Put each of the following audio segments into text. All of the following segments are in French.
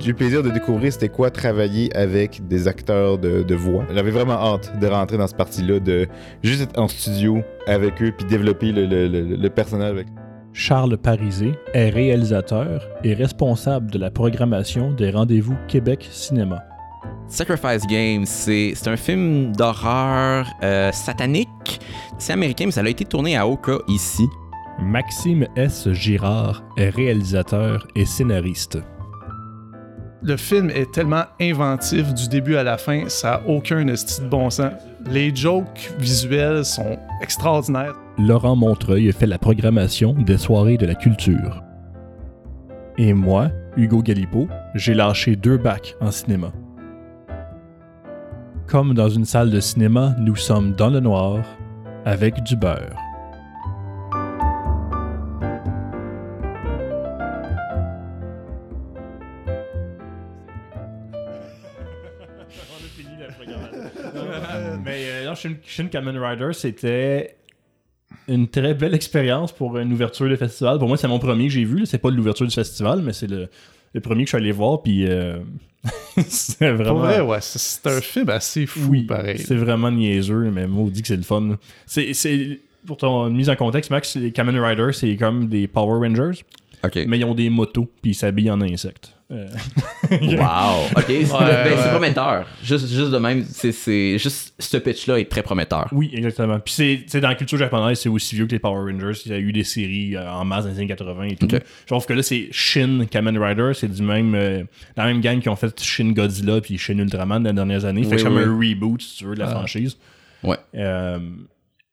j'ai eu le plaisir de découvrir c'était quoi travailler avec des acteurs de, de voix. J'avais vraiment hâte de rentrer dans ce parti-là, de juste être en studio avec eux puis développer le, le- le- le personnage avec Charles Parisé est réalisateur et responsable de la programmation des rendez-vous Québec Cinéma. Sacrifice Game, c'est c'est un film d'horreur euh, satanique. C'est américain, mais ça a été tourné à Oka ici. Maxime S. Girard est réalisateur et scénariste. Le film est tellement inventif du début à la fin, ça a aucun esti de bon sens. Les jokes visuels sont extraordinaires. Laurent Montreuil fait la programmation des soirées de la culture. Et moi, Hugo Galipo, j'ai lâché deux bacs en cinéma. Comme dans une salle de cinéma, nous sommes dans le noir avec du beurre. Shin, Shin Kamen Rider, c'était une très belle expérience pour une ouverture de festival. Pour moi, c'est mon premier que j'ai vu. C'est pas l'ouverture du festival, mais c'est le, le premier que je suis allé voir. Puis euh, c'est vraiment. Pour vrai, ouais, c'est- un film assez fou, Oui, pareil. C'est vraiment niaiseux, mais maudit que c'est le fun. C'est, pour ton mise en contexte, Max, les Kamen Rider, c'est comme des Power Rangers, mais ils ont des motos, puis ils s'habillent en insectes. Euh, Wow. OK, c'est ben, prometteur. Juste, juste de même, c'est- c'est juste ce pitch-là est très prometteur. oui, exactement. Puis c'est, tu sais, dans la culture japonaise, c'est aussi vieux que les Power Rangers. Il y a eu des séries euh, en masse dans les années 80 et tout. Ok. Je trouve que là, c'est Shin Kamen Rider, c'est du même, euh, la même gang qui ont fait Shin Godzilla puis Shin Ultraman dans les dernières années. Fait que Oui, c'est comme un reboot, si tu veux, de la Ah. franchise. Ouais. Euh,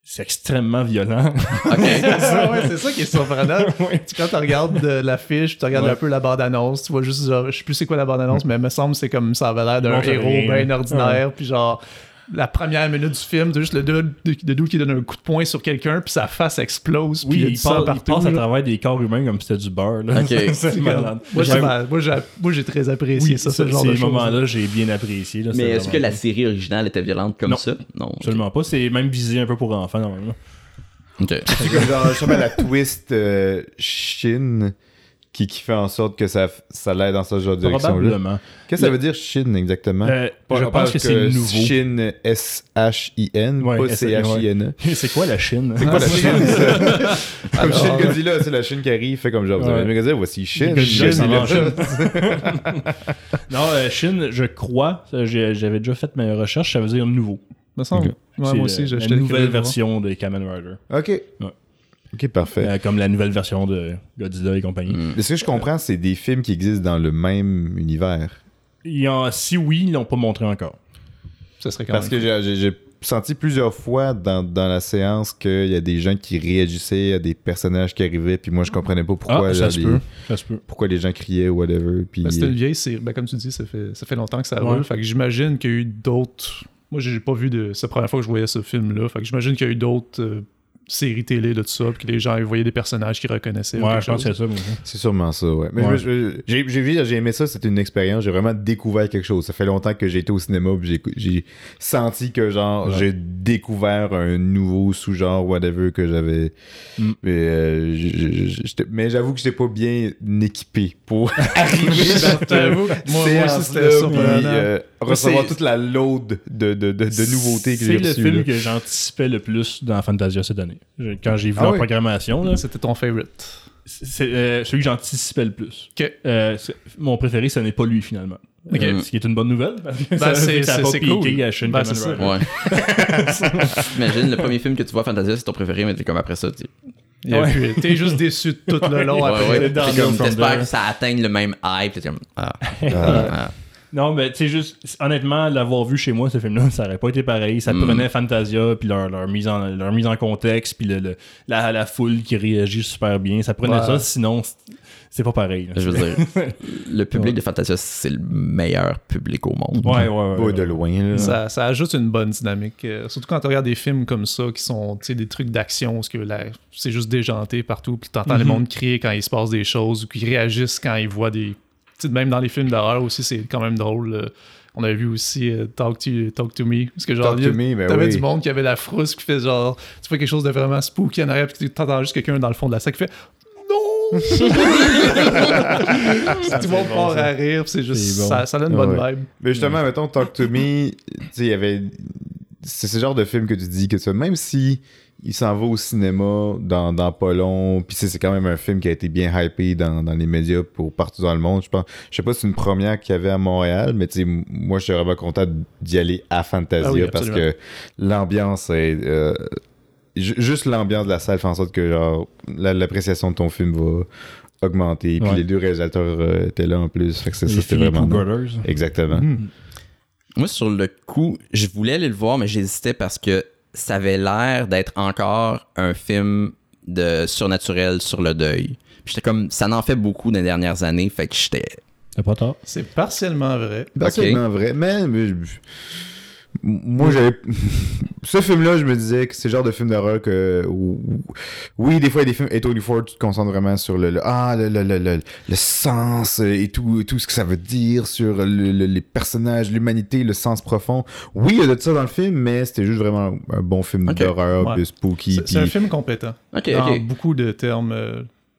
c'est extrêmement violent. OK. c'est ça, ouais, c'est ça qui est surprenant. Ouais. Quand tu regardes de l'affiche, tu regardes Ouais. un peu la bande-annonce, tu vois juste genre, je sais plus c'est quoi la bande-annonce, mais il me semble que c'est comme ça avait l'air d'un héros bien ordinaire, puis genre la première minute du film, t'as juste le dude de dude qui donne un coup de poing sur quelqu'un, puis sa face explose, puis Oui, il il, sang passe, il partout. passe à là. travers des corps humains comme si c'était du beurre. Là. Ok. c'est malade. Moi, j'ai très apprécié Oui, ça, ce genre de ces choses. moments-là, j'ai bien apprécié. là, Mais est-ce que la série originale était violente comme Non. ça? Non. Absolument pas. C'est même visé un peu pour enfants, normalement. OK. C'est comme genre, la twist euh, Shin qui, qui fait en sorte que ça, ça l'aide dans ce genre de direction-là. Probablement. Qu'est-ce que ça veut dire Shin exactement? Euh, Pas- je pense que c'est nouveau. Shin S-H-I-N, Ouais, pas S- C-H-I-N. c'est quoi la Chine? C'est quoi la Chine, ça? Comme Shin Godzilla, c'est la Chine qui arrive, fait comme genre, vous avez Ouais. voici Shin. Là. Chine. non, euh, Chine, je crois, j'avais déjà fait mes recherches, ça veut dire nouveau. Me semble. Ouais, moi aussi, la- j'ai j'étais curieux nouvelle version de Kamen Rider. Ok. Ok, parfait. Euh, comme la nouvelle version de Godzilla et compagnie. Mm. Mais ce que je comprends, c'est des films qui existent dans le même univers. Il y en- si oui, ils l'ont pas montré encore. Ça serait quand Parce que même. j'ai- senti plusieurs fois dans, dans la séance qu'il y a des gens qui réagissaient à des personnages qui arrivaient, puis moi je comprenais pas pourquoi, ah, ça se les- peut. Ça se peut. pourquoi les gens criaient ou whatever. Puis, Ben, c'était une vieille série. Ben, comme tu dis, ça fait, ça fait longtemps que ça Ouais. roule. Fait que j'imagine qu'il y a eu d'autres. Moi, j'ai pas vu de. C'est la première fois que je voyais ce film-là. Fait que j'imagine qu'il y a eu d'autres euh, séries télé de tout ça. Puis que les gens ils voyaient des personnages qu'ils reconnaissaient. ou Ouais, je pense que c'est ça. C'est sûrement ça, ouais. Mais Ouais. j'ai j'ai vu, j'ai aimé ça, c'était une expérience. J'ai vraiment découvert quelque chose. Ça fait longtemps que j'ai été au cinéma, puis j'ai- j'ai senti que, genre, Ouais. j'ai découvert un nouveau sous-genre, whatever, que j'avais. Mm. Mais, euh, mais j'avoue que j'étais pas bien équipé pour arriver dans moi- moi aussi, séance-là, c'était euh, recevoir toute la load de, de, de, de nouveautés que j'ai C'est le film là. que j'anticipais le plus dans Fantasia cette année. Je- Quand j'ai vu Ah oui? programmation, C'était ton favorite. c'est euh, celui que j'anticipais le plus. Euh, mon préféré, ce n'est pas lui finalement. Euh, ce qui est une bonne nouvelle. Ben, c'est- cool. à Shin Ben, ça. Rider. Ouais. Imagine le premier film que tu vois Fantasia, c'est ton préféré, mais t'es comme après ça, a Ouais. T'es juste déçu de tout le long Ouais, après. ouais. T'es T'espères there. que ça atteigne le même hype. T'es comme, ah, Ah. ah. Non, mais tu sais, juste, honnêtement, l'avoir vu chez moi, ce film-là, ça aurait pas été pareil. Ça Mm. prenait Fantasia, puis leur, leur, mise en, leur mise en contexte, puis le, le- la, la foule qui réagit super bien. Ça prenait Ouais. ça, sinon, c'est- c'est pas pareil. là. Je veux dire, le public de Fantasia, c'est le meilleur public au monde. Ouais, ouais, ouais. Ouais, de loin, là. Ça, ça ajoute une bonne dynamique. euh, surtout quand tu regardes des films comme ça qui sont tu sais, des trucs d'action, parce que là, c'est juste déjanté partout, puis tu entends Mhm. le monde crier quand il se passe des choses, ou qui réagissent quand ils voient des. Même dans les films d'horreur aussi, c'est quand même drôle. euh, on a vu aussi euh, Talk, to, Talk to Me. Parce que genre, Talk il y a- to me, ben t'avais oui. du monde qui avait la frousse, qui fait genre. Tu fais quelque chose de vraiment spooky en arrière, puis tu entends juste quelqu'un dans le fond de la salle qui fait Non! Tout le monde part à rire, puis c'est juste. Bon. ça, ça donne une bonne Ouais. vibe. Mais justement, mettons, Talk to Me, tu sais, il y avait. C'est ce genre de film que tu dis que tu même si il s'en va au cinéma dans, dans pas long, puis c'est quand même un film qui a été bien hypé dans, dans les médias pour partout dans le monde. Je pense, je sais pas si c'est une première qu'il y avait à Montréal, mais tu sais, m- moi, je suis vraiment content d'y aller à Fantasia Ah oui, parce que l'ambiance est. euh, ju- juste l'ambiance de la salle fait en sorte que genre, la- l'appréciation de ton film va augmenter. Puis Ouais. les deux réalisateurs euh, étaient là en plus. Fait que c'est- ça, c'était vraiment. Exactement. Moi, sur le coup, je voulais aller le voir, mais j'hésitais parce que ça avait l'air d'être encore un film de surnaturel sur le deuil. Puis J'étais comme, ça n'en fait beaucoup dans les dernières années, fait que j'étais. C'est pas tard. C'est partiellement vrai. Partiellement vrai. Mais, mais, moi, j'avais. Ce film-là, je me disais que c'est le genre de film d'horreur que. oui, des fois, il y a des films. Et 24, tu te concentres vraiment sur le. le- ah, le, le, le, le- le sens euh, et tout, tout ce que ça veut dire sur le- le- les personnages, l'humanité, le sens profond. Oui, il y a de ça dans le film, mais c'était juste vraiment un bon film Ok. d'horreur, Ouais. spooky. C'est c'est un film compétent. Ok, Dans ok. beaucoup de termes.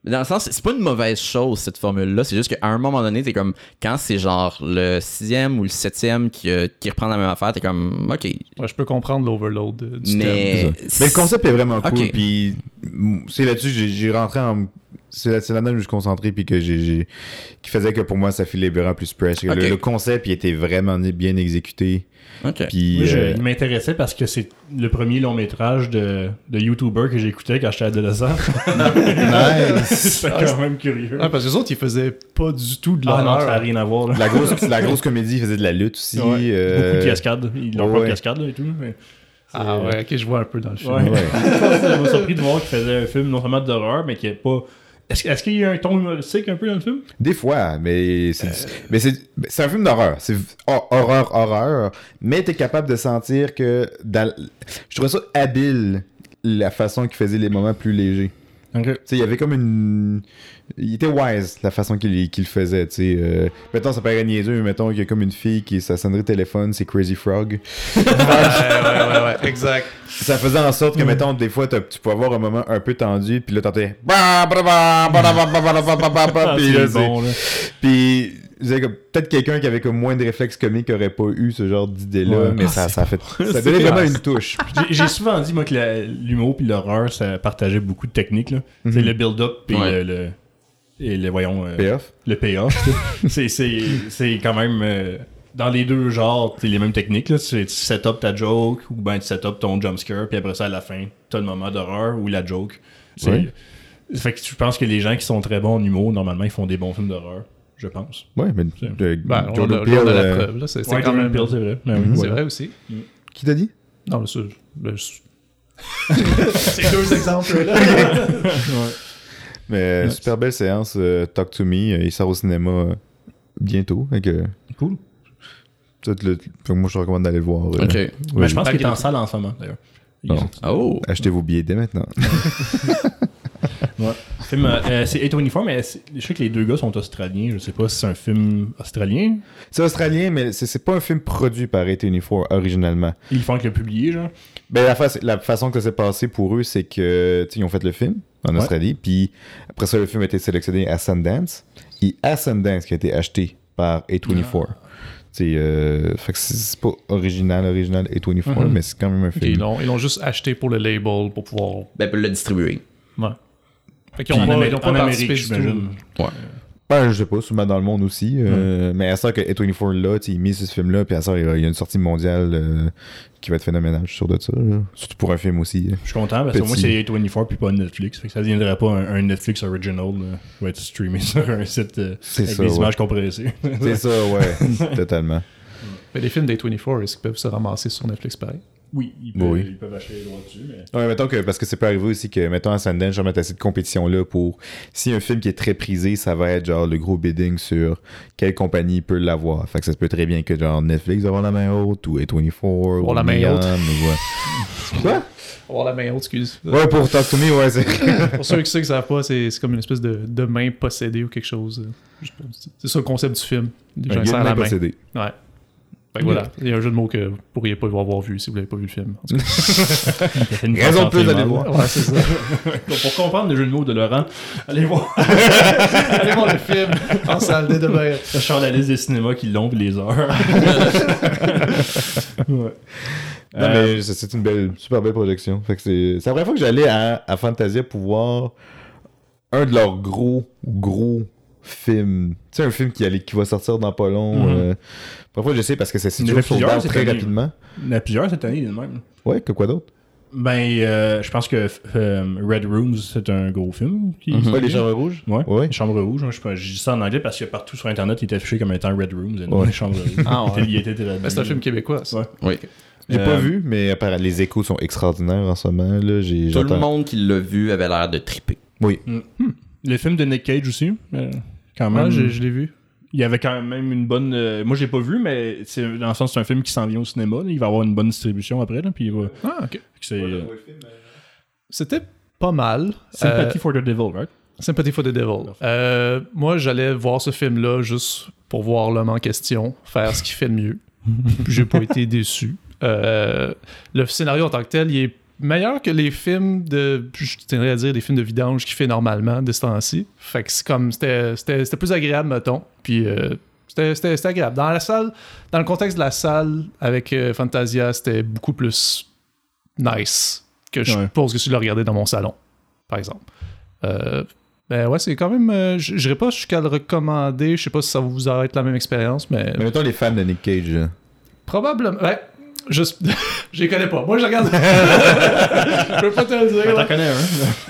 Dans le sens, c'est pas une mauvaise chose, cette formule-là. C'est juste qu'à un moment donné, t'es comme, quand c'est genre le sixième ou le septième qui, euh, qui reprend la même affaire, t'es comme, ok. ouais, je peux comprendre l'overload euh, du. Mais. Mais le concept est vraiment cool. Ok. Puis c'est là-dessus j'ai j'ai rentré en. C'est là- c'est là-dedans que je me suis concentré puis que j'ai qui faisait que pour moi ça filait vraiment plus fresh. Le- Ok. Le, concept il était vraiment bien exécuté. Ok. Puis je- euh, il m'intéressait parce que c'est le premier long métrage de, de YouTuber que j'écoutais quand j'étais adolescent. C'était quand même curieux. Parce que les autres, ils faisaient pas du tout de Ah non, ça n'a rien à voir. Là. la grosse la grosse comédie faisait de la lutte aussi. Ouais. euh, Beaucoup de cascades. Ils ont ouais, pas de cascades et tout. Mais c'est- ah ouais, ok, je vois un peu dans le film. Ouais. Ouais. ça m'a surpris de voir qu'il faisait un film non seulement d'horreur, mais qui est pas. Est-ce est-ce qu'il y a un ton humoristique un peu dans le film? Des fois, mais c'est mais c'est c'est un film d'horreur. C'est hor- horreur horreur, mais t'es capable de sentir que dans- je trouvais ça habile la façon qu'il faisait les moments plus légers. Okay. Il y avait comme une. Il était wise la façon qu'il qu faisait. Mettons, ça paraît niaiseux, mais mettons qu'il y a comme une fille qui sa sonnerie de téléphone, c'est Crazy Frog. ouais, ouais, ouais, exact. Ça faisait en sorte que, mettons, des fois, tu pouvais avoir un moment un peu tendu, puis là, t'entendais. Puis là, Puis peut-être quelqu'un qui avait comme moins de réflexes comiques aurait pas eu ce genre d'idée-là, Ouais. mais Ah, ça, c'est ça a fait. Ça donnait vraiment une touche. J'ai- souvent dit, moi, que l'humour puis l'horreur, ça partageait beaucoup de techniques. là. C'est le build-up puis Ouais. le, le- Et le, voyons. euh, Payoff. le payoff. c'est, c'est, c'est quand même. euh, dans les deux genres, c'est les mêmes techniques. Là. Tu, tu set up ta joke ou ben tu set up ton jumpscare, puis après ça, à la fin, t'as le moment d'horreur ou la joke. C'est, Ouais. Fait que je pense que les gens qui sont très bons en humour, normalement, ils font des bons films d'horreur. Je pense. Ouais, mais. C'est- de- Ben, on, Jordan a, Peele, on a la euh, preuve. Là. C'est, c'est Ouais, quand Jordan même. Peele, c'est vrai. Ben oui, Mhm. C'est voilà. vrai aussi. Qui t'a dit? Non, mais ça, ben, je- Ces deux exemples-là. Mais euh, super belle séance, euh, Talk to Me. euh, il sort au cinéma euh, bientôt. Fait que, Cool. tout le- moi, je te recommande d'aller le voir. euh, Ok. oui. Mais je pense qu'il est en salle en ce moment, d'ailleurs. Oh! Achetez vos billets dès maintenant. Ouais. Film, euh, euh, c'est A24, mais je sais que les deux gars sont australiens. Je sais pas si c'est un film australien. c'est australien, mais c'est c'est pas un film produit par A24 originalement. Ils font que le publier, genre. Ben, la, fa- la façon que ça s'est passé pour eux, c'est que tu sais, ils ont fait le film en Ouais. Australie, puis après ça, le film a été sélectionné à Sundance. Et à Sundance, qui a été acheté par A24. Ah. Tu sais, euh, fait que c'est c'est pas original, original A24, Mhm. mais c'est quand même un film. ils, l'ont, ils l'ont juste acheté pour le label pour pouvoir. Ben, pour le distribuer. Ouais. Fait qu'ils ont en pas, Amérique, ils ont pas en participé Amérique, du tout. j'imagine. Ben, je sais pas, souvent dans le monde aussi. euh, Mais à ça que A24 là, il mise ce film-là, puis à ça, il y a une sortie mondiale euh, qui va être phénoménale, je suis sûr de ça. là. Surtout pour un film aussi. Je suis content parce que moi c'est A24 puis pas Netflix. Fait que ça ne deviendrait pas un, un Netflix original. Qui va être streamé sur un site euh, C'est avec ça, des ouais. images compressées. C'est ça, ouais, totalement. Mais les films d'A24, est-ce qu'ils peuvent se ramasser sur Netflix pareil? Oui, ils peuvent, Oui. ils peuvent acheter les droits dessus. Mais... Ouais, mettons que, parce que c'est peut arriver aussi que, mettons, à Sundance, je vais mettre assez de compétition-là pour, si un film qui est très prisé, ça va être genre le gros bidding sur quelle compagnie peut l'avoir. Fait que ça se peut très bien que genre Netflix va avoir la main haute, ou A24, ou la main haute. ou ouais. Quoi? Avoir la main haute, excuse. Ouais, pour Talk to Me, ouais, c'est. Pour ceux, qui savent pas, c'est, c'est comme une espèce de, de main possédée ou quelque chose. C'est ça le concept du film. Gens guide la main main. possédé. Ouais. Fait que voilà, il y a un jeu de mots que vous pourriez pas avoir vu si vous l'avez pas vu le film. En tout Raison de plus d'aller d'aller voir. cas. Ouais, c'est ça. Pour comprendre le jeu de mots de Laurent, allez voir. Allez voir le film en salle dès demain. Je la liste des cinémas qui l'ont les heures. ouais. Non, Euh, mais c'est- c'est une belle, super belle projection. Fait que c'est c'est la première fois que j'allais à, à Fantasia pour voir un de leurs gros, gros films. Tu sais, un film qui, allait, qui va sortir dans pas long. Mhm. euh, Parfois, je sais parce que plusieurs out cette très année. rapidement. Il y en a plusieurs cette année, de même. Ouais, que quoi d'autre? Ben, euh, je pense que euh, Red Rooms, c'est un gros film. Qui, Mhm. Ouais, les chambres rouges Ouais. Ouais. Les chambres rouges. hein, Je, sais pas, je dis ça en anglais parce que partout sur Internet, il est affiché comme étant Red Rooms et non Ouais. les chambres rouges. Ah. Il était- était. Mais c'est un film québécois. ça. Ouais. Oui. J'ai Euh, pas vu, mais apparemment, les échos sont extraordinaires en ce moment. Là. J'ai, Tout le monde qui l'a vu avait l'air de triper. Oui. Le film de Nick Cage aussi. euh, quand même. Ouais, je, je l'ai vu. Il y avait quand même une bonne. euh, moi, j'ai pas vu, mais c'est, dans le sens, c'est un film qui s'en vient au cinéma. là. Il va avoir une bonne distribution après. Là, puis Ah, ok. c'est euh, C'était pas mal. Sympathy Euh, for the Devil, right? Sympathy for the Devil. Euh, moi, j'allais voir ce film-là juste pour voir l'homme en question faire ce qu'il fait de mieux. Puis J'ai pas été déçu. Euh, le scénario en tant que tel, il est meilleur que les films de. Je tiendrais à dire des films de vidange qu'il fait normalement de ce temps-ci. Fait que c'est comme. C'était plus agréable, mettons. Puis. euh, c'était- agréable. Dans la salle, dans le contexte de la salle avec euh, Fantasia, c'était beaucoup plus nice que je Ouais. pense que si je le regardais dans mon salon, par exemple. Euh, ben ouais, c'est quand même. euh, je dirais pas jusqu'à le recommander. Je sais pas si ça vous arrête la même expérience, mais. Mais mettons les fans de Nick Cage. Probablement. Ouais. Juste. je les connais pas. Moi, je regarde. je peux pas te le dire. T'en connais un.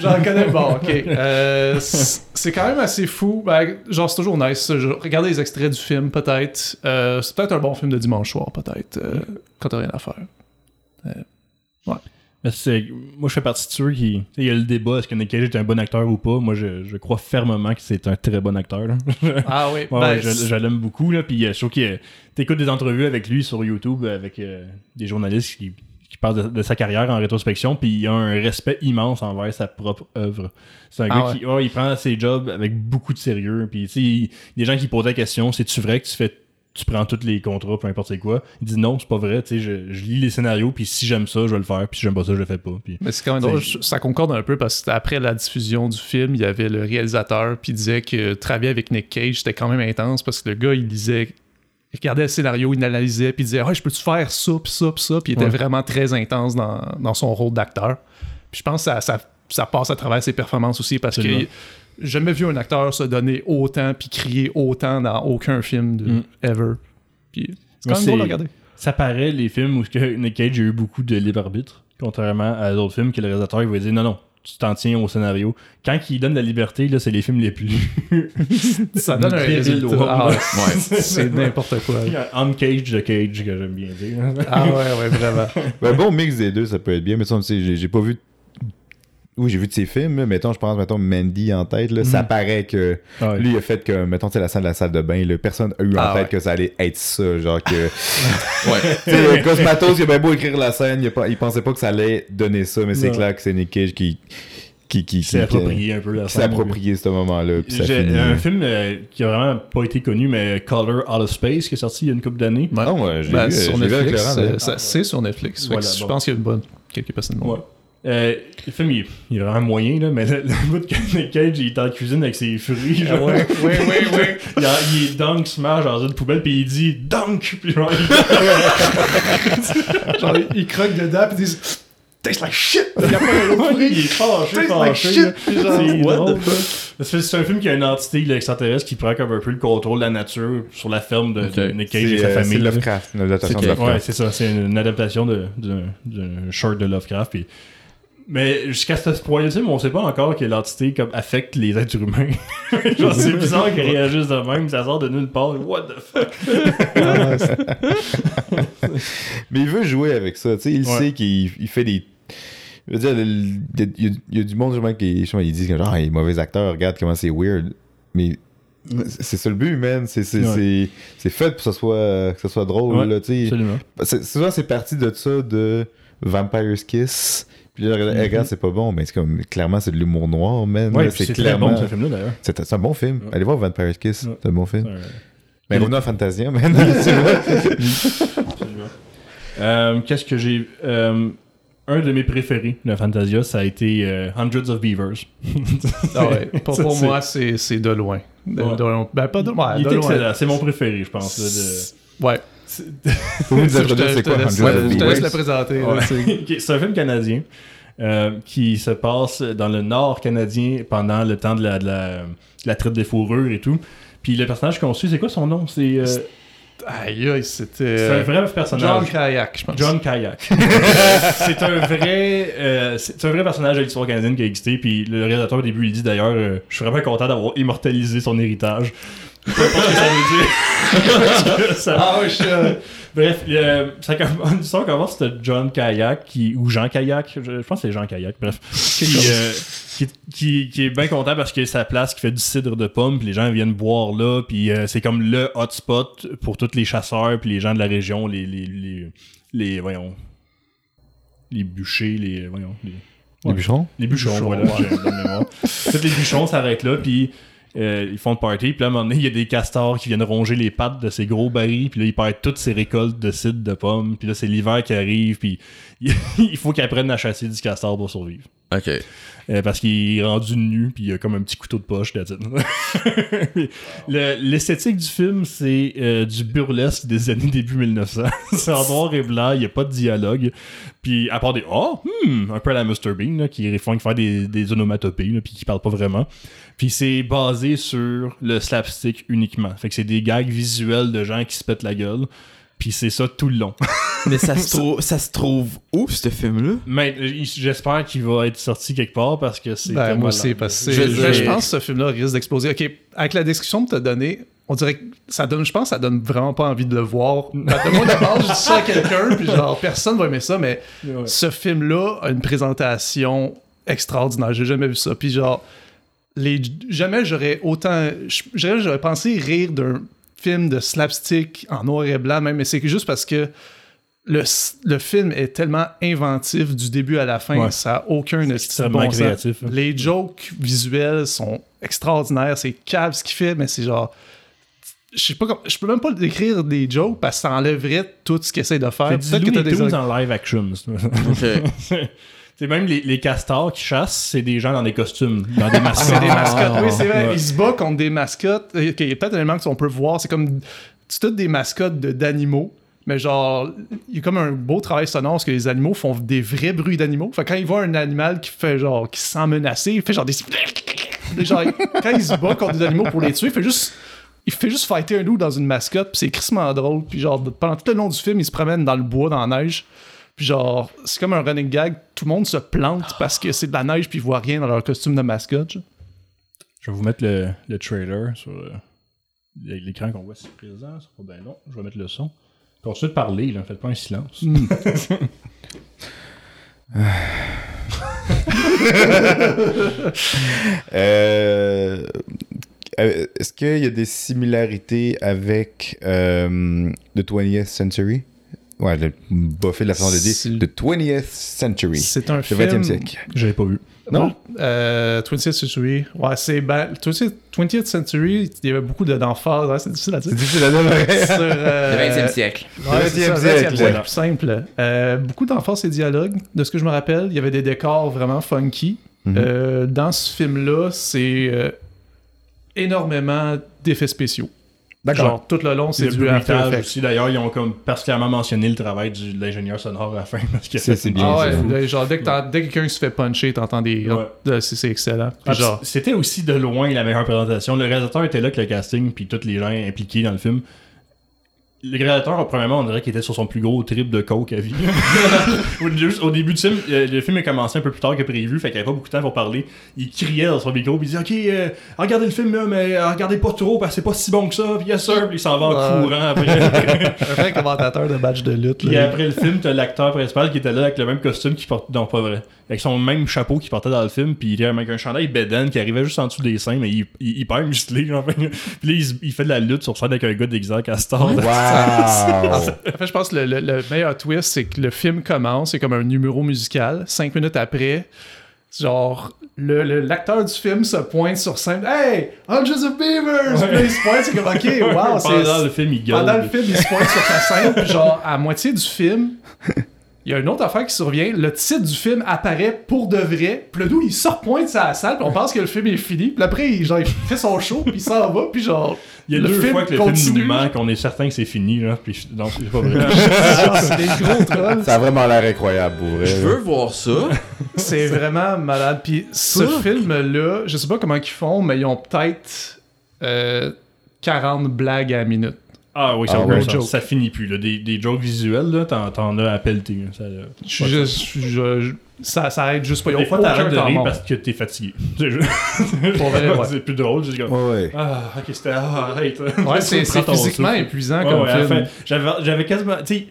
J'en connais bon, ok. Euh, c'est quand même assez fou. Ben, genre, c'est toujours nice. Je- Regardez les extraits du film, peut-être. Euh, c'est peut-être un bon film de dimanche soir, peut-être, euh, quand t'as rien à faire. C'est- moi, je fais partie de ceux qui. Il y a le débat est-ce que Nick Cage est un bon acteur ou pas? Moi, je, je crois fermement que c'est un très bon acteur. là. Ah oui, Ouais, ben, ouais, je, je l'aime beaucoup. Là, puis euh, je trouve que t'écoutes des entrevues avec lui sur YouTube avec euh, des journalistes qui, qui parlent de, de sa carrière en rétrospection. Puis il a un respect immense envers sa propre œuvre. C'est un Ah gars ouais. qui ouais, il prend ses jobs avec beaucoup de sérieux. Puis tu sais, il- il y a des gens qui posaient la question c'est-tu vrai que tu fais tu prends tous les contrats, peu importe c'est quoi. Il dit non, c'est pas vrai. Tu sais, je, je lis les scénarios, puis si j'aime ça, je vais le faire, puis si j'aime pas ça, je le fais pas. Puis Mais c'est quand même drôle, ça concorde un peu parce que après la diffusion du film, il y avait le réalisateur puis il disait que travailler avec Nick Cage c'était quand même intense parce que le gars il lisait, il regardait le scénario, il analysait puis il disait ouais je peux-tu faire ça puis ça puis ça puis il était Ouais. vraiment très intense dans, dans son rôle d'acteur. Puis je pense que ça, ça, ça passe à travers ses performances aussi parce que jamais vu un acteur se donner autant puis crier autant dans aucun film de Mm. ever. Puis c'est quand même drôle à regarder. ça paraît les films où Nick Cage a eu beaucoup de libre arbitre, contrairement à d'autres films que le réalisateur il va dire non non, tu t'en tiens au scénario. Quand il donne la liberté, là, c'est les films les plus Ça donne un Péril résultat. Ah c'est n'importe quoi. Uncage de Cage que j'aime bien dire. Ah ouais, ouais, vraiment. Ben, bon mix des deux, ça peut être bien. Mais j'ai pas vu. Oui, j'ai vu de ses films. là. Mettons, je pense, mettons, Mandy en tête. Là, Ça paraît que. Ah ouais. Lui, il a fait que, mettons, tu sais, la salle de la salle de bain, là, personne a eu en Ah tête ouais. que ça allait être ça. Genre que. Ouais. tu sais, Cosmatos, il a bien beau écrire la scène, il, a pas- il pensait pas que ça allait donner ça, mais c'est Non. clair que c'est Nick Cage qui. qui, qui, C'est qui- approprié un peu la s'est scène. approprié ce moment-là. Puis ça J'ai finit. un film euh, qui a vraiment pas été connu, mais Color Out of Space, qui est sorti il y a une couple d'années. Ah ouais, je l'ai Ben, vu, sur Netflix, euh, c'est sur Netflix. Je pense qu'il y a une bonne quelques personnes. Ouais. Euh, le film, il, il est vraiment moyen, là, mais le, le bout que Nick Cage, il est en cuisine avec ses fruits. Genre, ouais, ouais, ouais, ouais. il, a- il est dunk smash dans une poubelle, puis il dit dunk, puis genre, il- Genre, ils croquent dedans puis ils disent Taste like shit! Il y a pas un autre il fruit. est fâché, Taste like fâché. shit! C'est what the C'est un film qui a une entité là, extraterrestre qui prend comme un peu le contrôle de la nature sur la ferme de, de Ok. Nick Cage et sa euh, famille. c'est. Lovecraft, une adaptation de C'est- Ouais, Lovecraft. c'est ça. C'est une adaptation de- d'un d'un short de Lovecraft. puis- Mais jusqu'à ce point-là, on sait pas encore que l'entité comme, affecte les êtres humains. Genre, c'est bizarre qu'ils réagissent de même. Ça sort de nulle part. What the fuck? Ah, Mais il veut jouer avec ça, tu sais, il Ouais. sait qu'il il fait des... Je veux dire, il y, a- il y a du monde, justement, qui justement, ils disent que genre, ah, il est mauvais acteur, regarde comment c'est weird. Mais c'est ça le but, man. C'est c'est- Ouais. c'est- c'est fait pour que ça soit, que ça soit drôle, Ouais, là, tu sais. Absolument. C'est- Souvent, c'est parti de ça, de Vampire's Kiss. Puis là, regarde, Mhm. regarde, c'est pas bon, mais c'est comme, clairement, c'est de l'humour noir, man. Ouais, c'est clairement... bon ce film-là d'ailleurs. C'est un bon film. Ouais. Allez voir Vampire's Kiss, Ouais. c'est un bon film. Mais revenons à Fantasia, man. C'est vrai. Euh, Qu'est-ce que j'ai. euh, un de mes préférés de Fantasia, ça a été euh, Hundreds of Beavers. Ah ouais. Pour, pour moi, c'est c'est de loin. De, Ouais. de loin. Ben, pas de de loin. c'est mon préféré, je pense. là, de- Ouais. Faut vous introduire c'est quoi je te laisse le Beavers? présenter. c'est- un film canadien euh, qui se passe dans le nord canadien pendant le temps de la, de la, de la traite des fourrures et tout. Puis le personnage qu'on suit, c'est quoi son nom? C'est euh, Aïe, aïe, c'était. un euh, vrai personnage. John Kayak, je pense. John Kayak. c'est un vrai, euh, c'est un vrai personnage de l'histoire canadienne qui a existé. Puis le réalisateur au début il dit d'ailleurs, euh, je suis vraiment content d'avoir immortalisé son héritage. Peu importe ce que ça veut dire. Ça- Ah ouais, je suis. Bref, euh, ça commence, l'histoire commence c'était John Kayak qui, ou Jean Kayak, je, je pense que c'est Jean Kayak, bref, qui, euh, qui, qui- qui est bien content parce que sa place qui fait du cidre de pomme, puis les gens viennent boire là, puis euh, c'est comme le hotspot pour tous les chasseurs puis les gens de la région, les les, les, les- voyons, les bûchers, les voyons, les, Les bûcherons? les bûcherons, Bûcherons, voilà. ouais. Tous les bûcherons s'arrêtent là, puis euh, ils font le party. Puis là, à un moment donné, il y a des castors qui viennent ronger les pattes de ces gros barils. Puis là, ils perdent toutes ces récoltes de cidre de pommes. Puis là, c'est l'hiver qui arrive. Puis il faut qu'ils apprennent à chasser du castor pour survivre. Ok. Euh, parce qu'il est rendu nu, puis il a comme un petit couteau de poche. Le- L'esthétique du film, c'est euh, du burlesque des années début 1900. c'est en noir et blanc, il n'y a pas de dialogue. Puis à part des oh, hmm, un peu à la Mr. Bean, là, qui font faire des, des onomatopées, là, puis qui parlent pas vraiment. Puis c'est basé sur le slapstick uniquement. Fait que c'est des gags visuels de gens qui se pètent la gueule. Puis c'est ça tout le long. Mais ça se trouve, ça se trouve où ce film-là? Mais euh, j'espère qu'il va être sorti quelque part parce que c'est. Ben, moi aussi, lent. parce que Je c'est- pense que ce film-là risque d'exploser. Ok, avec la description que tu as donnée, on dirait que ça donne, je pense que ça donne vraiment pas envie de le voir. Ben, de moi, d'abord, je dis ça à quelqu'un, puis genre, personne va aimer ça, mais Ouais. ce film-là a une présentation extraordinaire. J'ai jamais vu ça. Puis genre, les, jamais j'aurais autant. Jamais j'aurais pensé rire d'un film de slapstick en noir et blanc, même, mais c'est que juste parce que le, le film est tellement inventif du début à la fin, Ouais. ça n'a aucun de extrêmement bon créatif, hein. Les jokes visuels sont extraordinaires, c'est cave ce qu'il fait, mais c'est genre. Je sais pas comme- je peux même pas décrire des jokes parce que ça enlèverait tout ce qu'il essaie de faire. C'est du Peut-être que Looney t'as des en live action. C'est même les, les castors qui chassent, c'est des gens dans des costumes, dans des masques. C'est des mascottes, oui, c'est vrai. Ouais. Il se bat contre des mascottes. Ok, Il y a peut-être un élément qu'on peut voir. C'est comme. C'est toutes des mascottes de- d'animaux. Mais genre, il y a comme un beau travail sonore parce que les animaux font des vrais bruits d'animaux. Fait que quand il voit un animal qui fait genre. qui se sent menacé, il fait genre des. genre, quand il se bat contre des animaux pour les tuer, il fait juste. Il fait juste fighter un loup dans une mascotte, puis c'est crissement drôle. Puis genre, pendant tout le long du film, il se promène dans le bois, dans la neige. Puis genre, c'est comme un running gag. Tout le monde se plante parce que c'est de la neige, puis ils voient rien dans leur costume de mascotte. genre. Je vais vous mettre le, le trailer sur euh, l'écran qu'on voit ici présent. Ça sera bien long. Je vais mettre le son. Continuez de parler, là. Faites pas un silence. Euh, euh, Est-ce qu'il y a des similarités avec euh, The 20th Century? Ouais, le Buffy de la façon de C'est- dire. The 20th Century. C'est un Le film. 20e siècle. J'avais pas vu. Non? Euh, 20th Century. Ouais, c'est. Ben, 20th, 20th Century, il y avait beaucoup de- d'emphase. Ouais, c'est difficile à dire. C'est difficile à dire. ouais. Sur, euh, Le 20e siècle. Ouais, Le c'est ça, 20e le 20e siècle. siècle, plus simple. Euh, beaucoup d'emphase et dialogues. De ce que je me rappelle, il y avait des décors vraiment funky. Mhm. Euh, dans ce film-là, c'est euh, énormément d'effets spéciaux. D'accord. Genre, tout le long, c'est du After Effects. aussi. D'ailleurs, ils ont comme particulièrement mentionné le travail du- de l'ingénieur sonore à la fin. Parce que C'est- c'est bien. Ah ouais, genre, dès que, t'en- dès que quelqu'un se fait puncher, t'entends des. Ouais. là, c'est excellent. Puis Ah, genre, C'était aussi de loin la meilleure présentation. Le réalisateur était là avec le casting, puis tous les gens impliqués dans le film. Le réalisateur, premièrement, on dirait qu'il était sur son plus gros trip de coke à vie. au, juste au début du film, euh, le film a commencé un peu plus tard que prévu, fait qu'il avait pas beaucoup de temps pour parler. Il criait dans son micro, puis il disait Ok, euh, regardez le film, là, mais euh, regardez pas trop, parce que c'est pas si bon que ça, puis yes sir, puis il s'en va en Ouais. courant après. un vrai commentateur de match de lutte. Là. après le film, t'as l'acteur principal qui était là avec le même costume qu'il portait. Non, pas vrai. Avec son même chapeau qu'il portait dans le film. Puis il était avec un chandail Beden qui arrivait juste en dessous des seins, mais il, il, hyper musclé. Genre. Puis là, il, il fait de la lutte sur scène avec un gars déguisé en castor. Wow! En fait, je pense que le, le- le meilleur twist, c'est que le film commence, c'est comme un numéro musical. Cinq minutes après, genre, le- le- l'acteur du film se pointe sur scène. Hey, Hundreds of Beavers! Puis là, il se pointe, c'est comme, ok, wow, c'est. Pendant le film, il gueule. Pendant le film, il se pointe sur sa scène, puis genre, à moitié du film, il y a une autre affaire qui survient. Le titre du film apparaît pour de vrai, puis le dos, il se repointe sur la salle, puis on pense que le film est fini, puis après, il, genre, il fait son show, puis il s'en va, puis genre. Il y a le deux film fois que le continue. film nous ment, qu'on est certain que c'est fini, là. Puis je- non, c'est pas vrai. c'est des gros trolls. Ça a vraiment l'air incroyable pour vrai. Je veux voir ça. C'est vraiment malade. Puis ce film-là, je sais pas comment ils font, mais ils ont peut-être euh, 40 blagues à la minute. Ah oui, Ah ça, ouais. ça, ça finit plus. Là. Des, des jokes visuels, là, t'en, t'en as à pelleter. Ça, Je suis juste- je- je- ça, ça arrête juste pas. Des fois, t'arrêtes de rire parce que t'es fatigué. C'est juste- Pour vrai, ouais. c'est plus drôle. C'est comme... Ouais, ouais. Ah, ok, c'était. Ah, arrête. Ouais, c'est c'est physiquement épuisant Ouais, comme film. fin, j'avais, j'avais quasiment. Tu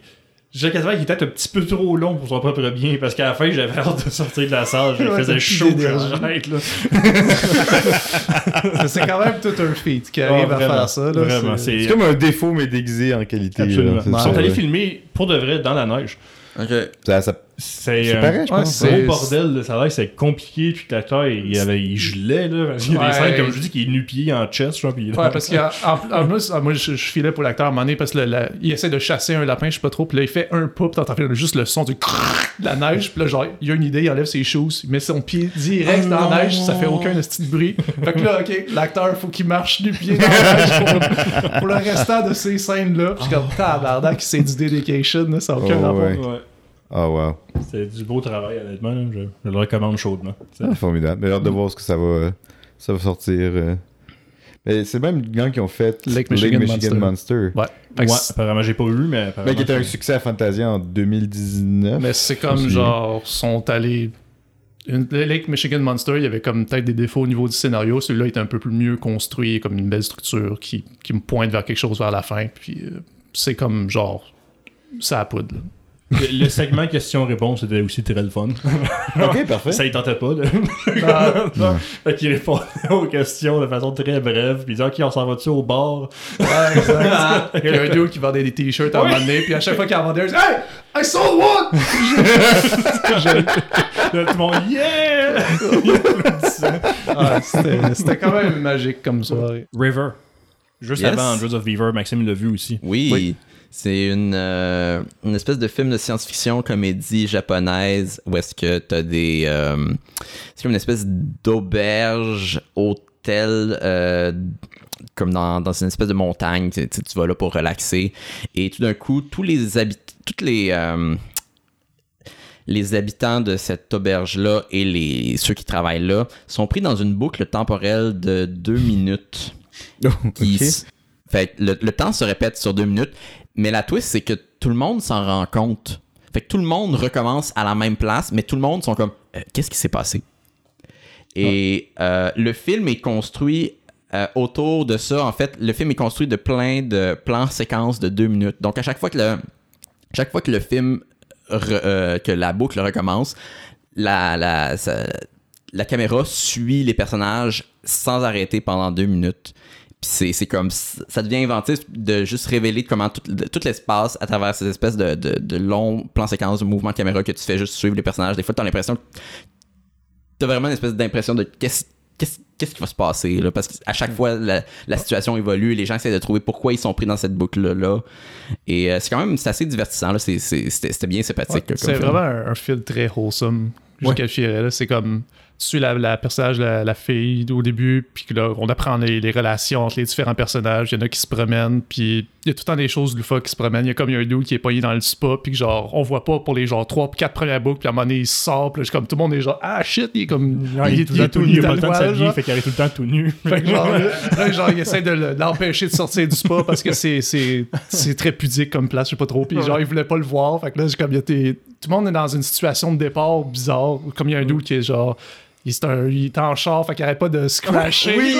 j'avais quasiment qu'il était un petit peu trop long pour son propre bien parce qu'à la fin, j'avais hâte de sortir de la salle. Je Ouais, faisais chaud. plus d'énergie. Arrête, là. c'est quand même tout un feat qui arrive Ah, à vraiment, faire ça. Là, Vraiment, c'est- c'est. C'est comme un défaut, mais déguisé en qualité. Absolument. là. C'est Ils sont allés ouais. filmer pour de vrai dans la neige. Ok. Ça, ça- C'est c'est euh, pareil, je ouais, pense. c'est- gros bordel, l'air que c'est compliqué, puis que l'acteur, il, il avait, il gelait, là. parce qu'il y a Ouais. des scènes, comme je dis, qui est nu-pied en chest, genre, puis il Ouais, parce qu'en plus, ah, moi, je, je filais pour l'acteur à un moment donné parce que le- la- il essaie de chasser un lapin, je sais pas trop, puis là, il fait un pas, puis t'entends juste le son du de la neige, puis là, genre, il a une idée, il enlève ses shoes, il met son pied direct Oh dans la neige, ça fait aucun petit bruit. Fait que là, ok, l'acteur, faut qu'il marche du pied dans la neige pour, pour le restant de ces scènes-là. Puis je suis comme, tabarnak, c'est du dedication, là, ça n'a aucun Oh, rapport. Ouais. Ouais. Ah, wow. C'est du beau travail, honnêtement. là. Je, je le recommande chaudement. C'est- Ah, formidable. Mais j'ai hâte de voir ce que ça va, ça va sortir. euh. Mais c'est même les gens qui ont fait Lake Michigan Monster. Ouais. Fait Ouais, c'est- apparemment, j'ai pas vu, mais Mais qui était un succès à Fantasia en 2019. Mais c'est comme genre, sont allés. Une, le Lake Michigan Monster, il y avait comme peut-être des défauts au niveau du scénario. Celui-là était un peu plus mieux construit, comme une belle structure qui, qui me pointe vers quelque chose vers la fin. Puis euh, c'est comme genre, ça à poudre. Le, le segment question-réponse était aussi très le fun. ok, parfait. Ça, il tentait pas, là. Ah, Non. Fait qu'il répondait aux questions de façon très brève, puis il disait, OK, on s'en va-tu au bar? ouais, exact. Il y a un dude qui vendait des t-shirts à un moment donné, puis à chaque fois qu'il en vendait un, il disait, Hey, I sold one! Là, tout le monde, yeah! Ah, c'était c'était quand même magique comme soirée. River. Juste Yes. avant Hundreds of Beaver, Maxime l'a vu aussi. Oui, Oui. C'est une, euh, une espèce de film de science-fiction comédie japonaise où est-ce que t'as des... euh, c'est comme une espèce d'auberge, hôtel, euh, comme dans, dans une espèce de montagne. Tu, tu- vas là pour relaxer. Et tout d'un coup, tous les habitants... Toutes les... les habitants de cette auberge-là et les, ceux qui travaillent là sont pris dans une boucle temporelle de deux minutes fait le temps se répète sur deux minutes, mais la twist, c'est que tout le monde s'en rend compte. Fait que tout le monde recommence à la même place, mais tout le monde sont comme Euh, qu'est-ce qui s'est passé? Et euh, le film est construit euh, autour de ça. En fait, le film est construit de plein de plans séquences de deux minutes. Donc à chaque fois que le chaque fois que le film re- que la boucle recommence, la, la, ça- la caméra suit les personnages sans arrêter pendant deux minutes. Puis c'est, comme ça devient inventif de juste révéler comment tout, de- tout l'espace à travers ces espèces de, de, de longs plans séquences de mouvements de caméra que tu fais juste suivre les personnages. Des fois, t'as l'impression que t'as vraiment une espèce d'impression de qu'est-ce, qui va se passer là? parce qu'à chaque fois la, la situation évolue, les gens essaient de trouver pourquoi ils sont pris dans cette boucle là. Et euh, c'est quand même assez divertissant là. C'était, bien sympathique. Ouais, c'est vraiment un, un film très wholesome. Je Ouais. qualifierais, là. C'est comme. Tu suis la, la personnage, la, la fille au début, puis que là, on apprend les, les relations entre les différents personnages. Il y en a qui se promènent, puis il y a tout le temps des choses loufoques qui se promènent. Il y a comme il y a un dude qui est pogné dans le spa, puis que genre, on voit pas pour les genre 3 4 premières boucles, puis à un moment donné, il sort, puis là, comme tout le monde est genre, ah shit, il est comme. il, est tout, le temps tout nu, il a pas le temps de s'habiller, fait qu'il arrive tout le temps tout nu. Fait que genre, là, genre, il essaie de le- l'empêcher de sortir du spa parce que c'est, très pudique comme place, je sais pas trop. Puis genre, il voulait pas le voir. Fait que là, comme il des- tout le monde est dans une situation de départ bizarre. Comme il y a un dude qui est genre, il, est un, il est en char, fait qu'il arrête pas de se crasher. Oui!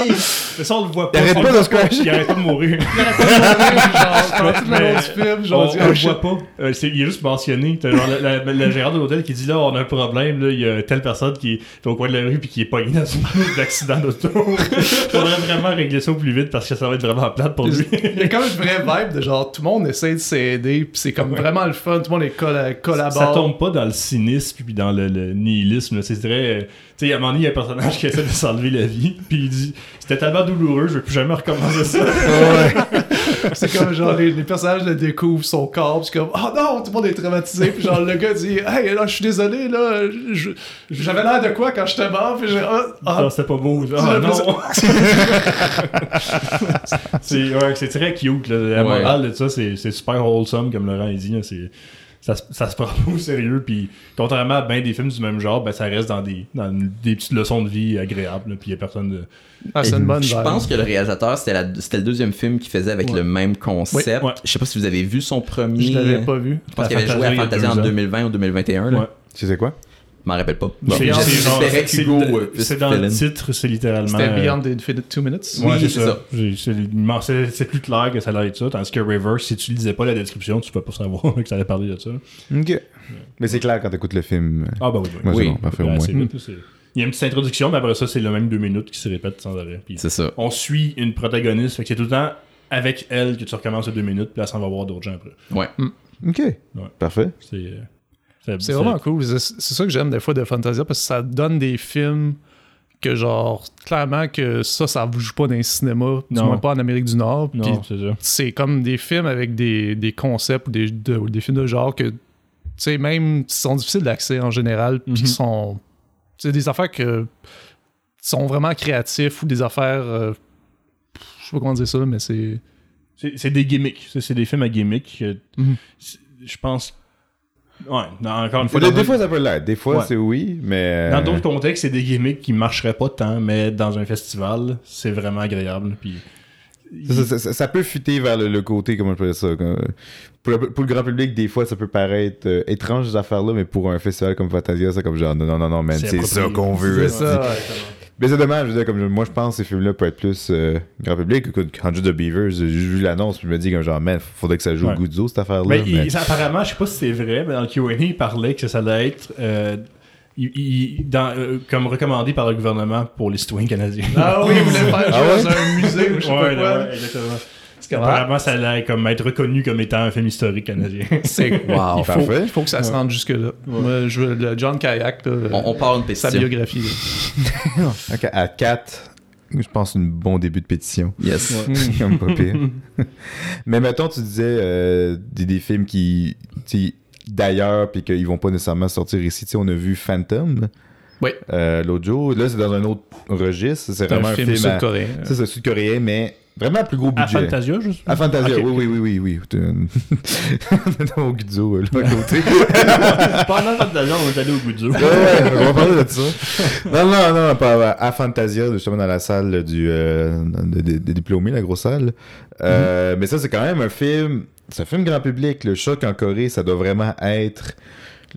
Mais ça, on le voit pas. Il arrête pas le de voit se crasher. Il arrête pas de mourir. genre, pendant tout le Mais- long du film, genre, on, on dit, on le voit pas. Euh, c'est- il est juste mentionné. T'as genre la, la- la gérante de l'hôtel qui dit là, on a un problème. Là, il y a telle personne qui est au coin de la rue puis qui est pognée dans un accident d'auto. Faudrait vraiment régler ça au plus vite parce que ça va être vraiment plate pour lui. Il y a comme une vraie vibe de genre tout le monde essaie de s'aider, puis c'est comme vraiment le fun, tout le monde est colla- collabore. Ça tombe pas dans le cynisme puis dans le, le nihilisme. là. C'est très. Tu sais, à un moment donné, il y a un personnage qui essaie de s'enlever la vie. Puis il dit C'était tellement douloureux, je vais plus jamais recommencer ça. C'est comme genre les, les personnages le découvrent son corps, puis c'est comme oh non, tout le monde est traumatisé, puis genre le gars dit hey là je suis désolé là, j'avais l'air de quoi quand j'étais mort, puis j'ai ah, ah. Ah, c'était pas beau. Ah, C'est- non. c'est ouais, c'est très cute. Là. La Ouais. morale de ça, c'est super wholesome, comme Laurent a dit. là. C'est- Ça, se- ça se prend pas au sérieux. Puis, contrairement à bien des films du même genre, ben, ça reste dans des, dans des petites leçons de vie agréables. Puis, il y a personne de. Ah, c'est une bonne Je pense que le réalisateur, c'était la- c'était le deuxième film qu'il faisait avec Ouais. le même concept. Ouais. Je sais pas si vous avez vu son premier. je l'avais pas vu. Je pense qu'il avait joué à il y a Fantasy deux en ans. 2020 ou 2021. Là. Ouais. Tu sais quoi? Je m'en rappelle pas. Bon, J'espérais qu'Hugo, c'est- euh, C'est dans le titre, c'est littéralement. C'était euh, Beyond the Infinite Two Minutes? Ouais, Oui, c'est ça. C'est plus clair que ça allait être ça. Tandis que Reverse, si tu lisais pas la description, tu peux pas savoir que ça allait parler de ça. Ok. Mais c'est clair quand t'écoutes le film. Ah, bah oui, oui. Ouais, c'est Oui. bon, parfait au Ouais, moins. Il y a une petite introduction, mais après ça, c'est le même deux minutes qui se répète sans arrêt. C'est ça. on suit une protagoniste, fait que c'est tout le temps avec elle que tu recommences les deux minutes, puis là, ça va voir d'autres gens après. Ouais. Ok. Parfait. C'est euh, C'est vraiment cool. C'est ça que j'aime des fois de Fantasia parce que ça donne des films que genre clairement que ça ça vous joue pas dans les cinémas, du Non. moins pas en Amérique du Nord. Non, c'est ça. c'est comme des films avec des, des concepts ou des, de- ou des films de genre que tu sais même qui sont difficiles d'accès en général puis Mhm. qui sont c'est des affaires que sont vraiment créatifs ou des affaires euh, je sais pas comment dire ça mais c'est C'est des gimmicks. C'est c'est des films à gimmicks. que- Mhm. Je pense. Ouais, encore une fois. Des, fois, ça peut l'être. Des fois, Ouais. c'est oui, mais. Dans d'autres contextes, c'est des gimmicks qui marcheraient pas tant, mais dans un festival, c'est vraiment agréable. Puis Ça, ça- ça- ça peut fuiter vers le, le côté, comment je pourrais dire ça. pour, le, pour le grand public, des fois, ça peut paraître euh, étrange, ces affaires-là, mais pour un festival comme Fantasia, c'est comme genre, non, non, non, man, C'est ça qu'on veut. C'est ça, Mais c'est dommage, je veux dire, comme je- moi, je pense que ces films-là peuvent être plus euh, grand public. Écoute, Hundred of Beavers, j'ai vu l'annonce, puis je me dis, comme genre, man, faudrait que ça joue Ouais. au Guzzo, cette affaire-là. Mais, mais- il- ça, apparemment, je sais pas si c'est vrai, mais dans le Q&A, il parlait que ça allait être euh, il- il- dans, euh, comme recommandé par le gouvernement pour les citoyens canadiens. ah oui vous voulez faire Ah ouais? jouer dans un musée ou je sais Ouais, pas quoi ouais, exactement. Apparemment, ça allait comme être reconnu comme étant un film historique canadien. C'est Wow. il, faut, Parfait. il faut que ça se rende jusque-là. Moi, je veux le John Kayak, là, On, on part une sa pétition. biographie. là. Ok, à 4, je pense un bon début de pétition. Yes. Comme pas pire. Mais mettons, tu disais euh, des, des films qui, tu sais, d'ailleurs, puis qu'ils vont pas nécessairement sortir ici. Tu sais, on a vu Phantom Oui. euh, l'autre jour. Là, c'est dans un autre registre. C'est vraiment un film film. à- sud-coréen. Ça, c'est sud-coréen, mais vraiment à plus gros À budget. Fantasia, juste. À Fantasia, Ok, oui, oui, oui, oui, oui. Au Guzzo, là, à côté. Pendant Fantasia, on est allé au du Ouais, ouais, on va parler de ça. Non, non, non, pas à Fantasia, justement dans la salle du euh, des de, de diplômés, la grosse salle. Euh, Mais ça, c'est quand même un film. C'est un film grand public. Le choc en Corée, ça doit vraiment être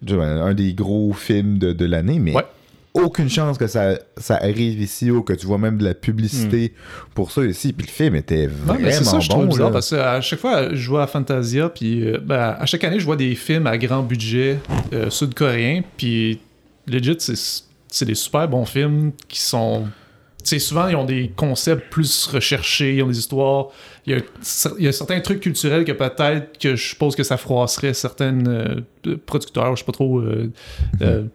un des gros films de, de l'année, mais Ouais. Aucune chance que ça, ça arrive ici ou que tu vois même de la publicité pour ça ici. Puis le film était vraiment mais c'est ça, je trouve bon. bizarre parce que à chaque fois, je vois à Fantasia, puis euh, ben, à chaque année, je vois des films à grand budget euh, sud-coréens, puis legit, c'est des super bons films qui sont. Souvent, ils ont des concepts plus recherchés, ils ont des histoires. Il y a, il y a certains trucs culturels que peut-être que je suppose que ça froisserait certains euh, producteurs, je sais pas trop. euh, euh,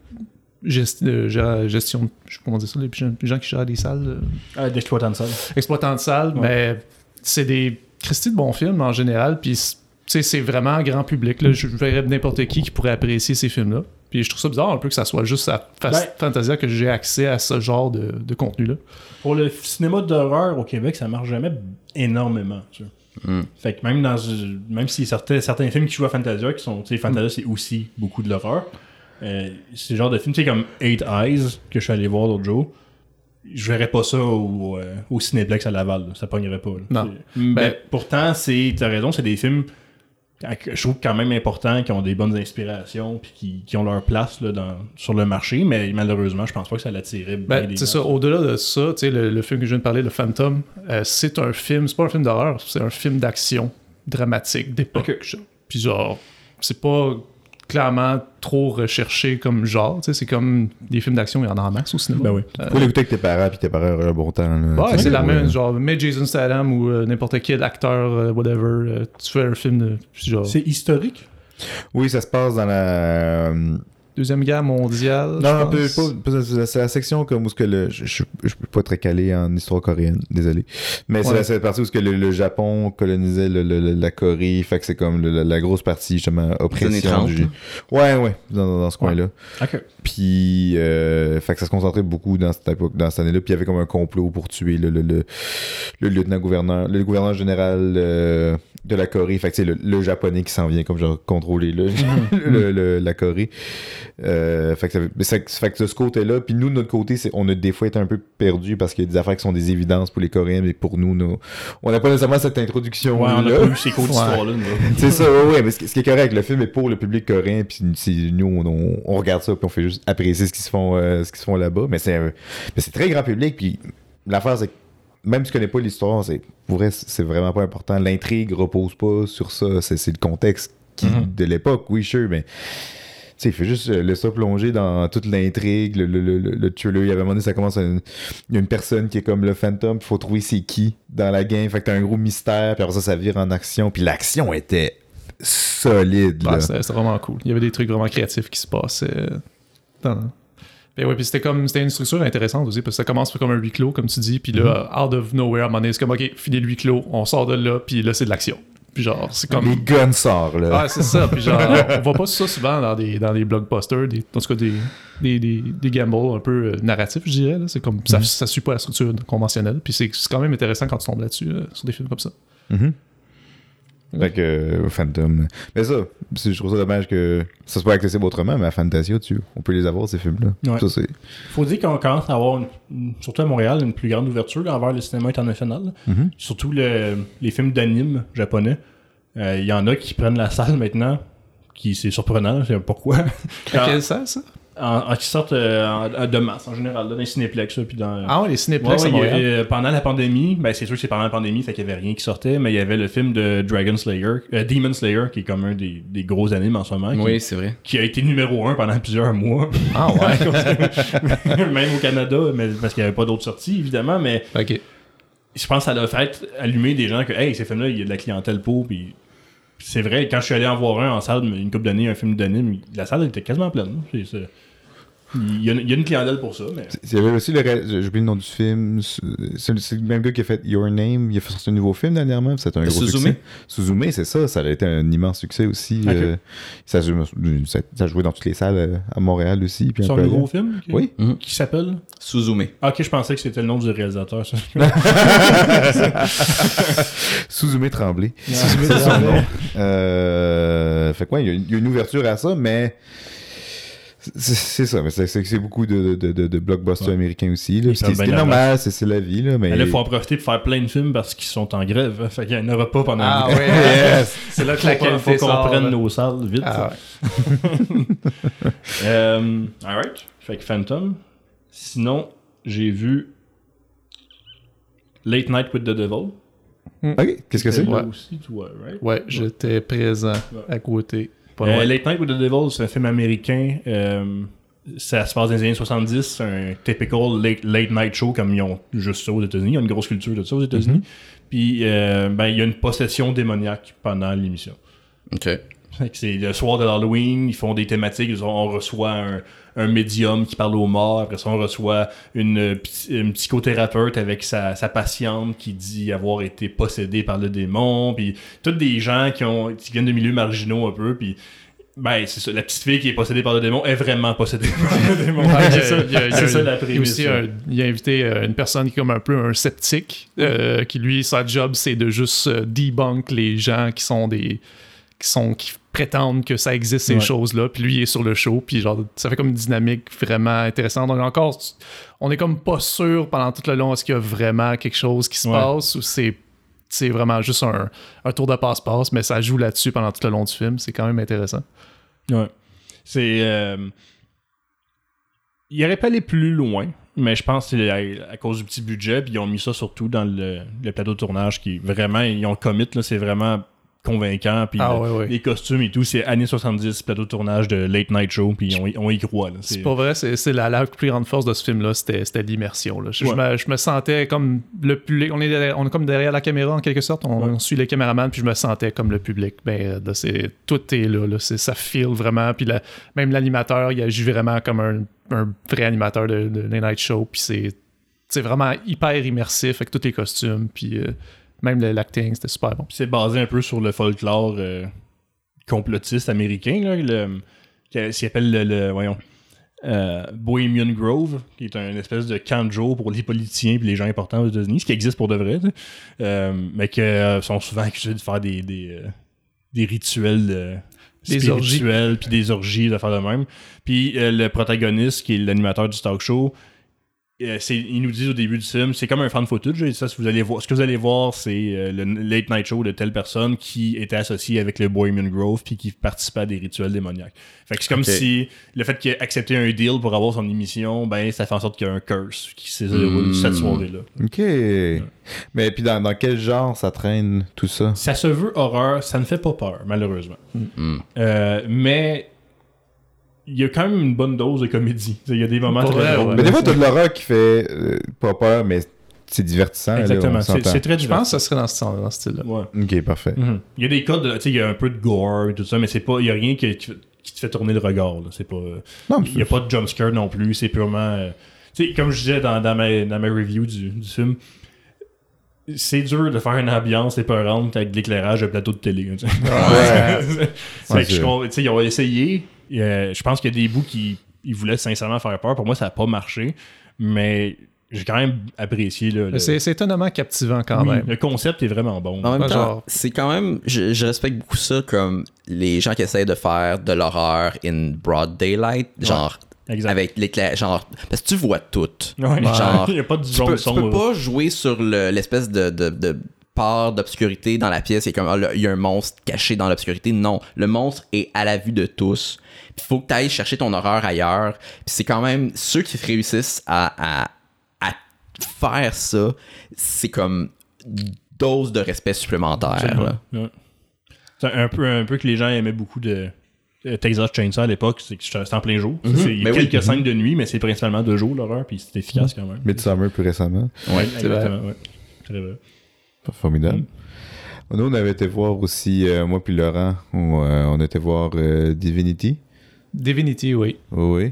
gest- euh, gère- gestion, comment dire ça, les gens, qui gèrent des salles. euh, Ah, D'exploitant de salle. exploitant de salle, Ouais. mais c'est des Christy de bons films en général, puis c- tu sais, c'est vraiment grand public. Là. Je verrais n'importe qui qui pourrait apprécier ces films-là. Puis je trouve ça bizarre un peu que ça soit juste à Fas- Ben- Fantasia que j'ai accès à ce genre de, de contenu-là. Pour le cinéma d'horreur au Québec, ça marche jamais énormément. Tu vois. Mm. Fait que même dans même si certains, certains films qui jouent à Fantasia, qui sont. Tu sais, Fantasia, c'est aussi beaucoup de l'horreur. Euh, c'est le genre de film, tu sais, comme Eight Eyes, que je suis allé voir l'autre jour. Je verrais pas ça au, euh, au Cinéplex à Laval. là. Ça pognerait pas. là. Non. Mais Ben- pourtant, c'est. T'as raison, c'est des films je trouve quand même important qu'ils ont des bonnes inspirations puis qui, qui ont leur place là, dans, sur le marché, mais malheureusement, je pense pas que ça l'attirait bien Ben, des c'est ça. Au-delà de ça, tu sais, le, le film que je viens de parler, le Phantom, euh, c'est un film, c'est pas un film d'horreur, c'est un film d'action dramatique d'époque. Puis genre, c'est pas clairement trop recherché comme genre, tu sais, c'est comme des films d'action, il y en a en masse au cinéma. Ben oui. Euh, Faut l'écouter avec tes parents, puis tes parents auraient un bon temps. là. Ouais, c'est la ouais. même, genre, mets Jason Statham ou euh, n'importe quel acteur, euh, whatever, euh, tu fais un film de, genre, C'est historique? Oui, ça se passe dans la. Deuxième Guerre mondiale. Non, je un peu, pense. pas- pas- c'est c'est la section comme où ce que le. Je, je, je suis pas très calé en histoire coréenne, désolé. Mais c'est Ouais. la, c'est la partie où ce que le, le Japon colonisait le- le- le- la Corée, fait que c'est comme le- la, la grosse partie, justement, oppression 30, du. Ouais, ouais, dans, dans- dans ce coin-là. Ok. Puis, euh, fait que ça se concentrait beaucoup dans cette époque, dans cette année-là. Puis il y avait comme un complot pour tuer le, le, le, le lieutenant-gouverneur, le gouverneur général euh, de la Corée. Fait que c'est le, le japonais qui s'en vient comme genre contrôler le, le- le- la Corée. Euh, fait que ça, fait que de ce côté-là, puis nous de notre côté, c'est, on a des fois été un peu perdu parce qu'il y a des affaires qui sont des évidences pour les Coréens, mais pour nous, nos- on n'a pas nécessairement cette introduction. Ouais, on pas eu ces cours d'histoire-là. C'est ça, ouais, ouais, mais ce qui ce qui est correct, le film est pour le public coréen, puis nous, on, on- on regarde ça, puis on fait juste apprécier ce qu'ils se font, euh, ce qu'ils se font là-bas, mais c'est, un- mais c'est très grand public, puis l'affaire, c'est que même si tu connais pas l'histoire, c'est, pour vrai, c'est vraiment pas important. L'intrigue repose pas sur ça, c'est, le contexte qui- Mhm. de l'époque, oui, sure, mais tu sais, il fait juste laisser ça plonger dans toute l'intrigue, le, le, le, le thriller. Il y avait un moment donné, ça commence, à une- personne qui est comme le fantôme, il faut trouver c'est qui dans la game. Fait que t'as un gros mystère, puis après ça, ça vire en action. Puis l'action était solide, Ouais, là. c'était vraiment cool. Il y avait des trucs vraiment créatifs qui se passaient. dans- Ben ouais, puis c'était comme c'était une structure intéressante aussi parce que ça commence comme un huis clos comme tu dis puis là Mhm. out of nowhere à un moment donné c'est comme ok filer le huis clos on sort de là puis là c'est de l'action puis genre c'est comme Les guns sortent, là. ah c'est ça puis genre on voit pas ça souvent dans des dans des blockbusters des en tout cas des des, des, des gambles un peu euh, narratifs je dirais là. c'est comme ça Mhm. ça suit pas la structure conventionnelle puis c'est quand même intéressant quand tu tombes là-dessus euh, sur des films comme ça Mhm. Fait que, euh, Phantom. Mais ça, je trouve ça dommage que ça soit accessible autrement, mais à Fantasia, tu, on peut les avoir, ces films-là. Ouais. Ça, c'est. faut dire qu'on commence à avoir, une- surtout à Montréal, une plus grande ouverture envers le cinéma international. Mhm. Surtout le- les films d'anime japonais. Euh, Il y en a qui prennent la salle maintenant, qui c'est surprenant, je sais pas pourquoi. à quel sens ça? En- en- qui sortent euh, en- de masse en général, là, dans les cinéplex, là, puis dans... ah ouais les cinéplex ouais, euh, pendant la pandémie, ben c'est sûr que c'est pendant la pandémie, fait qu'il y avait rien qui sortait, mais il y avait le film de Dragon Slayer, euh, Demon Slayer, qui est comme un des, des gros animes en ce moment, qui, Oui, c'est vrai. qui a été numéro un pendant plusieurs mois, ah ouais même au Canada, mais parce qu'il n'y avait pas d'autres sorties évidemment, mais ok je pense que ça a fait allumer des gens que hey ces films-là il y a de la clientèle pour, puis c'est vrai quand je suis allé en voir un en salle une couple d'années un film d'anime, la salle était quasiment pleine. C'est- c'est- Il y, a, il y a une clientèle pour ça, mais Il y avait aussi le. J'ai oublié le nom du film. C'est le même gars qui a fait Your Name. Il a fait sortir un nouveau film dernièrement. C'était un gros Suzume? succès. Suzume, c'est ça. Ça a été un immense succès aussi. Euh, ça, a joué- ça a joué dans toutes les salles euh, à Montréal aussi. Un c'est un gros ailleurs. film Oui. qui s'appelle? Suzume. Ah, Ok, je pensais que c'était le nom du réalisateur. ça. Suzume Tremblay. Suzume C'est son Tremblay. nom. Euh, fait quoi, il y, a une- il y a une ouverture à ça, mais c'est ça. Mais c'est- beaucoup de, de, de, de blockbusters Ouais. américains aussi. C'est normal, c'est la vie. Là, mais Là, il faut en profiter pour faire plein de films parce qu'ils sont en grève. hein. Fait qu'il n'y en aura pas pendant ah un ouais Yes. c'est là que Faut la qu'on- qualité faut qu'on sort, prenne là. nos salles vite. Ah ouais. Euh, alright. Fait que Phantom. Sinon, j'ai vu Late Night with the Devil. Ok, qu'est-ce que c'est? Là Ouais. aussi, toi, right? Ouais, j'étais présent à côté. Euh. Late Night with the Devil, c'est un film américain. euh, ça se passe dans les années 70. C'est un typical late, late night show comme ils ont juste ça aux États-Unis. Il y a une grosse culture de ça aux États-Unis. Puis, euh, ben, il y a une possession démoniaque pendant l'émission. OK. C'est le soir de l'Halloween, ils font des thématiques, ils ont- on reçoit un, un médium qui parle aux morts, après ça on reçoit une, euh, une psychothérapeute avec sa, sa patiente qui dit avoir été possédée par le démon, puis tous des gens qui, ont, qui viennent de milieux marginaux un peu, puis ben c'est ça, la petite fille qui est possédée par le démon est vraiment possédée par le démon. C'est a- ça, il y a- ça la il a prémisse. il invité euh, une personne qui est comme un peu un sceptique, euh, qui lui, sa job, c'est de juste debunk les gens qui sont des. Qui sont. qui prétendent que ça existe ces Ouais. choses-là. Puis lui, il est sur le show. Puis genre, ça fait comme une dynamique vraiment intéressante. Donc encore, on est comme pas sûr pendant tout le long est-ce qu'il y a vraiment quelque chose qui se Ouais. passe ou c'est c'est vraiment juste un, un tour de passe-passe, mais ça joue là-dessus pendant tout le long du film. C'est quand même intéressant. Ouais. C'est. euh, Il aurait pas allé plus loin, mais je pense que c'est à, à cause du petit budget, puis ils ont mis ça surtout dans le, le plateau de tournage qui vraiment, ils ont commit, là, c'est vraiment convaincant, puis Ah le- ouais. les costumes et tout, c'est années 70, plateau de tournage de Late Night Show, puis on, y- on y croit. C'est pas vrai, c'est c'est la, la plus grande force de ce film-là, c'était c'était l'immersion. là. Je, je me, je me sentais comme le public. On est, derrière- on est comme derrière la caméra en quelque sorte. On, Ouais. on suit les caméramans, puis je me sentais comme le public. Ben, là, c'est- tout est là, là. C'est- ça feel vraiment. Puis la- même l'animateur, il agit vraiment comme un, un vrai animateur de, de Late Night Show. Puis c'est c'est vraiment hyper immersif avec tous les costumes. Puis euh, même le- l'acting, c'était super bon. C'est basé un peu sur le folklore euh, complotiste américain, là, le, qui s'appelle le, le- voyons, euh, Bohemian Grove, qui est un espèce de camp de jour pour les politiciens et les gens importants aux États-Unis, ce qui existe pour de vrai. Euh, mais qui sont souvent accusés de faire des, des, des rituels Des orgies. puis des orgies, de faire de même. Puis euh, le protagoniste, qui est l'animateur du talk show, euh, ils nous disent au début du film, c'est comme un fan footage. et Ça, si vous allez voir, ce que vous allez voir, c'est euh, le late night show de telle personne qui était associée avec le Bohemian Grove puis qui participait à des rituels démoniaques. Fait que c'est comme si le fait qu'il ait accepté un deal pour avoir son émission, ben ça fait en sorte qu'il y a un curse qui se déroule Hmm. cette soirée-là. Ok. Mais puis dans, dans quel genre ça traîne tout ça? Ça se veut horreur, ça ne fait pas peur, malheureusement. Mm. Euh, mais il y a quand même une bonne dose de comédie. Il y a des moments Pour très vrai, drôles. ouais. Mais des fois, t'as de l'horreur qui fait euh, pas peur, mais c'est divertissant. Exactement. C'est très Je pense que ça serait dans ce, dans ce style-là. Ouais. Ok, parfait. Mhm. Il y a des codes, de- tu sais, il y a un peu de gore et tout ça, mais c'est pas, il y a rien qui, qui- qui te fait tourner le regard. là. C'est pas, Non, il y a pas de jumpscare non plus. C'est purement, euh, tu sais, comme je disais dans, dans ma, dans ma review du, du film, c'est dur de faire une ambiance épeurante avec de l'éclairage de plateau de télé. tu sais. Ouais. Fait Ouais, que je ils ont essayé. Euh, je pense qu'il y a des bouts qui ils voulaient sincèrement faire peur. Pour moi, ça n'a pas marché, mais j'ai quand même apprécié. là, le- C'est c'est étonnamment captivant quand Oui, même. Le concept est vraiment bon. En même temps, genre- c'est quand même. Je, je respecte beaucoup ça comme les gens qui essayent de faire de l'horreur in broad daylight. Genre, Exact. avec l'éclair. Genre, parce que tu vois tout. Ouais. Genre, il n'y a pas de Tu peux, tu peux pas jouer sur le- l'espèce de, de, de part d'obscurité dans la pièce. Il y a comme, ah, il y a un monstre caché dans l'obscurité. Non, le monstre est à la vue de tous. Il faut que tu ailles chercher ton horreur ailleurs. Puis c'est quand même ceux qui réussissent à, à, à faire ça, c'est comme dose de respect supplémentaire. C'est un peu, un peu que les gens aimaient beaucoup de Texas Chainsaw à l'époque, c'est que c'était en plein jour. C'est- Il y a oui. quelques scènes de nuit, mais c'est principalement de jour l'horreur, puis c'est efficace quand même. Midsummer plus récemment. Ouais, c'est vrai. exactement. Ouais. Très vrai. Formidable. Mm. Nous, on avait été voir aussi, euh, moi puis Laurent, où, euh, on était voir euh, Divinity. Divinity, oui. Oui.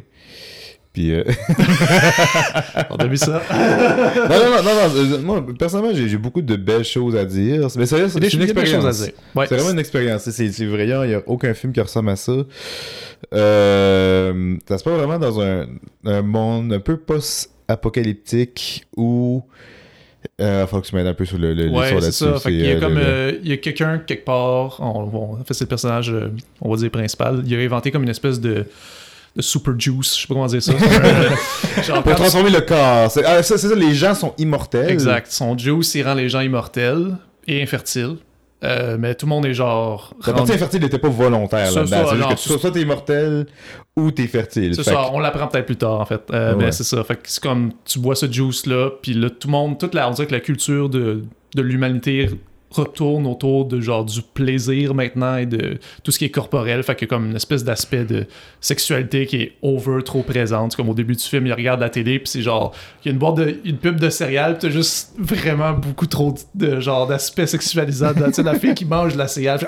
Puis, euh, On a vu ça. non, non, non, non, non, moi, personnellement, j'ai beaucoup de belles choses à dire. Mais c'est c'est une expérience. Ouais. C'est vraiment une expérience. C'est c'est vrai, il n'y a aucun film qui ressemble à ça. Ça se passe vraiment dans un, un monde un peu post-apocalyptique où. Euh, il faut que tu m'aides un peu sur le, le, Ouais, l'histoire c'est là-dessus. ça. Fait qu'il y a euh, comme le- le- euh, il y a quelqu'un quelque part, on, on- fait c'est le personnage, euh, on va dire principal. Il a inventé comme une espèce de, de super juice, je sais pas comment dire ça. Genre, Pour transformer le corps. C'est ah, ça, c'est ça, les gens sont immortels. exact. Son juice, il rend les gens immortels et infertiles. Euh, mais tout le monde est genre. La rendu- partie infertile n'était pas volontaire là-dedans. C'est juste que soit, soit t'es immortel ou t'es fertile. C'est ça, que- on l'apprend peut-être plus tard en fait. Euh, Ouais. Mais c'est ça, fait que c'est comme tu bois ce juice là, puis là tout le monde, toute la, on dirait que la culture de, de l'humanité retourne autour de genre du plaisir maintenant et de tout ce qui est corporel, fait que comme une espèce d'aspect de sexualité qui est over trop présente. Comme au début du film, il regarde la télé puis c'est genre il y a une boîte de une pub de céréales, puis t'as juste vraiment beaucoup trop de, genre d'aspect sexualisant. Tu sais la fille qui mange la céréale, fait,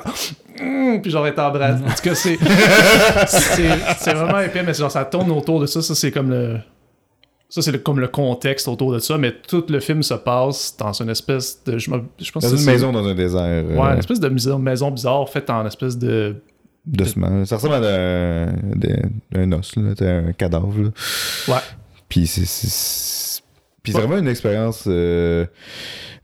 Hum puis genre elle t'embrasse. En tout cas c'est c'est c'est vraiment épais, mais genre ça tourne autour de ça. Ça, c'est comme le. Ça, c'est comme le contexte autour de ça, mais tout le film se passe dans une espèce de. Je, pense Dans une maison dans un désert. euh, Ouais, une espèce de maison, maison bizarre faite en espèce de. Doucement. Ça ressemble à un, un os, là. Un cadavre. Là. Ouais. Puis c'est. Puis c'est vraiment une expérience. euh,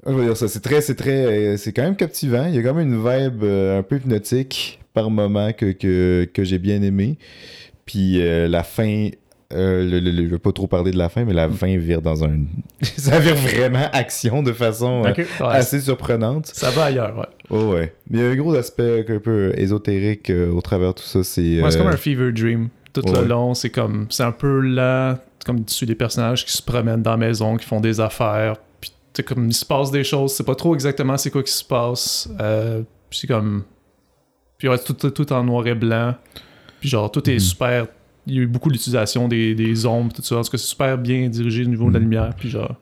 Je veux dire ça. C'est très. C'est très. euh, C'est quand même captivant. Il y a quand même une vibe euh, un peu hypnotique par moment que, que, que j'ai bien aimé. Puis euh, la fin. Euh, le, le- le- je vais pas trop parler de la fin, mais la fin vire dans un. ça vire vraiment action de façon euh. Ouais, assez surprenante. Ça va ailleurs, ouais. Oh ouais. Mais il y a un gros aspect un peu ésotérique euh, au travers de tout ça. C'est. Ouais, c'est euh, comme un fever dream. Tout ouais. le long, c'est comme. C'est un peu là. Comme suis des personnages qui se promènent dans la maison, qui font des affaires. Puis, comme il se passe des choses. C'est pas trop exactement c'est quoi qui se passe. Euh, puis c'est comme. Puis ouais, tout, tout, tout en noir et blanc. Puis genre, tout est Mhm. super. Il y a eu beaucoup d'utilisation des, des ombres, tout ça. En tout cas, c'est super bien dirigé au niveau de la Mhm. lumière. Puis genre.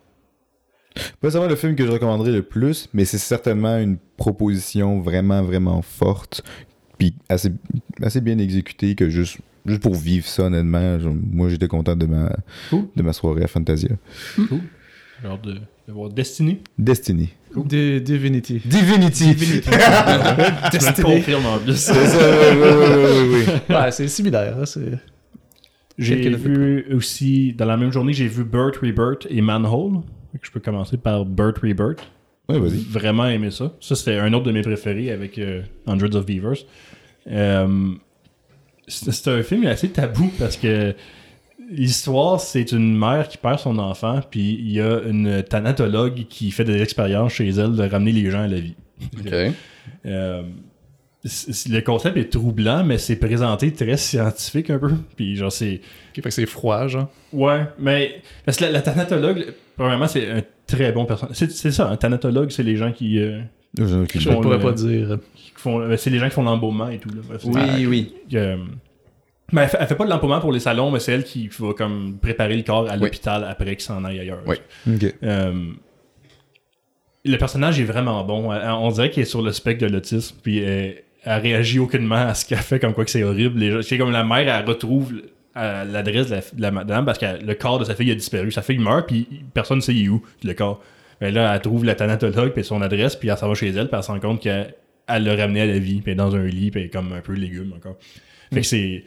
Pas seulement le film que je recommanderais le plus, mais c'est certainement une proposition vraiment, vraiment forte. Puis assez, assez bien exécutée que juste. Juste pour vivre ça, honnêtement, je- moi j'étais content de ma, Cool. de ma soirée à Fantasia. Cool. Hâte de, de voir Destiny. Destiny. Di- Divinity. Divinity! Tu me le confirmes en plus. C'est ça, oui, oui, oui, oui, oui. Ouais, c'est similaire. hein, c'est... J'ai vu aussi, dans la même journée, j'ai vu Burt Rebirth et Manhole. Je peux commencer par Burt Rebirth. Ouais, vas-y. Vraiment aimé ça. Ça, c'était un autre de mes préférés avec euh, Hundreds of Beavers. Euh, c'est un film assez tabou parce que l'histoire, c'est une mère qui perd son enfant, puis il y a une thanatologue qui fait des expériences chez elle de ramener les gens à la vie. Ok. Euh, le concept est troublant, mais c'est présenté très scientifique un peu. Puis genre, c'est. Ok, fait que c'est froid, genre. Ouais, mais. Parce que la, la thanatologue, premièrement, c'est un très bon personnage. C'est ça, un thanatologue, c'est les gens qui. euh, J'en ai aucune Je. Bon, pourrais le- pas dire. qui font. euh, C'est les gens qui font l'embaumement et tout. Là. Bref, Oui, oui. euh, mais elle fait, elle fait pas de l'embaumement pour les salons, mais c'est elle qui va comme préparer le corps à Oui. l'hôpital après qu'il s'en aille ailleurs. Oui. Ok. Euh, le personnage est vraiment bon. On dirait qu'il est sur le spectre de l'autisme, puis elle, elle réagit aucunement à ce qu'elle fait, comme quoi que c'est horrible. C'est comme la mère, elle retrouve l'adresse de la, de la madame parce que le corps de sa fille a disparu. Sa fille meurt, puis personne ne sait il est où, le corps. Mais là, elle trouve la thanatologue, puis son adresse, puis elle s'en va chez elle, puis elle se rend compte qu'elle elle l'a ramené à la vie, puis dans un lit, puis comme un peu légume encore. Fait que c'est.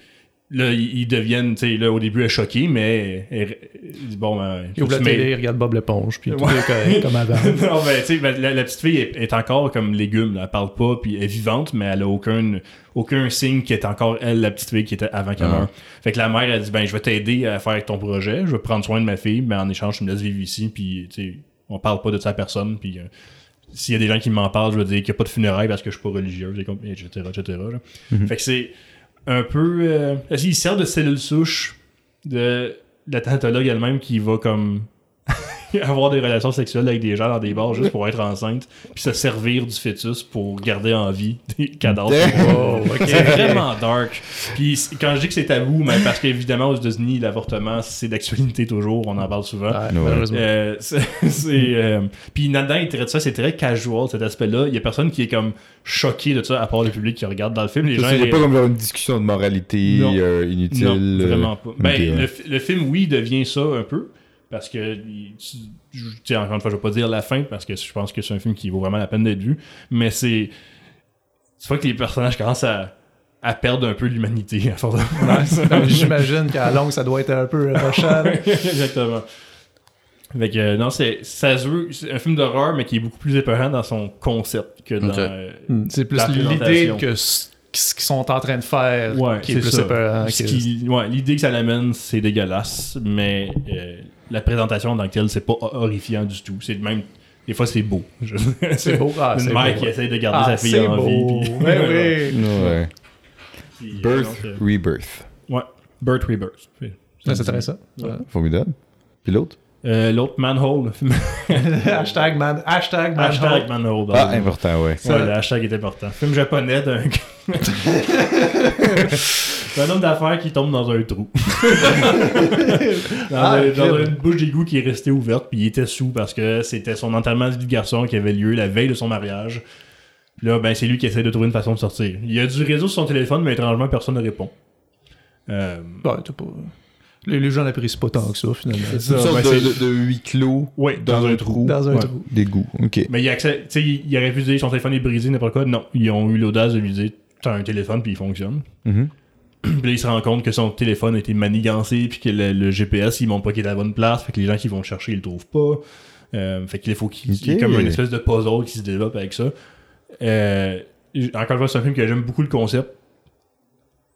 Là, ils deviennent, tu sais, là, au début, elle est choquée, mais. elle- elle dit, bon, ben. Il ouvre la télé, il regarde Bob l'éponge, puis tout Ouais. est correct comme avant. non, ben, tu sais, ben, la, la petite fille est, est encore comme légume. Là. Elle parle pas, puis elle est vivante, mais elle a aucun, aucun signe qui est encore elle, la petite fille qui était avant qu'elle Ah. meure. Fait que la mère, elle dit Ben, je vais t'aider à faire ton projet, je vais prendre soin de ma fille, mais en échange, tu me laisses vivre ici, puis tu sais, on parle pas de à personne, puis. euh, s'il y a des gens qui m'en parlent, je veux dire qu'il n'y a pas de funérailles parce que je suis pas comme- etc., etc. Mhm. Fait que c'est un peu... Euh, il sert de cellule souche de la thanatologue elle-même qui va comme avoir des relations sexuelles avec des gens dans des bars juste pour être enceinte, puis se servir du fœtus pour garder en vie des cadavres. Oh. C'est vraiment dark. Puis quand je dis que c'est tabou, mais parce qu'évidemment aux États-Unis, l'avortement c'est d'actualité toujours, on en parle souvent. Malheureusement. Euh, c'est, c'est, euh, puis là-dedans, il traite ça, c'est très casual cet aspect-là. Il y a personne qui est comme choqué de ça, à part le public qui regarde dans le film. Les gens, Il n'y a ils- pas comme genre une discussion de moralité Non. euh, inutile. non, vraiment pas. Ben, ok, ouais. le, fi- le film, oui, devient ça un peu. Parce que, tu encore une fois, je vais pas dire la fin, parce que je pense que c'est un film qui vaut vraiment la peine d'être vu. Mais c'est. Tu vois que les personnages commencent à, à perdre un peu l'humanité à force de. J'imagine qu'à la longue, ça doit être un peu rochant. là. Exactement. Fait que, euh, non, c'est, ça se veut, c'est un film d'horreur, mais qui est beaucoup plus épeurant dans son concept que dans. Euh, Hmm, C'est plus La l'idée que ce ce qu'ils sont en train de faire Ouais, qui est, c'est plus ça. épeurant Ce que- qui- ouais, l'idée que ça l'amène, c'est dégueulasse, mais euh, la présentation que telle, c'est pas horrifiant du tout. C'est même. Des fois, c'est beau. C'est beau. Ah, c'est Une mère beau, qui essaie de garder Ah, sa fille c'est en beau. vie. puis- Ouais, oui. Ouais. Puis, euh, Birth, donc, euh, Rebirth. ouais, Birth Rebirth. Fait- Ouais, C'est intéressant. Formidable. Puis l'autre? Euh, L'autre, Manhole. hashtag man, hashtag man. hashtag Manhole. Ah, important, ouais. Ouais, le hashtag est important. Film japonais d'un. C'est un homme d'affaires qui tombe dans un trou. dans, Ah, un- dans crime. une bouche d'égout qui est restée ouverte, puis il était sous parce que c'était son enterrement de vie de garçon qui avait lieu la veille de son mariage. Puis là, ben, c'est lui qui essaie de trouver une façon de sortir. Il y a du réseau sur son téléphone, mais étrangement, personne ne répond. Euh, Ouais, t'as pas... les, les gens n'apprécient pas tant que ça, finalement. Une ça, sorte ben, de, c'est- de, de huis clos ouais, dans, un trou. Dans un Ouais. trou. D'égout. Ok. Mais il, accès, il, il aurait pu dire son téléphone est brisé, n'importe quoi. Non, ils ont eu l'audace de lui dire T'as un téléphone, puis il fonctionne. Mhm. Puis là, il se rend compte que son téléphone a été manigancé, puis que le, le GPS, il montre pas qu'il est à la bonne place, fait que les gens qui vont le chercher, ils le trouvent pas. Euh, fait qu'il faut qu'il il y ait comme une espèce de puzzle qui se développe avec ça. Euh, encore une fois, c'est un film que j'aime beaucoup le concept.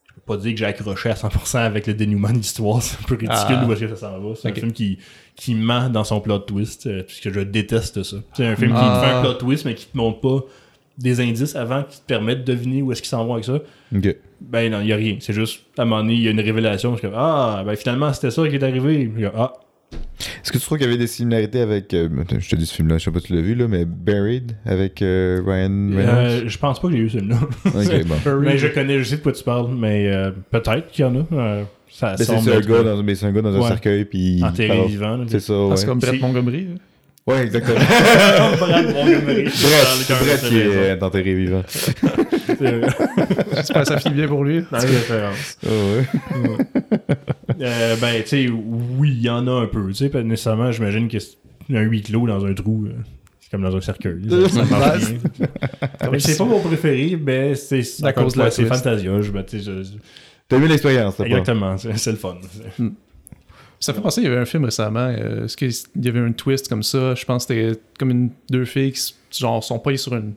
Je peux pas dire que j'ai accroché à 100% avec le dénouement de l'histoire, c'est un peu ridicule Ah. où est-ce que ça s'en va. C'est un film qui, qui ment dans son plot twist, euh, puisque je déteste ça. C'est un film qui Ah. te fait un plot twist, mais qui te montre pas des indices avant qui te permettent de deviner où est-ce qu'ils s'en vont avec ça. Ben non, il y a rien. C'est juste, à un moment donné, il y a une révélation. parce que, ah, ben finalement, c'était ça qui est arrivé. Ah, Est-ce que tu trouves qu'il y avait des similarités avec. euh, attends, je te dis ce film-là, je sais pas si tu l'as vu, là, mais Buried avec euh, Ryan Reynolds? euh, je pense pas que j'ai eu celui-là. Ok, bon. mais je connais, je sais de quoi tu parles, mais euh, peut-être qu'il y en a. Euh, ça Ben, c'est semble c'est un gars dans, mais c'est un gars dans un cercueil, puis. enterré vivant. C'est ça, Ah, ouais. c'est comme Brett Montgomery. là. Ouais, exactement. Brad Montgomery. Brett, qui est enterré vivant. J'espère que ça finit bien pour lui. Dans les références. Oh, ouais. Euh, ben, tu sais, oui, il y en a un peu. Tu sais, pas nécessairement, j'imagine que un huis clos dans un trou. euh, C'est comme dans un cercueil. Ça, ça marche bien. Mais c'est pas mon préféré, mais c'est À cause de la c'est. Fantasia. T'as aimé l'expérience, exactement, c'est c'est le fun. Ça fait penser, il y avait un film récemment, euh, est-ce qu'il y avait un twist comme ça, je pense que c'était comme une, deux filles qui genre, sont pas sur une...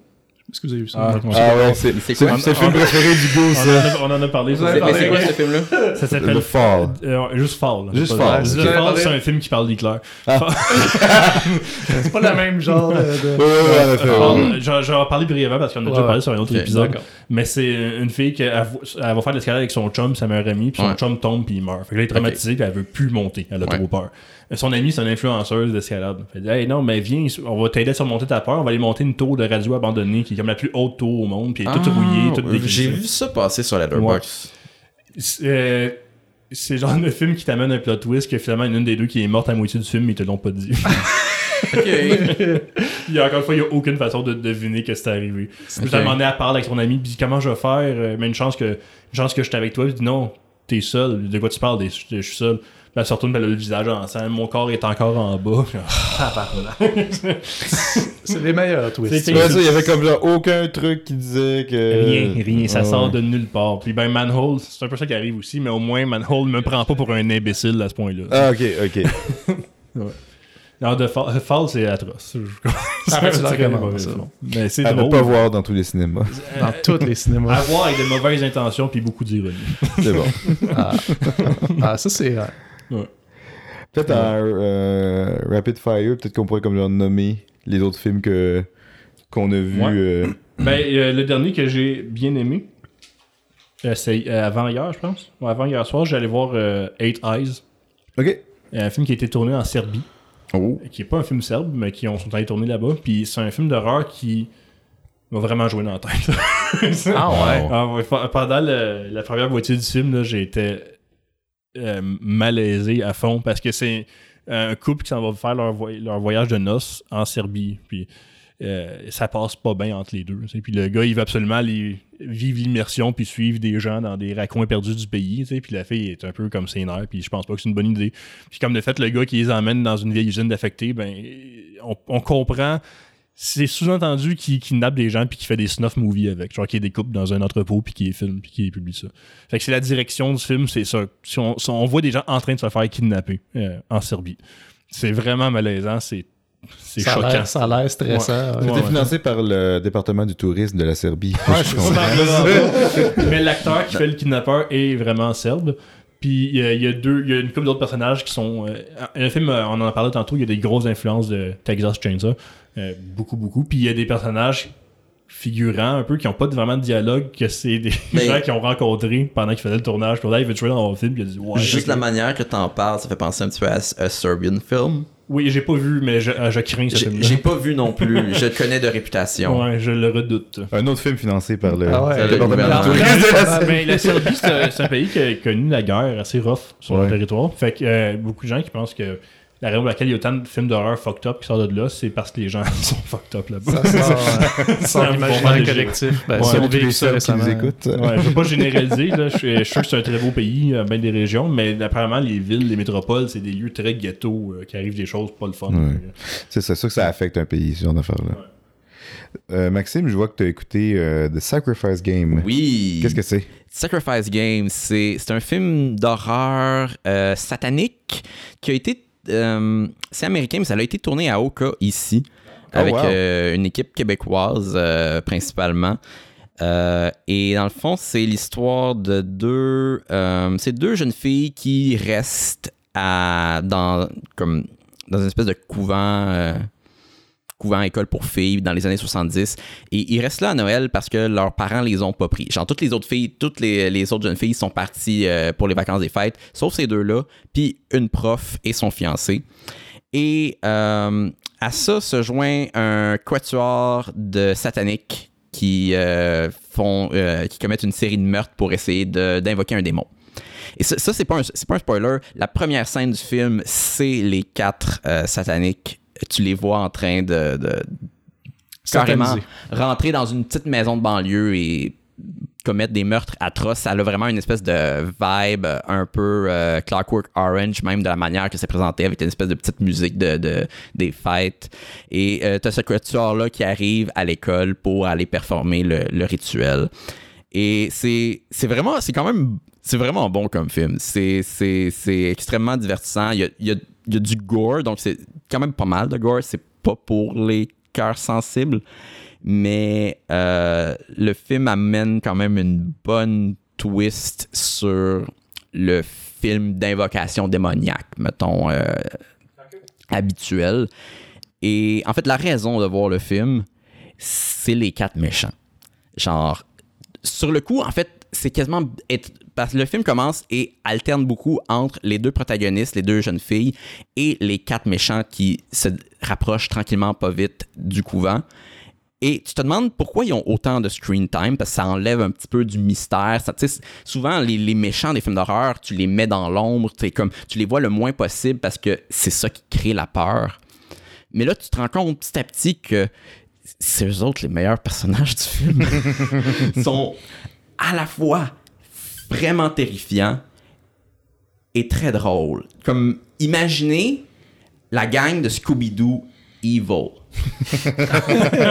Est-ce que vous avez vu ça? Ah. Ah ouais, c'est C'est c'est quoi? c'est le film préféré du goût, On en, ça. a, on en a parlé. Mais c'est quoi ce film-là? Ça s'appelle The Fall. Euh, juste Fall. Juste Fall. Avez Fall, c'est un film qui parle d'Hitler. C'est pas le même genre de... de- Ouais, ouais, ouais, en parlé brièvement parce qu'on a déjà parlé sur un autre épisode. Mais c'est une fille qui elle, va- elle va faire de l'escalade avec son chum, sa meilleure amie, puis son Ouais. chum tombe puis il meurt. Fait que là, elle est traumatisée, puis elle veut plus monter. Elle a Ouais. trop peur. Euh, Son amie, c'est une influenceuse d'escalade. Elle dit Hey, non, mais viens, on va t'aider à surmonter ta peur. On va aller monter une tour de radio abandonnée qui est comme la plus haute tour au monde, puis elle est toute rouillée, toute Ah, J'ai vu ça passer sur Letterboxd. C'est euh, c'est le genre de film qui t'amène un plot twist que finalement, une des deux qui est morte à moitié du film, mais ils te l'ont pas dit. Ok. il y a encore une fois, il n'y a aucune façon de deviner que c'est arrivé. Je Ok. lui demandé à parler avec son ami, puis dit comment je vais faire, euh, mais une chance que, une chance que je suis avec toi. Il dit non, t'es seul. De quoi tu parles? Je suis seul. Elle se retourne, puis elle a le visage en sang. Mon corps est encore en bas. C'est les meilleurs twists. Ouais, il y avait comme genre aucun truc qui disait que. Rien, rien, ça sort ouais. de nulle part. Puis ben Manhole, c'est un peu ça qui arrive aussi, mais au moins Manhole me prend pas pour un imbécile à ce point-là. Ah, ok, ok. Non, de Fall, Fall, c'est atroce. Arrête, c'est mauvais ça. Mais c'est À ne pas voir dans tous les cinémas. Dans tous les cinémas. À voir avec de mauvaises intentions puis beaucoup d'ironie. C'est bon. Ah, Ah, ça c'est... ouais. Peut-être en euh, Rapid Fire, peut-être qu'on pourrait comme genre nommer les autres films que qu'on a vus. Ouais. euh, Ben, euh, le dernier que j'ai bien aimé, euh, c'est euh, avant hier, je pense. Ouais, avant hier soir, j'allais voir euh, Eight Eyes, Ok. un film qui a été tourné en Serbie, Oh. qui est pas un film serbe, mais qui ont, sont allés tourner là-bas. Puis c'est un film d'horreur qui m'a vraiment joué dans la tête. Ah ouais. Ah ouais, pe- pendant le- la première moitié du film, été euh, malaisé à fond parce que c'est un couple qui s'en va faire leur, voy- leur voyage de noces en Serbie. Puis euh, ça passe pas bien entre les deux. Puis le gars, il veut absolument aller vivre l'immersion puis suivre des gens dans des raccoins perdus du pays. Puis la fille est un peu comme nerfs. Puis je pense pas que c'est une bonne idée. Puis comme de fait, le gars qui les emmène dans une vieille usine d'affectés, ben, on comprend c'est sous-entendu qu'il kidnappe des gens puis qu'il fait des snuff movies avec. Genre qu'il les découpe dans un entrepôt puis qu'il les filme puis qu'il les publie ça. Fait que c'est la direction du film, c'est ça. Si on, si on voit des gens en train de se faire kidnapper euh, en Serbie. C'est vraiment malaisant, c'est c'est a choquant. l'air- ça a l'air stressant. ouais. C'était ouais. financé par le département du tourisme de la Serbie. Ouais, Je. Mais l'acteur qui fait le kidnappeur est vraiment serbe. Puis il y, a- il y a deux, il y a une couple d'autres personnages qui sont. euh, le film, on en a parlé tantôt, il y a des grosses influences de Texas Chainsaw, euh, beaucoup beaucoup. Puis il y a des personnages figurants un peu qui ont pas vraiment de dialogue que c'est des Mais- gens qui ont rencontré pendant qu'ils faisaient le tournage. Puis là, il veut jouer dans mon film, puis il a dit ouais. Juste la manière que t'en parles, ça fait penser un petit peu à un Serbian film. Oui, j'ai pas vu, mais je, euh, je crains ce J'ai film-là. j'ai pas vu non plus. Je le connais de réputation. Ouais, je le redoute. Un autre film financé par le, Ah ouais. le Le gouvernement. Ah, Serbie. mais la Serbie, c'est un, c'est un pays qui a connu la guerre assez rough sur Ouais. le territoire. Fait que euh, beaucoup de gens qui pensent que la raison pour laquelle il y a autant de films d'horreur fucked up qui sortent de là, c'est parce que les gens sont fucked up là-bas. Ça sort, euh, C'est sort un bon l'imaginaire léger. collectif. Ben, Ouais, si on vit ça qui nous écoutent. Ouais, je veux pas généraliser, là. Je, suis, je suis sûr que c'est un très beau pays, euh, bien des régions, mais apparemment, les villes, les métropoles, c'est des lieux très ghetto euh, qui arrivent des choses pas le fun. Ouais. C'est ça, c'est sûr que ça affecte un pays, ce genre d'affaires-là. Euh, Maxime, je vois que tu as écouté euh, The Sacrifice Game. Oui. Qu'est-ce que c'est? Sacrifice Game, c'est c'est un film d'horreur euh, satanique qui a été. Euh, c'est américain, mais ça a été tourné à Oka ici, Oh, avec wow. euh, une équipe québécoise euh, principalement. Et dans le fond, c'est l'histoire de deux, c'est deux jeunes filles qui restent à, dans, comme, dans une espèce de couvent, couvent école pour filles dans les années 70. Et ils restent là à Noël parce que leurs parents les ont pas pris. Genre, toutes les autres filles, toutes les, autres jeunes filles sont parties euh, pour les vacances des fêtes, sauf ces deux-là, puis une prof et son fiancé. Et euh, à ça se joint un quatuor de sataniques qui euh, font, qui commettent une série de meurtres pour essayer d'invoquer un démon. Et ça, ça, c'est pas pas un spoiler. La première scène du film, c'est les quatre sataniques. Tu les vois en train de, de carrément rentrer dans une petite maison de banlieue et commettre des meurtres atroces. Ça a vraiment une espèce de vibe un peu euh, Clockwork Orange, même de la manière que c'est présenté avec une espèce de petite musique de, de- des fêtes. Et euh, t'as ce quatuor-là qui arrive à l'école pour aller performer le, le rituel. Et c'est vraiment, c'est quand même, c'est vraiment bon comme film. C'est extrêmement divertissant. Il y a, il y a- il y a du gore, donc c'est quand même pas mal de gore. C'est pas pour les cœurs sensibles mais euh, le film amène quand même une bonne twist sur le film d'invocation démoniaque, mettons, euh, habituel. Et en fait, la raison de voir le film, c'est les quatre méchants. Genre, sur le coup, en fait, c'est quasiment. être- Parce que le film commence et alterne beaucoup entre les deux protagonistes, les deux jeunes filles, et les quatre méchants qui se rapprochent tranquillement, pas vite, du couvent. Et tu te demandes pourquoi ils ont autant de screen time, parce que ça enlève un petit peu du mystère. Ça, souvent, les, les méchants des films d'horreur, tu les mets dans l'ombre, tu comme, tu les vois le moins possible parce que c'est ça qui crée la peur. Mais là, tu te rends compte petit à petit que c'est eux autres les meilleurs personnages du film. Ils sont à la fois vraiment terrifiants et très drôles. Comme, imaginez la gang de Scooby-Doo Evil.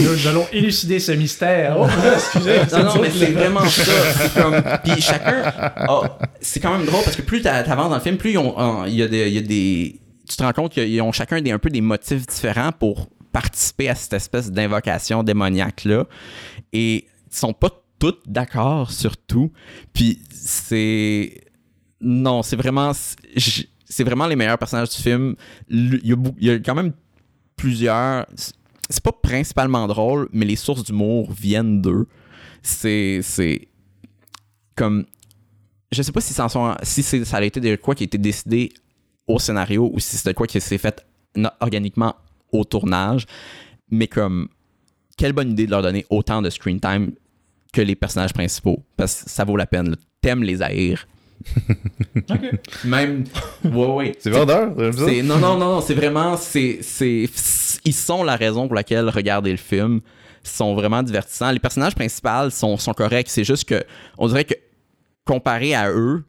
Nous, allons élucider ce mystère. Oh, excusez. Non, non, mais c'est vraiment ça. Comme. Puis chacun. c'est quand même drôle parce que plus t'a- t'avances dans le film, plus il y, a des- il y a des. Tu te rends compte qu'ils ont chacun des, un peu des motifs différents pour participer à cette espèce d'invocation démoniaque-là. Et ils sont pas tous d'accord sur tout. Puis c'est. Non, c'est vraiment. c'est- vraiment les meilleurs personnages du film. Il y a, a quand même plusieurs. C'est pas principalement drôle, mais les sources d'humour viennent d'eux. C'est. C'est. Comme. Je sais pas si, sont- si ça a été de quoi qui a été décidé au scénario ou si de quoi qui s'est fait organiquement au tournage. Mais comme. Quelle bonne idée de leur donner autant de screen time que les personnages principaux. Parce que ça vaut la peine. T'aimes les haïr. Même. Ouais, ouais. C'est vendeur, j'aime ça? C'est- non, non, non, non, c'est vraiment. c'est c'est Ils sont la raison pour laquelle regarder le film. Ils sont vraiment divertissants. Les personnages principaux sont, sont corrects. C'est juste que, on dirait que, comparé à eux,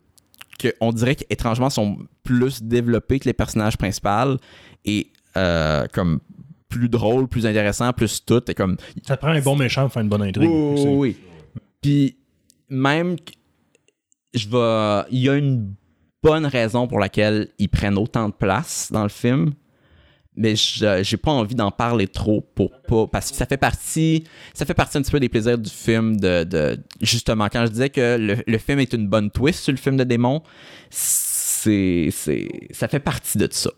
que on dirait qu'étrangement, sont plus développés que les personnages principaux et euh, comme plus drôles, plus intéressants, plus tout. Et comme, Ça prend un bon méchant pour faire une bonne intrigue. oui, oui. Puis même, je vais, il y a une bonne raison pour laquelle ils prennent autant de place dans le film, mais j'ai pas envie d'en parler trop pour pas, parce que ça fait partie, ça fait partie un petit peu des plaisirs du film de, justement quand je disais que le, le film est une bonne twist sur le film de démon, c'est, ça fait partie de ça.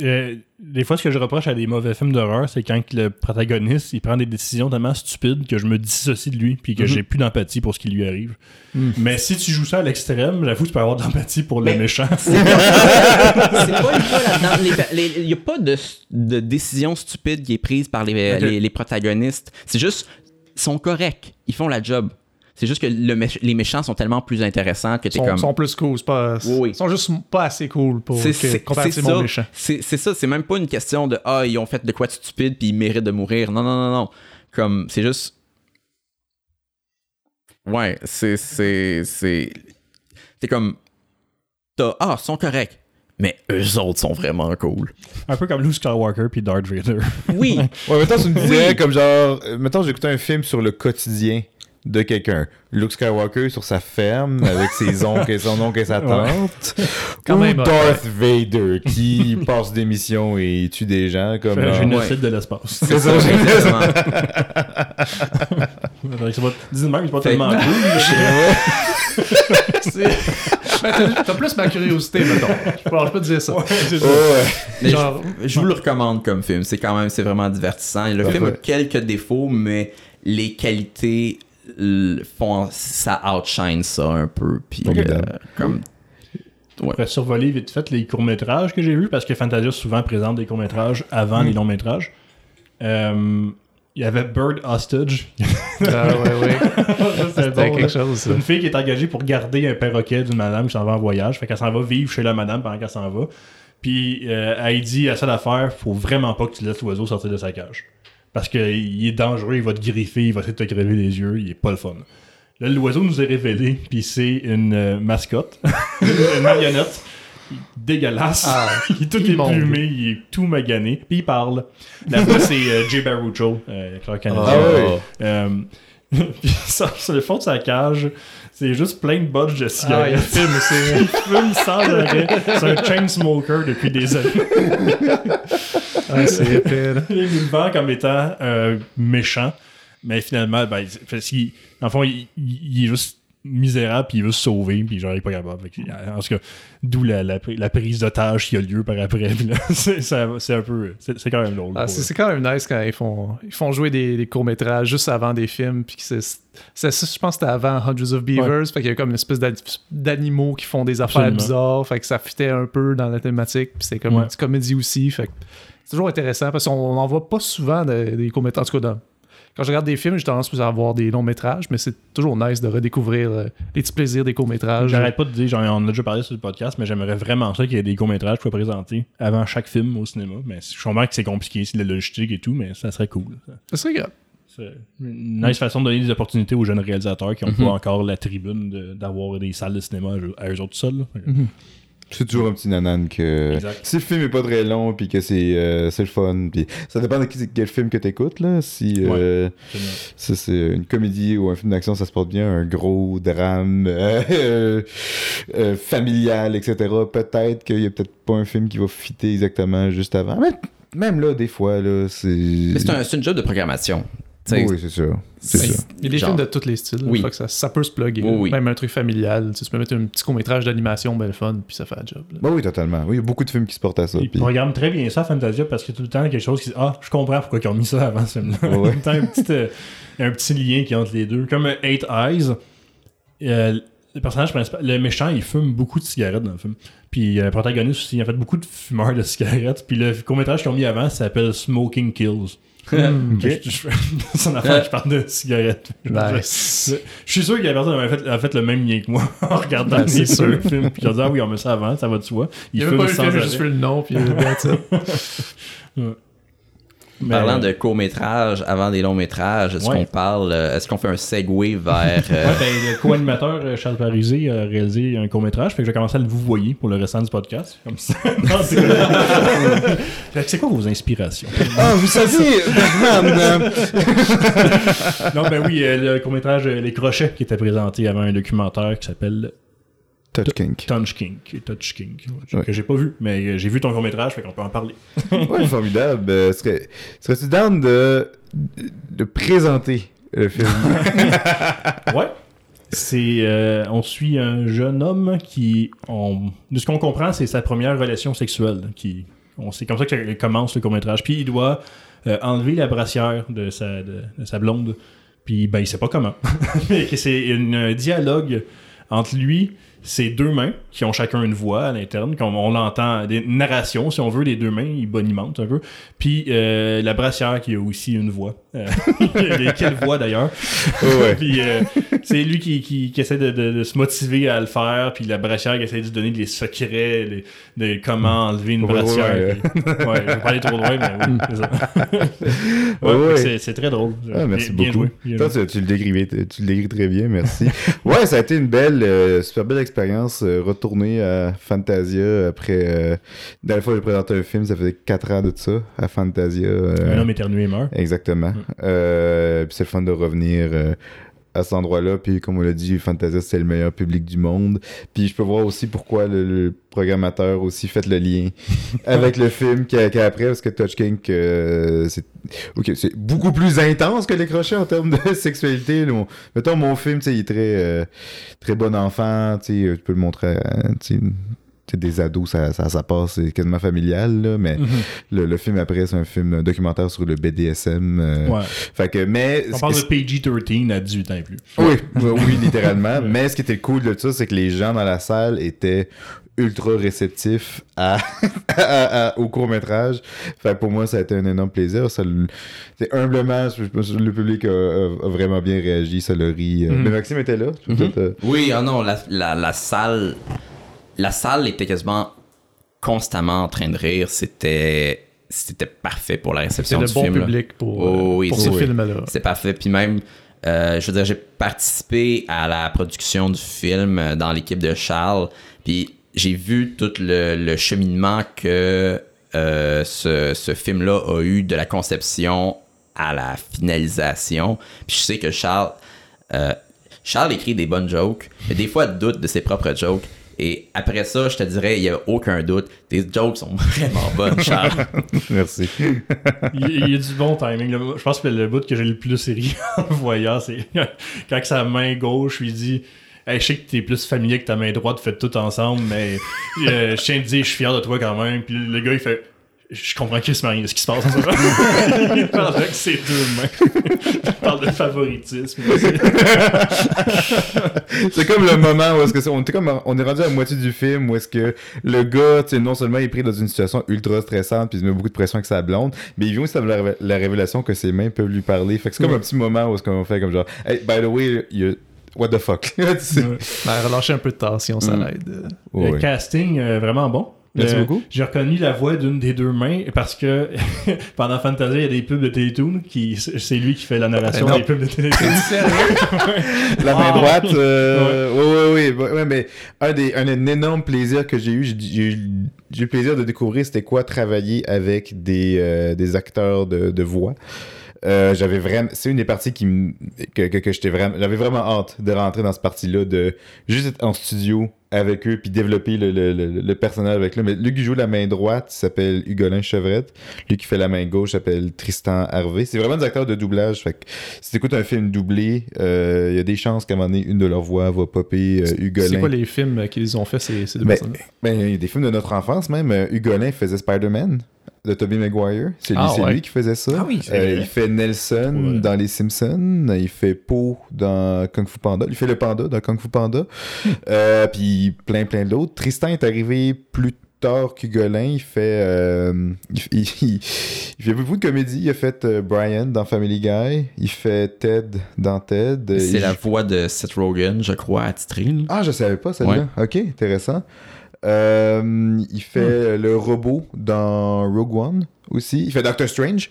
Euh, des fois, ce que je reproche à des mauvais films d'horreur, c'est quand le protagoniste il prend des décisions tellement stupides que je me dissocie de lui puis que Mhm. j'ai plus d'empathie pour ce qui lui arrive. Mhm. Mais si tu joues ça à l'extrême, j'avoue que tu peux avoir de l'empathie pour le méchant. c'est pas une fois là-dedans. Les- les- Il n'y a pas de, de décision stupide qui est prise par les, les protagonistes. C'est juste, ils sont corrects. Ils font la job. C'est juste que le mé- les méchants sont tellement plus intéressants que Ils t'es comme. sont plus cool. c'est Pas, Oui, oui. Ils sont juste pas assez cool pour comparativement méchants. C'est ça. C'est même pas une question de ah ils ont fait de quoi de stupide puis ils méritent de mourir. Non non non non. Comme c'est juste. Ouais, c'est c'est c'est. T'es comme. T'as ah ils sont corrects. Mais eux autres sont vraiment cool. un peu comme Luke Skywalker puis Darth Vader. Oui. Ouais, mettons, tu me disais, Oui. comme genre, euh, mettons, j'écoutais un film sur le quotidien de quelqu'un. Luke Skywalker sur sa ferme avec ses oncles et son oncle et sa tante. Quand Ou même, Darth Vader qui passe des missions et tue des gens comme. Un génocide de l'espace. C'est ça, Exactement. Dis même, c'est pas tellement cool. Ben, t'as- plus ma curiosité, mettons. Je peux, je peux te dire ça. Ouais. Mais Genre- je, vous le recommande comme film. C'est quand même, c'est vraiment divertissant. Le film a Ouais. quelques défauts, mais les qualités font ça outshine ça un peu. Puis euh, comme survoler vite fait les courts-métrages que j'ai vus parce que Fantasia souvent présente des courts-métrages avant les longs-métrages. Euh, Il y avait Bird Hostage. Ah, ouais, C'était bon, quelque là. chose, ça. C'est une fille qui est engagée pour garder un perroquet d'une madame qui s'en va en voyage. Fait qu'elle s'en va vivre chez la madame pendant qu'elle s'en va. Puis euh, elle dit à ça d'affaire, faut vraiment pas que tu laisses l'oiseau sortir de sa cage. Parce qu'il est dangereux, il va te griffer, il va essayer de te crever les yeux, il est pas le fun. Là, l'oiseau nous est révélé, puis c'est une euh, mascotte, une marionnette, dégueulasse. Ah, il est tout éplumé, il est tout magané, puis il parle. Là-bas, c'est euh, Jay Baruchel, euh, canadien. Ah ouais. Euh, puis ça, sur le fond de sa cage, c'est juste plein de budges de Ah, il cigarettes. aussi. il fume sans arrêt. C'est un chain smoker depuis des années. Ah, c'est épais. Il le vend comme étant euh, méchant, mais finalement, ben, c'est- parce qu'il- en fond, il, il- il est juste misérable, puis il veut se sauver, puis genre, il est pas capable. En tout cas, d'où la, la, la prise d'otage qui a lieu par après. C'est un peu... C'est c'est quand même drôle. Ah, c'est quand même nice quand ils font, ils font jouer des, des courts-métrages juste avant des films. Puis c'est, je pense que c'était avant Hundreds of Beavers. Fait qu'il y a comme une espèce d'ani- d'animaux qui font des affaires Absolument. bizarres. Fait que ça fitait un peu dans la thématique. Puis c'est comme Ouais. une petite comédie aussi. Fait que c'est toujours intéressant parce qu'on n'en voit pas souvent de- des courts-métrages. En tout cas, dans- quand je regarde des films, j'ai tendance plus à avoir des longs-métrages. Mais c'est toujours nice de redécouvrir euh, les petits plaisirs des courts-métrages. J'arrête pas de dire, j'en on a déjà parlé sur le podcast, mais j'aimerais vraiment ça qu'il y ait des courts-métrages qui soient présentés avant chaque film au cinéma. Mais je comprends que c'est compliqué, c'est de la logistique et tout, mais ça serait cool. Ça serait grave. C'est une nice façon de donner des opportunités aux jeunes réalisateurs qui n'ont Mhm. pas encore la tribune de- d'avoir des salles de cinéma à à eux autres seuls. C'est toujours un petit nanan que. Exact. Si le film est pas très long, puis que c'est euh, c'est le fun, puis ça dépend de qui- quel film que t'écoutes, là. Si euh, c'est une comédie ou un film d'action, ça se porte bien, un gros drame euh, euh, familial, etc. Peut-être qu'il y a peut-être pas un film qui va fitter exactement juste avant. Mais même là, des fois, là, c'est. Mais c'est un, c'est une job de programmation. Oui, c'est sûr. Il y a des Genre- films de tous les styles. Oui. Que ça, ça peut se plugger. Oui, oui. Même un truc familial. Tu, peux mettre un petit court-métrage d'animation, ben le fun, puis ça fait la job. Bah oui, totalement. Oui, il y a beaucoup de films qui se portent à ça. Ils puis- programment très bien ça, Fantasia, parce qu'il y a tout le temps quelque chose qui dit Ah, je comprends pourquoi ils ont mis ça avant ce film-là. Ouais. En même temps, un petit, euh, un petit lien qui est entre les deux. Comme euh, Eight Eyes, euh, le personnage principal, le méchant, il fume beaucoup de cigarettes dans le film. Puis euh, le protagoniste aussi, il a fait beaucoup de fumeurs de cigarettes. Puis le court-métrage qu'ils ont mis avant s'appelle Smoking Kills. Hmm. Je- je- une affaire qui parle de cigarettes. Nice. Je suis sûr qu'il y a personne qui a fait, a fait le même lien que moi en regardant Ben, les deux films. Puis il a dit Ah oui, on met ça avant, ça va de soi. Il n'y a même pas eu le film, j'ai juste fait le nom, puis that's it. Mais, Parlant euh, de courts-métrages avant des longs-métrages, est-ce Ouais. qu'on parle, euh, est-ce qu'on fait un segue vers. euh, Ouais, ben, le co-animateur euh, Charles Parisé a réalisé un court-métrage, fait que je vais commencer à le vous voyer pour le restant du podcast. Comme ça. Non, c'est Fait que c'est quoi vos inspirations? Ah, vous savez, Batman, non, ben oui, euh, le court-métrage euh, Les Crochets qui était présenté avant un documentaire qui s'appelle Touch Kink. Touch Kink. Touch Kink. Ouais. Que j'ai pas vu, mais euh, j'ai vu ton court-métrage, fait qu'on peut en parler. Ouais, formidable. Euh, serais- Serais-tu down de, de présenter le film? Ouais. C'est, euh, on suit un jeune homme qui, on, de ce qu'on comprend, c'est sa première relation sexuelle. Qui, on, c'est comme ça que commence le court métrage. Puis il doit euh, enlever la brassière de sa, de, de sa blonde. Puis ben il sait pas comment. Mais c'est un dialogue entre lui, ses deux mains qui ont chacun une voix à l'interne, comme on l'entend, des narrations si on veut, les deux mains, ils bonimentent un peu. Puis euh, la brassière qui a aussi une voix. Euh, quelle voix d'ailleurs ouais. puis euh, c'est lui qui, qui, qui essaie de, de- de se motiver à le faire, puis la brassière qui essaie de donner des secrets les- de comment enlever une brassière. puis- ouais, je vais pas aller trop loin, mais oui, c'est ça. ouais, Ouais, ouais. c'est- C'est très drôle. Ah, merci bien, bien beaucoup. joué. bien Toi, tu, tu le décrivais, tu le décris très bien, merci. ouais, ça a été une belle, euh, super belle expérience. euh, retourner à Fantasia après. La dernière fois que j'ai présenté un film, ça faisait 4 ans de ça, à Fantasia. Un homme éternué meurt. Exactement. Euh, puis c'est le fun de revenir euh, à cet endroit-là. Puis comme on l'a dit, Fantasia, c'est le meilleur public du monde. Puis je peux voir aussi pourquoi le, le programmateur aussi fait le lien avec le film qu'il y a, qu'il y a après, parce que Touch King, euh, c'est beaucoup plus intense que les crochets en termes de sexualité. là. Mettons, mon film, il est très, euh, très bon enfant. Tu peux le montrer à des ados, ça, ça, ça passe, c'est quasiment familial, là, mais Mhm. le, le film après, c'est un film un documentaire sur le BDSM. euh, Ouais. Fait que, mais. On parle de PG-13 à 18 ans et plus. Oui, oui, littéralement. Mais ce qui était cool de ça, c'est que les gens dans la salle étaient ultra réceptifs à, à- à- au court métrage. Fait que pour moi, ça a été un énorme plaisir. Ça, humblement, le public a, vraiment bien réagi, ça le rit. Mhm. Mais Maxime était là. peut-être, euh, Oui, ah non, la, la, la salle. La salle était quasiment constamment en train de rire. C'était. C'était parfait pour la réception le du bon film. là. public pour, Oh, oui, pour ce oui. film-là. C'est parfait. Puis même, euh, je veux dire, j'ai participé à la production du film euh, dans l'équipe de Charles. Puis j'ai vu tout le, le cheminement que euh, ce, ce film-là a eu de la conception à la finalisation. Puis je sais que Charles, euh, Charles écrit des bonnes jokes, mais des fois doute de ses propres jokes. Et après ça, je te dirais, il n'y a aucun doute. Tes jokes sont vraiment bonnes, Charles. Merci. Il, il y a du bon timing. Je pense que le bout que j'ai le plus ri en voyant, c'est quand que sa main gauche lui dit Hey, je sais que t'es plus familier que ta main droite, faites tout ensemble, mais euh, je tiens à te dire, je suis fier de toi quand même. Puis le gars, il fait Je comprends quasiment rien de ce qui se passe en ce moment. il parle avec ses deux mains. il parle de favoritisme. c'est comme le moment où est-ce que c'est- on était comme on est rendu à la moitié du film où est-ce que le gars, tu sais, non seulement il est pris dans une situation ultra stressante puis il se met beaucoup de pression avec sa blonde, mais il vient aussi avoir la, la révélation que ses mains peuvent lui parler. Fait que c'est comme un petit moment où est-ce qu'on fait comme genre, hey, by the way, you- what the fuck? Ouais. Ben, relâcher un peu de tension, ça Mm. l'aide. Ouais, Le ouais. casting, euh, vraiment bon. Merci Euh, beaucoup. J'ai reconnu la voix d'une des deux mains parce que pendant Fantasia, il y a des pubs de Télétoon qui c'est lui qui fait la narration des pubs de Télétoon. La main Ah. droite, euh, ouais, ouais, ouais, ouais, mais un des un, un énorme plaisir que j'ai eu, j'ai eu le plaisir de découvrir c'était quoi travailler avec des, euh, des acteurs de, de voix. Euh, j'avais vraiment c'est une des parties qui que, que, que j'étais vraiment j'avais vraiment hâte de rentrer dans cette partie là de juste être en studio avec eux puis développer le, le, le, le personnage avec eux. Mais lui qui joue la main droite s'appelle Hugolin Chevrette. Lui qui fait la main gauche s'appelle Tristan Harvey. C'est vraiment des acteurs de doublage fait que si t'écoutes un film doublé euh, il y a des chances qu'à un moment donné une de leurs voix va popper euh, Hugolin. C'est quoi les films qu'ils ont fait, ces, ces deux Ben, personnes ben, il y a des films de notre enfance même. Hugolin faisait Spider-Man de Tobey Maguire. C'est lui, Ah, ouais. lui qui faisait ça. Ah oui, c'est Euh, il fait Nelson Ouais. dans Les Simpsons. Il fait Po dans Kung Fu Panda. Il fait le panda dans Kung Fu Panda. Euh, puis plein, plein d'autres. Tristan est arrivé plus tard qu'Hugolin. Il fait, euh, il, il- il- il fait beaucoup de comédie. Il a fait euh, Brian dans Family Guy. Il fait Ted dans Ted. C'est la voix de Seth Rogen, je crois, attitré. là. ah, je savais pas celle-là. Ok, intéressant. Euh, il fait le robot dans Rogue One aussi. Il fait Doctor Strange.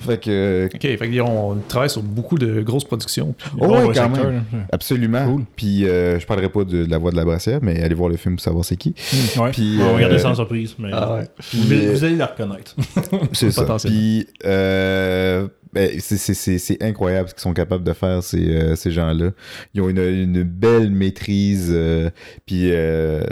Fait que. Ok, fait qu'ils ont ils travaillent sur beaucoup de grosses productions. Oh, ouais, quand secteur, même. Absolument. Cool. Puis euh, je parlerai pas de, de la voix de la brassière, mais allez voir le film pour savoir c'est qui. Ouais. Puis, on va euh, regarder sans surprise. Mais Ah ouais. vous, Puis, vous allez la reconnaître. C'est ça. Puis euh, ben, c'est- c'est- c'est c'est incroyable ce qu'ils sont capables de faire, ces, euh, ces gens-là. Ils ont une, une belle maîtrise. euh, puis euh,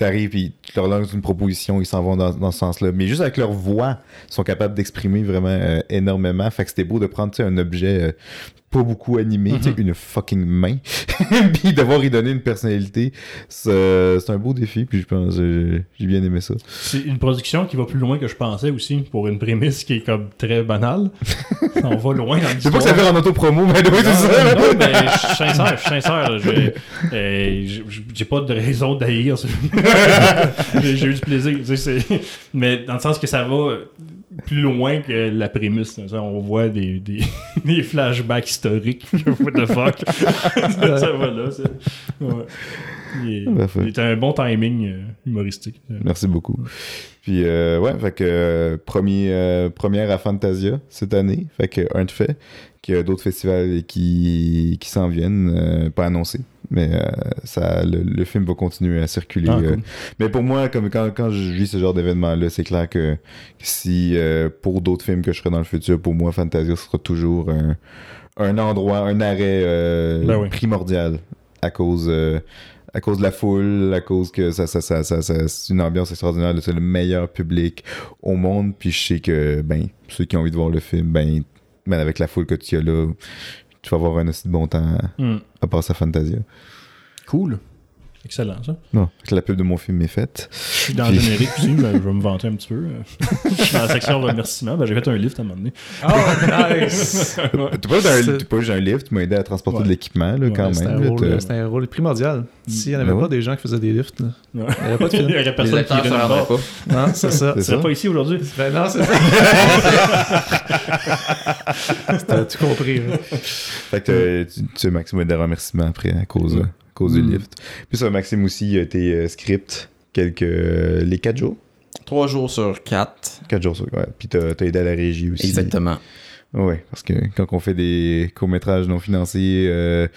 t'arrives, puis tu leur lances une proposition, ils s'en vont dans, dans ce sens-là. Mais juste avec leur voix, ils sont capables d'exprimer vraiment euh, énormément. Fait que c'était beau de prendre un objet euh, pas beaucoup animé, sais, une fucking main, puis devoir y donner une personnalité. C'est c'est un beau défi, puis je pense j'ai bien aimé ça. C'est une production qui va plus loin que je pensais aussi, pour une prémisse qui est comme très banale. on va loin dans sais pas que ça fait en autopromo, mais oui, c'est ça. non, mais je suis sincère, je suis sincère. J'ai euh, j'ai- pas de raison d'haïr. J'ai eu du plaisir. c'est- Mais dans le sens que ça va plus loin que la prémisse. On voit des, des, des flashbacks historiques. What the fuck? ça va là. c'est- ouais. Il, Ah, un bon timing euh, humoristique. Merci beaucoup. Puis, euh, ouais, fait que euh, premier, première à Fantasia cette année. Fait que, un de fait, qu'il y a d'autres festivals qui, qui s'en viennent, euh, pas annoncés. Mais euh, ça, le, le film va continuer à circuler. Ah, euh. cool. Mais pour moi, comme quand, quand je vis ce genre d'événement-là, c'est clair que si pour d'autres films que je ferai dans le futur, pour moi, Fantasia sera toujours un, un endroit, un arrêt Ben oui. primordial à cause. à cause de la foule, à cause que ça, ça, ça, ça, ça- c'est une ambiance extraordinaire, c'est le meilleur public au monde, puis je sais que, ben, ceux qui ont envie de voir le film, ben, ben avec la foule que tu as là, tu vas avoir un aussi de bon temps à, hmm. à passer à Fantasia. Cool. Excellent, ça. Non, que la pub de mon film est faite. Je suis dans le Puis- générique aussi, mais je vais me vanter un petit peu. euh. Je suis dans la section remerciements. Ben, j'ai fait un lift à un moment donné. Oh, nice! T'as pas, pas juste un lift, tu m'as aidé à transporter Ouais. de l'équipement, Ouais, quand C'était un, même. c'était un rôle primordial. S'il n'y en avait Ben pas des gens qui faisaient des lifts, là, il n'y avait pas de Il aurait personne qui le bord. pas. Non, c'est ça. C'est Tu serais pas ici aujourd'hui. Ben non, c'est ça. T'as tout compris. Fait que t'as- tu, tu as Maxime a des remerciements après à cause, à cause du Mm. lift. Puis ça, Maxime aussi a été euh, script quelques. euh, les 4 jours. Trois jours sur quatre. 4 jours, ouais. Puis t'as as aidé à la régie aussi. Exactement. Ouais, parce que quand on fait des courts-métrages non financés euh,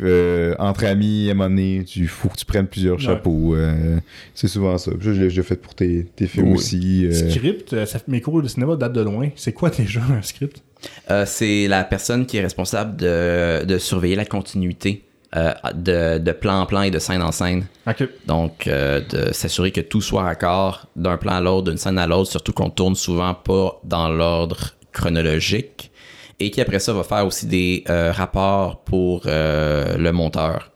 euh, entre amis, à un moment donné, tu faut que tu prennes plusieurs Ouais. chapeaux. euh, c'est souvent ça. Je l'ai je l'ai fait pour tes, tes films Oui. aussi. euh, Script, ça, mes cours de cinéma datent de loin. C'est quoi déjà un script? Euh, c'est la personne qui est responsable de, de surveiller la continuité euh, de, de plan en plan et de scène en scène. Donc, euh, de s'assurer que tout soit raccord d'un plan à l'autre, d'une scène à l'autre, surtout qu'on tourne souvent pas dans l'ordre chronologique. Et qui après ça va faire aussi des euh, rapports pour euh, le monteur.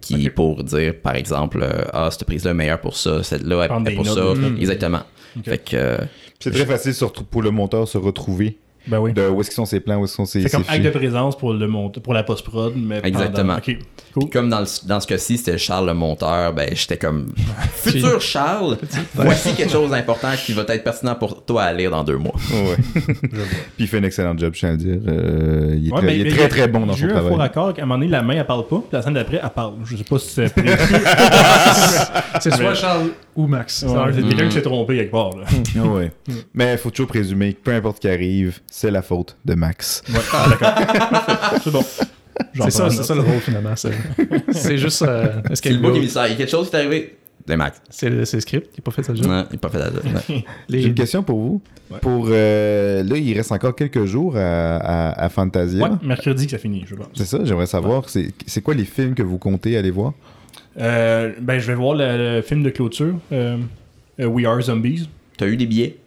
Qui, pour dire, par exemple, euh, ah, cette prise-là est meilleure pour ça, celle-là est Prendre est des pour notes, ça. notes. Exactement. Ok. Fait que, euh, C'est très facile surtout pour le monteur se retrouver Ben oui. de où est-ce qu'ils sont ses plans, où est-ce qu'ils sont ses, C'est comme ses acte de présence pour, le mont- pour la post-prod, mais pendant- Exactement. Ok. Cool. Comme dans, le- dans ce cas-ci, c'était Charles le monteur, ben j'étais comme futur Charles, voici quelque chose d'important qui va être pertinent pour toi à lire dans deux mois. Ouais. Puis il fait un excellent job, je tiens à le dire. Euh, il est, Ouais, très, mais- il est mais très très bon dans J'ai son eu un faux travail. raccord, qu'à un moment donné, la main, elle parle pas, puis la scène d'après, elle parle. Je sais pas si c'est prévu. C'est soit Mais- Charles ou Max. C'est un quelqu'un qui s'est trompé quelque part. Là. Ouais. Mais il faut toujours présumer que peu importe qui arrive, c'est la faute de Max. Ouais, ah, d'accord. c'est bon. C'est ça, c'est ça le rôle finalement. C'est c'est juste. euh, est-ce C'est le émissaire. Il y a quelque chose qui est arrivé. Des Max. C'est le, c'est le script, il n'a pas fait sa job. Non, il n'a pas fait la job. Les- J'ai une question pour vous. Ouais. Pour euh, là, il reste encore quelques jours à, à, à Fantasia. Ouais, mercredi que ça finit, je pense. C'est ça, j'aimerais savoir, c'est c'est quoi les films que vous comptez aller voir? Euh, ben, je vais voir le, le film de clôture, euh, euh, We Are Zombies. T'as eu des billets?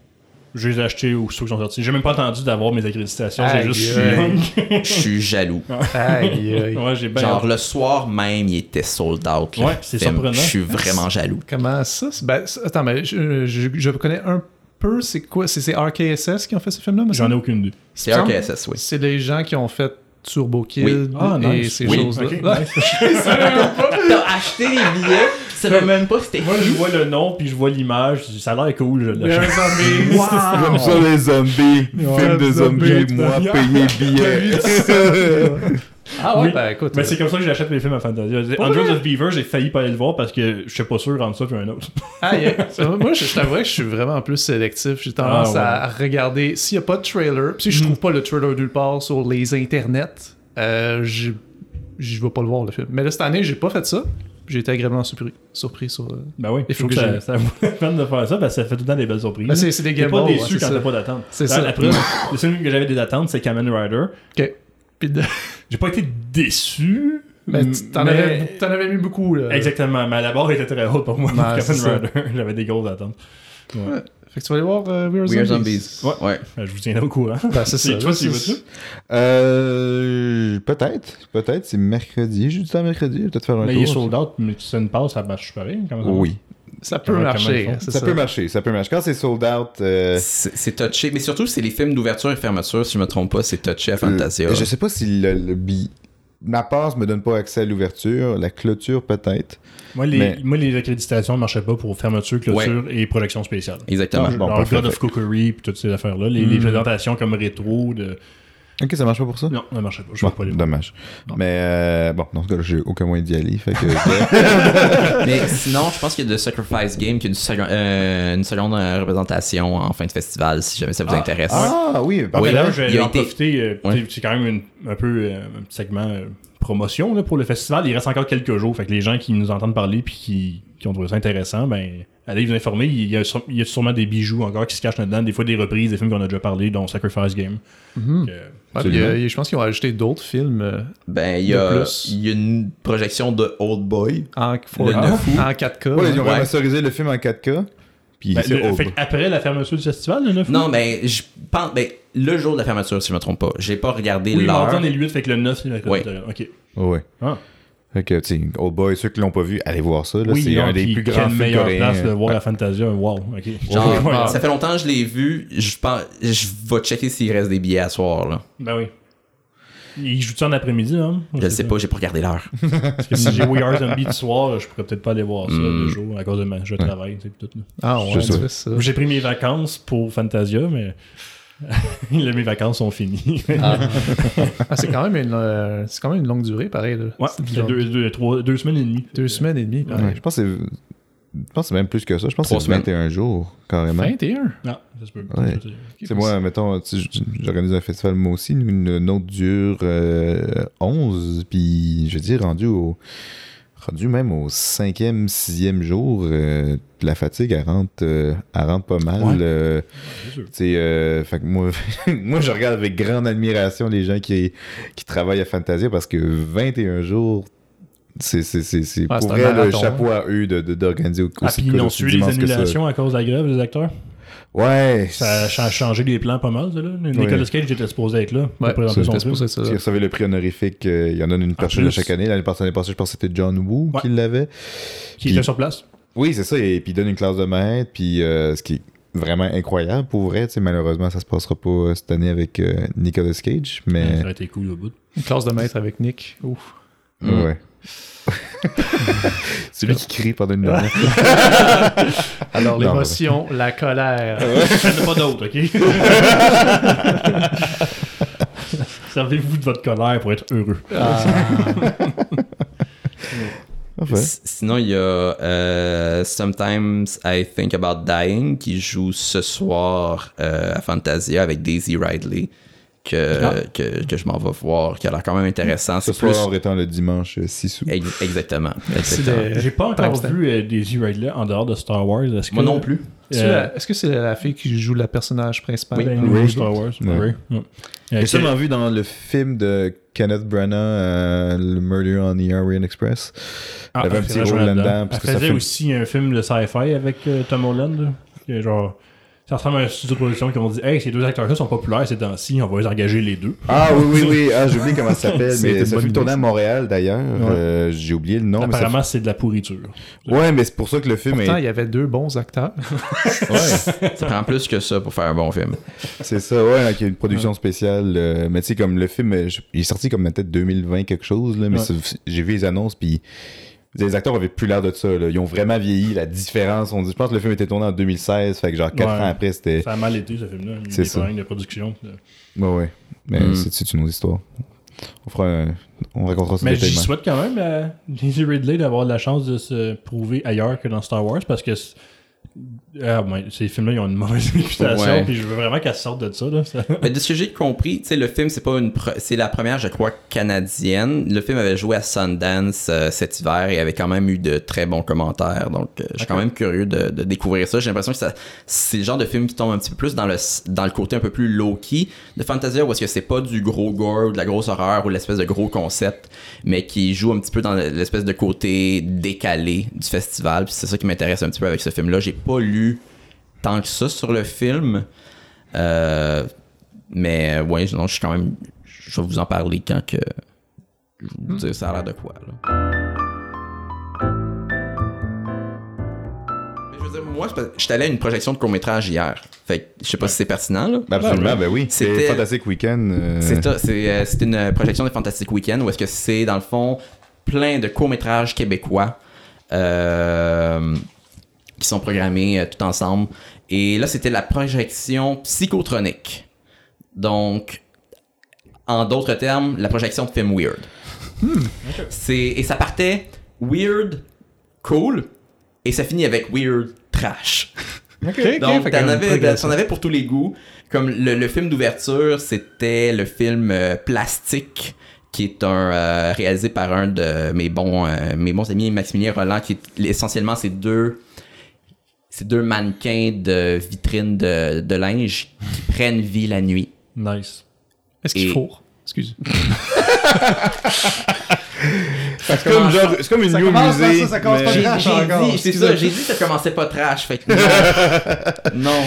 Je les ai achetés aux ceux qui sont sortis. J'ai même pas attendu d'avoir mes accréditations. J'ai Aïe, juste. Je suis jaloux. Aïe, aïe. ouais, j'ai bien. Genre, le soir même, il était sold out. Ouais, c'est surprenant. Je suis vraiment jaloux. Comment ça? c'est- Ben, c'est- attends, mais je, je, je connais un peu, c'est quoi? C'est c'est RKSS qui ont fait ce film-là? J'en ai aucune idée. C'est RKSS, oui. C'est les gens qui ont fait Turbo Kid Oui. Ah, et nice. ces Oui. choses-là. Ok, Ouais. nice. T'as acheté les billets? Savais même pas c'était Moi, je vois le nom, puis je vois l'image. Ça a l'air cool. Je y l'achète. J'aime ça les zombies. Ouais, Film de zombies, moi, payer billet. Ah ouais, Oui. ben écoute. Mais euh, c'est comme ça que j'achète mes films à Fantasia. Hundreds of Beaver, j'ai failli pas aller le voir parce que je suis pas sûr entre ça puis un autre. Ah, yeah. Moi, je, je t'avouerais que je suis vraiment plus sélectif. J'ai tendance Ah, à regarder. S'il n'y a pas de trailer, puis si je Mhm. trouve pas le trailer nulle part sur les internets, euh, je je vais pas le voir le film. Mais là, cette année, j'ai pas fait ça. J'ai été agréablement surpris, surpris sur. euh, Ben oui, Il faut que que ça, ça vaut la peine de faire ça parce que ça fait tout le temps des belles surprises. Ben, c'est c'est des T'es Game pas déçu ouais, quand t'as pas d'attente. C'est ça. La preuve, le film que j'avais des attentes, c'est Kamen Rider. Ok. Puis de- J'ai pas été déçu. Mais tu- t'en mais- avais, t'en avais mis beaucoup, là. Exactement, mais la barre était très haute pour moi. c'est Kamen. Rider, j'avais des grosses attentes. Ouais. Ouais. Fait que tu vas aller voir euh, We Are We Are Zombies. Zombies. Ouais. ouais. Ben, je vous tiendrai au courant. Ben, c'est ça. Toi, tu vas-tu? Euh, peut-être, peut-être, c'est mercredi, juste à mercredi, peut-être faire un Mais tour. il est sold out, mais si c'est une passe, ça marche pareil. Comment ça Oui, Ça peut marcher. hein, ça, peut marcher, ça peut marcher. Quand c'est sold out, euh, C'est c'est touché. Mais surtout, c'est les films d'ouverture et fermeture, si je me trompe pas, c'est touché à Fantasia. euh, je sais pas si le, le bi- ma passe me donne pas accès à l'ouverture, la clôture peut-être. Moi, les, Mais- moi, les accréditations ne marchaient pas pour fermeture, clôture et projection spéciale. Exactement. Bon, parfait. God of Cookery puis toutes ces affaires-là. Les, les présentations comme rétro de Ok, ça marche pas pour ça? Non, ça marchait pas. Je Bon, pas dommage. Mais euh, bon, dans ce cas-là, j'ai aucun moyen d'y aller. Fait que, Mais sinon, je pense qu'il y a The Sacrifice Game qui est une, seconde- euh, une seconde euh, représentation en fin de festival, si jamais ça vous Ah, intéresse. ah oui, Ah. Oui. mais là, je vais a en été- profiter. euh, Ouais. C'est quand même une- un peu euh, un petit segment euh, promotion là, pour le festival. Il reste encore quelques jours. Fait que les gens qui nous entendent parler puis qui, qui ont trouvé ça intéressant, ben, allez vous informer. Il y, a, sû- il y a sûrement des bijoux encore qui se cachent là-dedans. Des fois, des reprises des films qu'on a déjà parlé, dont Sacrifice Game. Mhm. Que- Ouais, puis, euh, je pense qu'ils ont ajouté d'autres films euh, Ben, il y, a, y une projection de Old Boy. en, Le en- 9 août. en 4K. Ouais, ils ont Ouais. remasterisé le film en 4K. Puis Ben, c'est le- old. fait après la fermeture du festival, le 9 Non, août? ben, je pense. Ben, le jour de la fermeture, si je me trompe pas. J'ai pas regardé Oui, l'heure. on est le 8, fait que le 9, c'est la Ouais. Ok. Ouais. Ah. Fait que, tu sais, Old Boy, ceux qui l'ont pas vu, allez voir ça. là. Oui, c'est non, un des plus grands films meilleure coréens. place de voir Ouais. la Fantasia. Wow, ok. Genre, Ouais, ouais. ça fait longtemps que je l'ai vu. Je pense, je vais checker s'il reste des billets à soir, là. Ben oui. Il joue-tu en après-midi, hein? Je le sais pas, j'ai pas regardé l'heure. Parce que si j'ai We Are Zombie du soir, je pourrais peut-être pas aller voir ça Mm. le jour à cause de ma je travaille, tu sais, puis tout. là. Ah ouais, Je c'est ça. J'ai pris mes vacances pour Fantasia, mais là, mes vacances sont finies. Ah, Ah, c'est quand même une euh, c'est quand même une longue durée, pareil. Là. ouais, deux, deux, trois- deux semaines et demie. Deux semaines et demie, pareil. Ouais, je pense que c'est. Je pense que c'est même plus que ça. Je pense que Trois c'est 21 jours, carrément. 21. Non, ça se peut. Ouais. C'est- moi, mettons, j'organise un festival moi aussi, une, une autre dure euh, 11, puis je veux dire, rendu au rendu même au cinquième, sixième jour, euh, la fatigue, elle rentre, euh, elle rentre pas mal. Ouais. euh, euh, fait que moi, moi, je regarde avec grande admiration les gens qui, qui travaillent à Fantasia parce que 21 jours, c'est c'est- c'est- c'est Ouais, c'est pour vrai le chapeau à eux de- de- d'organiser au- Ah, aussi puis ils ont suivi les ça. annulations à cause de la grève des acteurs? Ouais. Ça a cha- changé les plans pas mal, ça, là. Nicolas Cage était supposé être là pour Ouais, présenter son film. ça. Qui recevait le prix honorifique, euh, il y en donne une personne chaque année. L'année passée, l'année passée, je pense que c'était John Woo Ouais. qui l'avait. Qui Puis- était sur place. Oui, c'est ça. Et puis il donne une classe de maître. Puis euh, ce qui est vraiment incroyable pour vrai, malheureusement, ça se passera pas euh, cette année avec euh, Nicolas Cage. Ça Mais aurait été cool au bout. Une classe de maître avec Nick. Ouf. Mm. ouais. c'est lui qui crie pendant une journée. Alors, l'émotion, la colère. Il n'y en a pas d'autres, ok? Servez-vous de votre colère pour être heureux. Ah, Sinon, il y a euh, Sometimes I Think About Dying qui joue ce soir euh, à Fantasia avec Daisy Ridley. Que, Ah. que, que je m'en vais voir, qui a l'air quand même intéressant. ce C'est plus. soir étant le dimanche 6 août. Ex- Exactement. J'ai pas encore vu euh, Daisy Ridley en dehors de Star Wars. Est-ce que- Moi non plus. Euh, la- Est-ce que c'est la fille qui joue le personnage principal? Oui. Ray. oui, Star Wars. Ouais. Euh, J'ai seulement vu dans le film de Kenneth Branagh, euh, le Murder on the Orient Express. Ah, il y avait un elle petit rôle là-dedans. Elle que ça faisait fait- aussi un film de sci-fi avec euh, Tom Holland. là, qui est genre, ça ressemble à un studio de production qui ont dit Hey, ces deux acteurs-là sont populaires ces temps-ci, on va les engager les deux. Ah oui, oui, oui. Ah, j'ai oublié comment ça s'appelle. Mais ça fut tourné à Montréal d'ailleurs. Ouais. Euh, j'ai oublié le nom. mais ça Apparemment, c'est de la pourriture. Ouais, mais c'est pour ça que le film Pourtant, est. il y avait deux bons acteurs. Ouais, Ça prend plus que ça pour faire un bon film. c'est ça, ouais, avec une production spéciale. euh, mais tu sais, comme le film, euh, je- il est sorti comme peut-être 2020 quelque chose, là, mais Ouais. j'ai vu les annonces, puis les acteurs avaient plus l'air de ça. là. Ils ont vraiment vieilli. La différence, on dit, je pense que le film était tourné en 2016, fait que genre 4 Ouais. ans après, c'était. Ça a mal été, ce film-là. Il y a des ça. problèmes de production. Ouais, ouais. Mais Mm. c'est- une autre histoire. On fera un- On racontera ça Mais j'y détaillement. souhaite quand même à Daisy Ridley d'avoir la chance de se prouver ailleurs que dans Star Wars parce que ah, ouais, ces films-là ils ont une mauvaise réputation puis je veux vraiment qu'elle sorte de ça. Là. Mais de ce que j'ai compris, le film, c'est pas une. pre- C'est la première, je crois, canadienne. Le film avait joué à Sundance euh, cet hiver et avait quand même eu de très bons commentaires. Donc, euh, je suis quand même curieux de, de découvrir ça. J'ai l'impression que ça, c'est le genre de film qui tombe un petit peu plus dans le, dans le côté un peu plus low-key de Fantasia où est-ce que c'est pas du gros gore ou de la grosse horreur ou l'espèce de gros concept, mais qui joue un petit peu dans l'espèce de côté décalé du festival. Puis c'est ça qui m'intéresse un petit peu avec ce film-là. J'ai pas lu tant que ça sur le film. Euh, mais ouais, non, je suis quand même. Je vais vous en parler quand que. Je vais vous dire ça a l'air de quoi. Là. Je moi, que j'étais allé à une projection de court-métrage hier. Fait que je sais pas si c'est pertinent. Là. Ben absolument, ben oui. C'était- C'est Fantastic Weekend. euh, C'est ça, c'est euh, c'est une projection de Fantastic Weekend où est-ce que c'est dans le fond plein de courts-métrages québécois euh, qui sont programmés euh, tout ensemble. Et là, c'était la projection psychotronique. Donc, en d'autres termes, la projection de films weird. C'est et ça partait weird, cool, et ça finit avec weird, trash. Ok. Donc, t'en avais, progression. t'en avais pour tous les goûts. Comme le, le film d'ouverture, c'était le film euh, Plastique, qui est un euh, réalisé par un de mes bons, euh, mes bons amis, Maximilien Roland, qui est essentiellement ces deux, ces deux mannequins de vitrine de, de linge qui prennent vie la nuit. Nice. Est-ce qu'il Et- faut Excuse. C'est comme, genre, c'est comme une Ça new commence, musée. ça, ça commence mais- pas J'ai trash encore, c'est ça, j'ai dit que ça commençait pas trash, fait que non. non.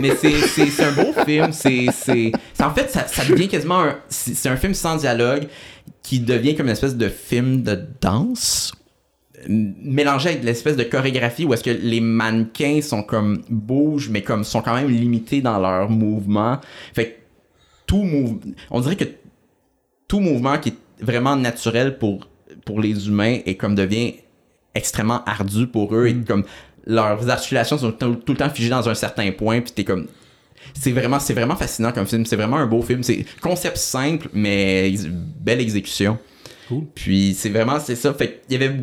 Mais c'est, c'est, c'est un beau film, c'est, c'est, c'est- en fait, ça, ça devient quasiment un, c'est, c'est un film sans dialogue qui devient comme une espèce de film de danse mélangé avec de l'espèce de chorégraphie où est-ce que les mannequins sont comme bougent mais comme sont quand même limités dans leur mouvement fait que tout mouvement on dirait que tout mouvement qui est vraiment naturel pour pour les humains et comme devient extrêmement ardu pour eux et comme leurs articulations sont tout, tout le temps figées dans un certain point puis t'es comme c'est vraiment c'est vraiment fascinant comme film. C'est vraiment un beau film. C'est concept simple mais belle exécution Cool. puis c'est vraiment c'est ça. Fait il y avait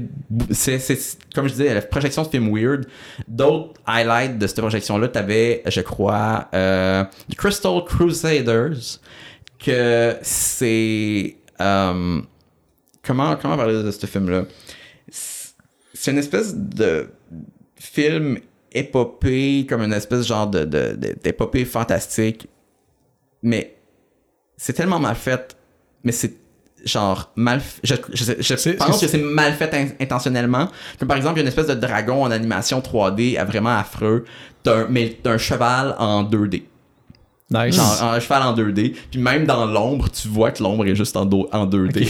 c'est c'est comme je disais la projection de film weird. D'autres highlights de cette projection là t'avais je crois euh, Crystal Crusaders que c'est euh, comment comment parler de ce film là c'est une espèce de film épopée comme une espèce genre de- d'épopée fantastique. Mais c'est tellement mal fait mais c'est genre mal je, je, je pense que c'est mal fait in- intentionnellement. Comme par exemple il y a une espèce de dragon en animation 3D à vraiment affreux. T'as un, mais t'as un cheval en 2D Nice. genre un cheval en 2D puis même dans l'ombre tu vois que l'ombre est juste en, do- en 2D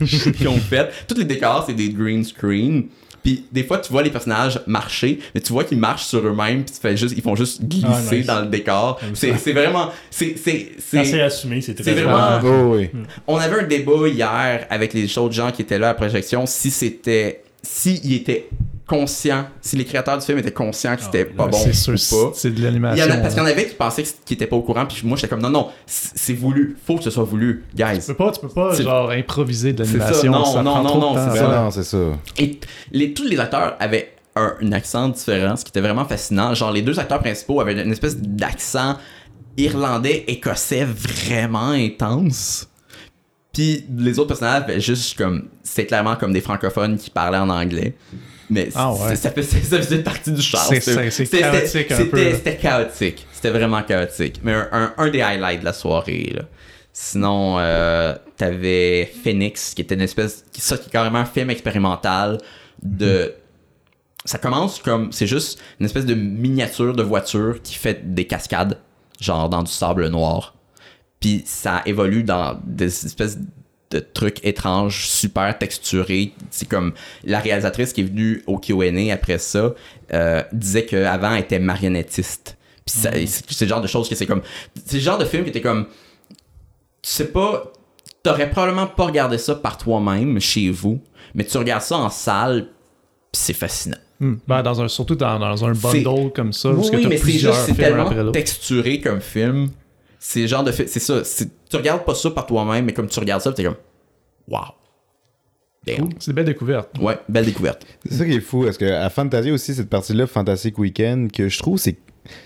puis on fait. Tous les décors c'est des green screen puis des fois tu vois les personnages marcher mais tu vois qu'ils marchent sur eux-mêmes puis tu fais juste ils font juste glisser Ah, nice. dans le décor c'est vraiment c'est c'est c'est c'est assumé, c'est très vraiment- Oh, oui. on avait un débat hier avec les autres gens qui étaient là à la projection si c'était si ils étaient conscients si les créateurs du film étaient conscients que c'était Ah, pas là, bon c'est sûr, ou pas c'est de il y en l'animation. a, parce qu'il y en avait qui pensaient qu'ils étaient pas au courant, puis moi j'étais comme non, non, c'est voulu, faut que ce soit voulu, guys. Tu peux pas, tu peux pas C'est- genre improviser de C'est ça, l'animation. non, ça non, prend non, non, c'est ça. non, c'est ça. Et les, tous les acteurs avaient un, un accent différent, ce qui était vraiment fascinant. Genre les deux acteurs principaux avaient une espèce d'accent irlandais, écossais vraiment intense. Puis les autres personnages avaient juste comme, c'est clairement comme des francophones qui parlaient en anglais. Mais Ah ouais. ça, faisait, ça faisait partie du charme. C'est- C'était- chaotique un c'était- peu. C'était chaotique. C'était vraiment chaotique. Mais un, un- un des highlights de la soirée. Là. Sinon, euh, t'avais Phoenix, qui était une espèce. Qui, ça, qui est carrément un film expérimental de. Ça commence comme. C'est juste une espèce de miniature de voiture qui fait des cascades, genre dans du sable noir. Puis ça évolue dans des espèces de trucs étranges, super texturés. C'est comme la réalisatrice qui est venue au Q&A après ça euh, disait qu'avant elle était marionnettiste. Puis ça- c'est le genre de choses que c'est comme... C'est le genre de film qui était comme... Tu sais pas... T'aurais probablement pas regardé ça par toi-même, chez vous, mais tu regardes ça en salle, puis c'est fascinant. Hmm. Ben, dans un, surtout dans, dans un bundle comme ça, Oui, parce que mais c'est juste, c'est tellement texturé comme film. C'est genre de film, c'est ça. c'est- Tu regardes pas ça par toi-même, mais comme tu regardes ça, t'es comme, wow. Damn. C'est une belle découverte. Ouais, belle découverte. C'est ça qui est fou, parce que à Fantasia aussi, cette partie-là, Fantastic Weekend, que je trouve, c'est.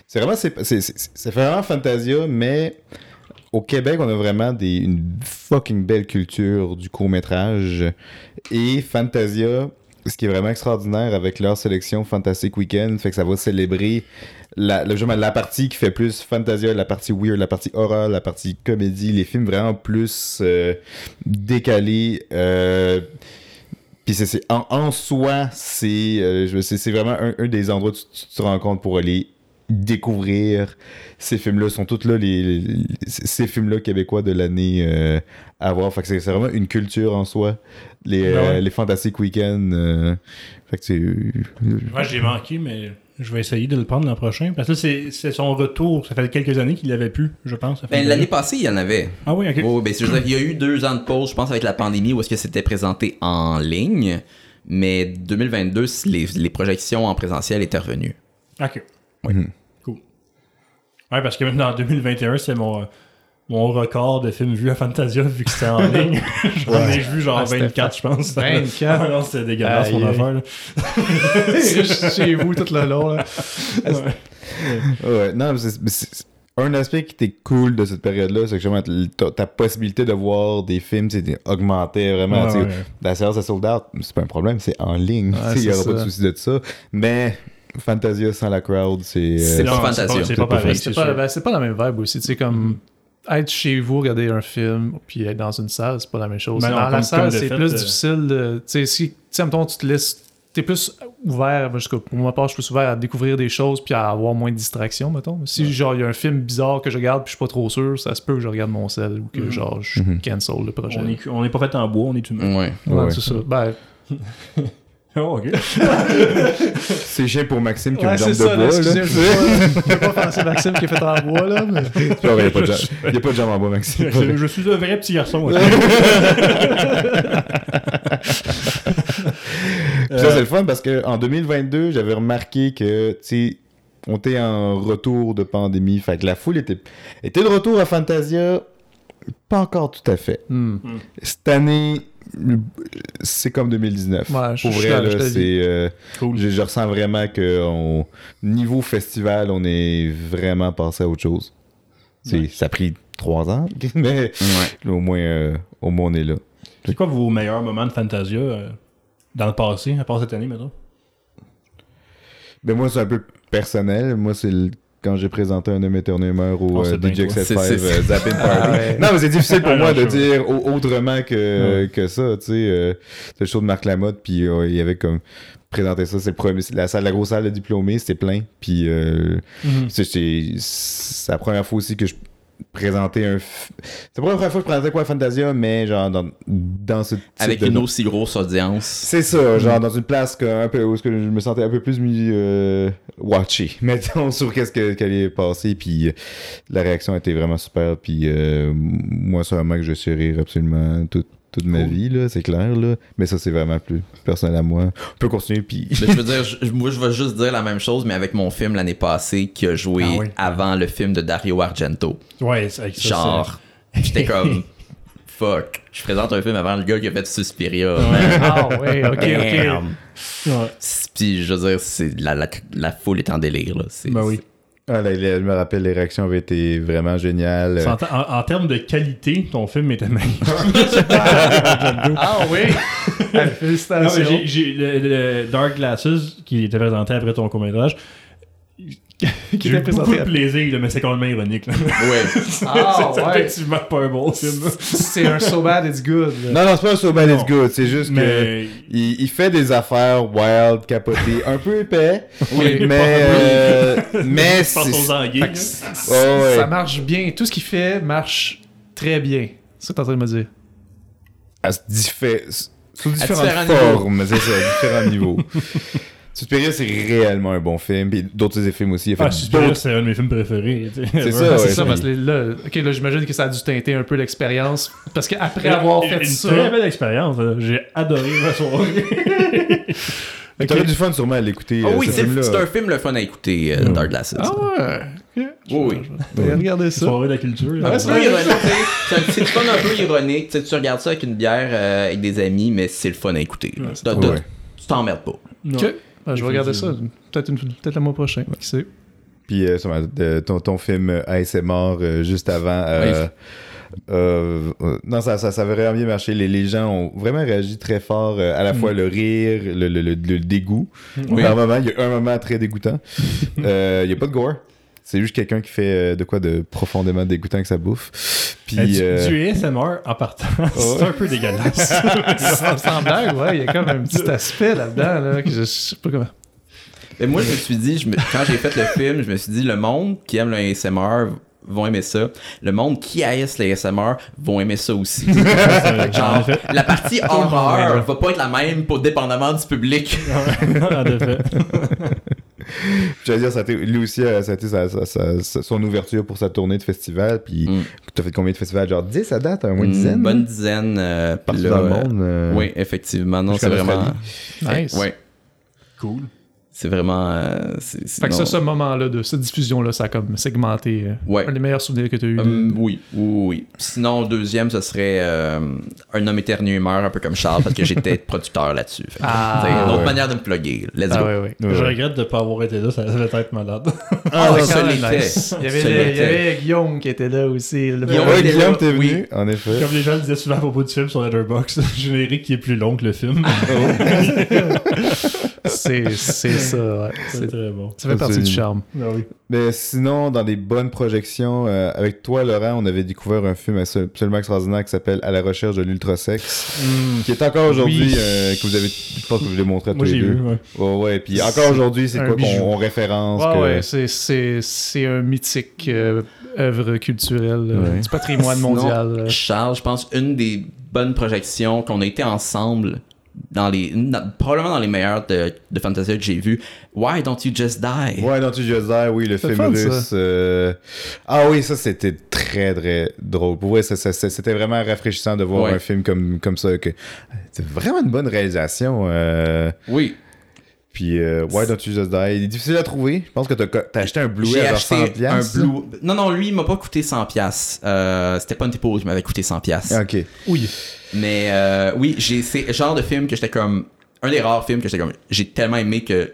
C'est vraiment. C'est c'est- c'est- ça fait vraiment Fantasia, mais au Québec, on a vraiment des, une fucking belle culture du court-métrage. Et Fantasia, ce qui est vraiment extraordinaire avec leur sélection Fantastic Weekend, fait que ça va célébrer la, la partie qui fait plus Fantasia, la partie weird, la partie horror, la partie comédie, les films vraiment plus euh, décalés. euh, puis c'est, c'est- en, en soi, c'est, euh, je- c'est, c'est vraiment un, un des endroits où tu, tu te rends compte pour aller découvrir ces films-là. sont tous là, les, les- ces films-là québécois de l'année euh, à voir. Fait que c'est, c'est vraiment une culture en soi. Les, Ben ouais. euh, les Fantastic Weekend. euh, fait que c'est. Moi, j'ai manqué, mais je vais essayer de le prendre l'an prochain. Parce que là, c'est son retour. Ça fait quelques années qu'il l'avait plus, je pense. Ben, l'année passée, il y en avait. Ah oui, ok. Oh, ben, il y a eu deux ans de pause, je pense, avec la pandémie, où est-ce que c'était présenté en ligne. Mais 2022, les, les projections en présentiel étaient revenues. Ok. Oui. Cool. Ouais, parce que même dans 2021, c'est mon. Mon record de films vus à Fantasia vu que c'était en ligne. J'en ai vu genre Ah, c'était 24, je pense. 24. Ah non, c'était dégueulasse mon affaire. là. Chez vous tout le long. Là. Ouais, non, c'est- un aspect qui était cool de cette période-là, c'est que justement, ta, ta possibilité de voir des films c'était augmentait vraiment. Ouais. La séance est sold out, c'est pas un problème, c'est en ligne. Il y c'est aura pas de souci de ça. Mais Fantasia sans la crowd, c'est. C'est euh, pas Fantasia. C'est pas, pareil, C'est pas, ben, c'est pas la même vibe aussi. Tu sais, comme être chez vous, regarder un film, puis être dans une salle, c'est pas la même chose. Ben non, dans comme- la salle, c'est plus euh, difficile de. Tu sais, si, tu sais, mettons, tu te laisses. T'es plus ouvert, parce que pour ma part, je suis plus ouvert à découvrir des choses puis à avoir moins de distractions, mettons. Si, genre, il y a un film bizarre que je regarde puis je suis pas trop sûr, ça se peut que je regarde mon sel ou que, Mhm. genre, je Mhm. cancel le projet. On est, on est pas fait en bois, on est humain. Ouais. Ouais, Ouais. c'est ça. Ben, Oh, ok. C'est chiant pour Maxime qui a ouais, une jambe de ça, bois. là, là. excusez, je peux pas- pas penser Maxime qui est fait en bois, là, mais... Il n'y a, pas de jambe- il y a pas de jambe en bois, Maxime. Je, je suis un vrai petit garçon. Puis ça, c'est le fun parce qu'en 2022, j'avais remarqué que, tu sais, on était en retour de pandémie. Fait que la foule était, était de retour à Fantasia. Pas encore tout à fait. Hmm. Cette année, c'est comme 2019. Ouais, je- Pour je vrai, là, je là, te le c'est. euh, Cool. je, je ressens vraiment que on- niveau festival, on est vraiment passé à autre chose. C'est- Ça a pris trois ans, mais Ouais. au moins, euh, au moins on est là. C'est quoi vos meilleurs moments de Fantasia euh, dans le passé, à part cette année, maintenant? Ben moi, c'est un peu personnel. Moi, c'est le- quand j'ai présenté un homme éternellement au Oh, euh, DJ toi. X75 C'est- c'est- euh, Zapping Party. ouais. Non, mais c'est difficile pour moi de dire au- autrement que, que ça, tu sais. euh, c'est le show de Marc Lamotte, puis euh, il y avait comme présenté ça, c'est le premier, c'est la salle, la grosse salle de diplômés, c'était plein, puis c'est c'est la première fois aussi que je présentais un... f- C'est la première fois que je présentais quoi Fantasia, mais genre dans, dans ce type Avec de- une aussi grosse audience. c'est ça, genre dans une place que, un peu, où que je me sentais un peu plus mis euh, watché, mettons, sur qu'est-ce que- qu'elle est passé, puis euh, la réaction était vraiment super, puis euh, moi, c'est un moment que je suis rire absolument toute, toute ma Cool. vie, là, c'est clair, là, mais ça, c'est vraiment plus personnel à moi. On peut continuer, puis... Mais je veux dire, je- moi je vais juste dire la même chose, mais avec mon film l'année passée qui a joué Ah oui. avant le film de Dario Argento. Ouais, c'est. Genre, j'étais comme fuck. Je présente un film avant le gars qui a fait Suspiria. Ah, ouais, ok, ok. Puis je veux dire, c'est la, la, la foule est en délire. Là. C'est- Ben oui. Ah, là, là, je me rappelle, les réactions avaient été vraiment géniales. En, en- en termes de qualité, ton film était meilleur. Ah oui! Non, mais Félicitations. le, le Dark Glasses, qui était présenté après ton court-métrage, Qui j'ai était beaucoup de plaisir, là, mais c'est complètement ironique. là. Ouais. Ah, c'est ouais. effectivement pas un bon film. C'est un so bad it's good. là. Non, non, c'est pas un so bad it's good, c'est juste que... Mais Il, il fait des affaires wild, capotées, un peu épais, Oui, mais, euh, mais c'est- Oh, ouais. Ça marche bien. Tout ce qu'il fait marche très bien. C'est ce que t'es en train de me dire. à ce diffé- sous différentes différents niveaux. formes, c'est ça, différents niveaux. Suspiria, c'est réellement un bon film, puis d'autres de ses films aussi. Il a fait Ah, Suspiria, d'autres- c'est un de mes films préférés. C'est ça, ouais. c'est ça, parce que là, ok, là, j'imagine que ça a dû teinter un peu l'expérience. Parce qu'après avoir fait une ça. très belle expérience. là. J'ai adoré ma soirée. T'aurais du fun sûrement à l'écouter. Oh euh, oui, ce c'est un film le fun à écouter, euh, Dark Glasses. Ah ouais. ok. Je- Oui, oui. regarder ça. soirée de la culture. Ah C'est le fun un peu ironique. Tu regardes ça avec une bière euh, avec des amis, mais c'est le fun à écouter. Ouais, Tu t'emmerdes pas. Ben, je vais regarder ça. Peut-être une- peut-être le mois prochain. Qui sait? Puis euh, de- ton, ton film euh, ASMR euh, juste avant. euh, euh, euh, non, ça, ça, ça avait vraiment bien marché. Les, les gens ont vraiment réagi très fort, euh, à la fois le rire, le, le, le- le dégoût. Oui. Par moment, il y a un moment très dégoûtant. Euh, Il n'y a pas de gore. C'est juste quelqu'un qui fait euh, de quoi de profondément dégoûtant avec sa bouffe. Puis, Euh, du, euh, du ASMR en partant, c'est un peu dégueulasse. sans, blague, ouais, il y a comme un petit aspect là-dedans, là, que je, je sais pas comment. Mais moi, je me suis dit, je me- quand j'ai fait le film, je me suis dit, le monde qui aime le ASMR vont aimer ça. Le monde qui haïsse le ASMR vont aimer ça aussi. Genre, la partie horreur va pas être la même pour dépendamment du public. en effet. Dire, ça a été- lui aussi, euh, ça a été sa- sa- sa- sa- son ouverture pour sa tournée de festival. Puis, Mm. t'as fait combien de festivals? Genre 10 à date, un moins de Une dizaine bonne hein? dizaine. euh, Partout là, dans le euh, monde. euh, Oui, effectivement. Non, c'est vraiment. Nice. Ouais. Cool. C'est vraiment. euh, c'est- c'est- Fait que ça, non. ce moment-là, de cette diffusion-là, ça a comme segmenté. euh, Ouais. Un des meilleurs souvenirs que tu as eu. Hum, oui, oui, oui. Sinon, le deuxième, ce serait euh, Un homme éternue meurt, un peu comme Charles, parce que j'étais producteur là-dessus. Fait que, Ah, t'sais, une autre ouais. manière de me plugger. Let's Ah go. ouais, ouais. Ouais. Je regrette de ne pas avoir été là, ça devait être malade. Ah, ouais, ça l'était. nice. Il y avait, Ça il y l'était. avait Guillaume qui était là aussi. le Guillaume Ouais, Guillaume, t'es oui. venu, en effet. Comme les gens le disaient souvent à propos du film sur Letterboxd, générique qui est plus long que le film. C'est c'est ça, ouais. C'est très bon. Ça fait partie du charme. Ah oui. Mais sinon, dans des bonnes projections, euh, avec toi, Laurent, on avait découvert un film absolument extraordinaire qui s'appelle À la recherche de l'ultrasexe, qui est encore aujourd'hui, Oui. euh, que vous avez, je pense que je l'ai montré à Moi tous les j'ai deux. vu, ouais. Ouais, ouais, puis encore aujourd'hui, c'est quoi qu'on on référence Ouais, que- ouais, c'est- c'est c'est un mythique euh, œuvre culturelle Ouais. du patrimoine Sinon, mondial. Charles, je pense une des bonnes projections qu'on a été ensemble dans les dans- probablement dans les meilleures de, de Fantasia que j'ai vu. Why don't you just die? Ouais, Don't You Just Die, oui, le film fun, russe. euh, Ah oui, ça c'était très très drôle. Pour vrai, ça- ça- ça- c'était vraiment rafraîchissant de voir Ouais. un film comme, comme ça. Que... C'est vraiment une bonne réalisation. euh, Oui. Puis euh, Why Don't You Just Die, il est difficile à trouver. Je pense que t'as as acheté un Blu-ray à genre acheté 100 un piastres. Blue. Non, non, lui, il m'a pas coûté 100$. piastres. Euh, C'était pas une typo qui m'avait coûté 100$. piastres. Ah, Ok. Oui. Mais euh, oui, j'ai c'est le genre de film que j'étais comme. Un des rares films que j'étais comme. J'ai tellement aimé que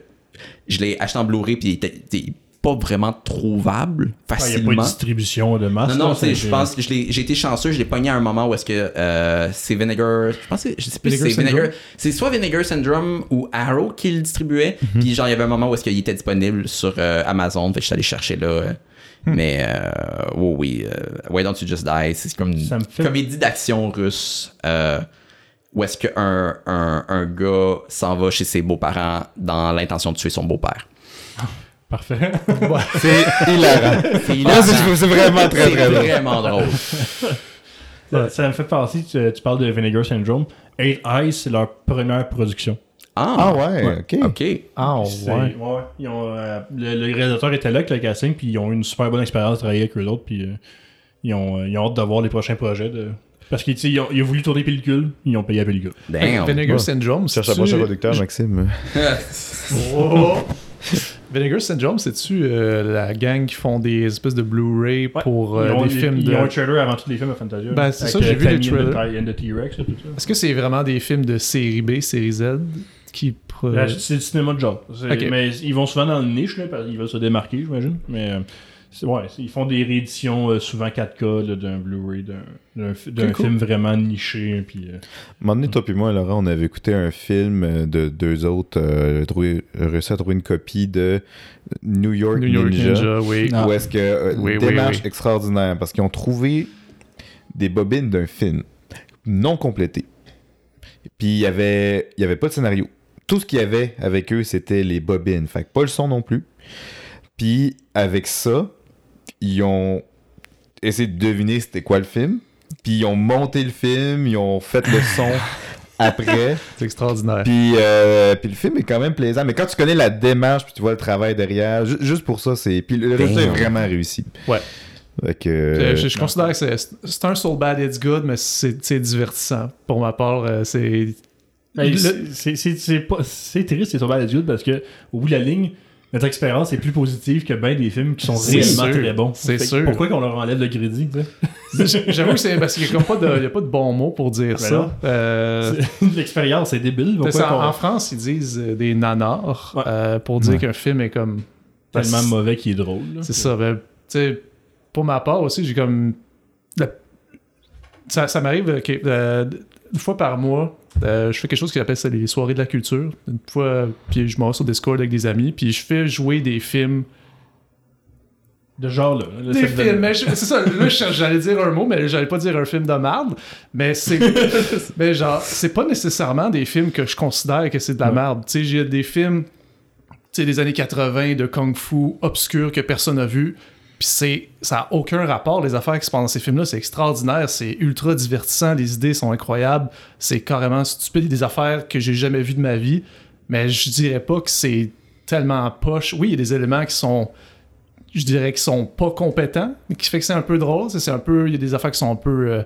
je l'ai acheté en Blu-ray puis il était, il était pas vraiment trouvable Ah, Il n'y a pas facilement. de distribution de masse. non, non, je pense que j'ai été chanceux, je l'ai pogné à un moment où est-ce que euh, c'est Vinegar. Je pense que je sais plus si c'est Vinegar. C'est soit Vinegar Syndrome ou Arrow qui le distribuait. Puis genre, il y avait un moment où est-ce qu'il était disponible sur euh, Amazon. Fait que je suis allé chercher là. euh. Mais euh, oui, oui. Why Don't You Just Die? C'est comme une fait- comédie d'action russe. où est-ce qu'un un, un gars s'en va chez ses beaux-parents dans l'intention de tuer son beau-père. Parfait. C'est hilarant. C'est Ah, hilarant. c'est c'est vraiment très C'est très drôle. vraiment drôle. ça, ça me fait penser, tu, tu parles de Vinegar Syndrome. Eight Eyes, c'est leur première production. Ah, Ah ouais, ok. ok. Ah, C'est- ouais. ouais. Ils ont, euh, le, le réalisateur était là avec le casting, puis ils ont eu une super bonne expérience de travailler avec eux autres, puis euh, ils, ont, euh, ils ont hâte de voir les prochains projets. De... Parce qu'ils ont, ils ont voulu tourner pellicule, ils ont payé la pellicule. Damn. Vinegar Ouais. Syndrome, Cherche un prochain producteur, Maxime. Oh! Vinegar Syndrome, c'est-tu euh, la gang qui font des espèces de Blu-ray Ouais. pour euh, ils ont, des ils- films ils de. ont un trailer avant tous les films de Fantasia. Ben, c'est ça, j'ai euh, vu T-Rex, tout ça. Est-ce que c'est vraiment des films de série B, série Z qui. C'est du cinéma de genre. Mais ils vont souvent dans le niche, là, parce qu'ils veulent se démarquer, j'imagine. Mais ouais, ils font des rééditions euh, souvent 4K là, d'un Blu-ray, d'un, d'un, fi- d'un cool. film vraiment niché. Puis, euh, Un moment donné, toi puis moi, Laurent, on avait écouté un film euh, de deux autres, euh, trouvé- réussi à trouver une copie de New York, New York Ninja. Ninja, oui. Ah. Où est-ce que euh, Oui, une oui, démarche oui. extraordinaire parce qu'ils ont trouvé des bobines d'un film non complété. Puis il y avait il y avait pas de scénario. Tout ce qu'il y avait avec eux, c'était les bobines. Fait que pas le son non plus. Puis avec ça, ils ont essayé de deviner c'était quoi le film. Puis ils ont monté le film, ils ont fait le son après. C'est extraordinaire. Puis, euh, puis le film est quand même plaisant. Mais quand tu connais la démarche, puis tu vois le travail derrière, ju- juste pour ça, c'est. Puis le résultat est vraiment réussi. Ouais. Que. Euh, je, je considère que c'est, c'est un Soul Bad It's Good, mais c'est, c'est divertissant. Pour ma part, euh, c'est. Le- c'est- c'est- c'est c'est pas- c'est triste, c'est sur Bad Attitude parce que au bout de la ligne, notre expérience est plus positive que bien des films qui sont réellement sûr, très bons. c'est sûr. Pourquoi qu'on leur enlève le crédit? J'avoue que c'est parce qu'il n'y a, comme pas de, il y a pas de bon mot pour dire Ben ça. non. Euh, L'expérience, c'est débile. En, France, ils disent euh, des nanars Ouais. euh, pour dire Ouais. qu'un film est comme. tellement mauvais qu'il est drôle. C'est ça. ben, pour ma part aussi, j'ai comme. Ça, ça m'arrive que, euh, une fois par mois, euh, je fais quelque chose qui s'appelle ça, les soirées de la culture. Une fois, puis je m'en vais sur Discord avec des amis, puis je fais jouer des films. De genre là. là, Des films, mais c'est ça. Là, j'allais dire un mot, mais j'allais pas dire un film de merde. Mais c'est. mais genre, c'est pas nécessairement des films que je considère que c'est de la Ouais. merde. Tu sais, j'ai des films. Tu sais, des années 80 de kung fu obscurs que personne n'a vu. Puis c'est, ça a aucun rapport, les affaires qui se passent dans ces films-là. C'est extraordinaire, c'est ultra divertissant, les idées sont incroyables. C'est carrément stupide, des affaires que j'ai jamais vues de ma vie. Mais je dirais pas que c'est tellement poche. Oui, il y a des éléments qui sont, je dirais, qui sont pas compétents, mais qui fait que c'est un peu drôle. C'est c'est un peu, il y a des affaires qui sont un peu, euh,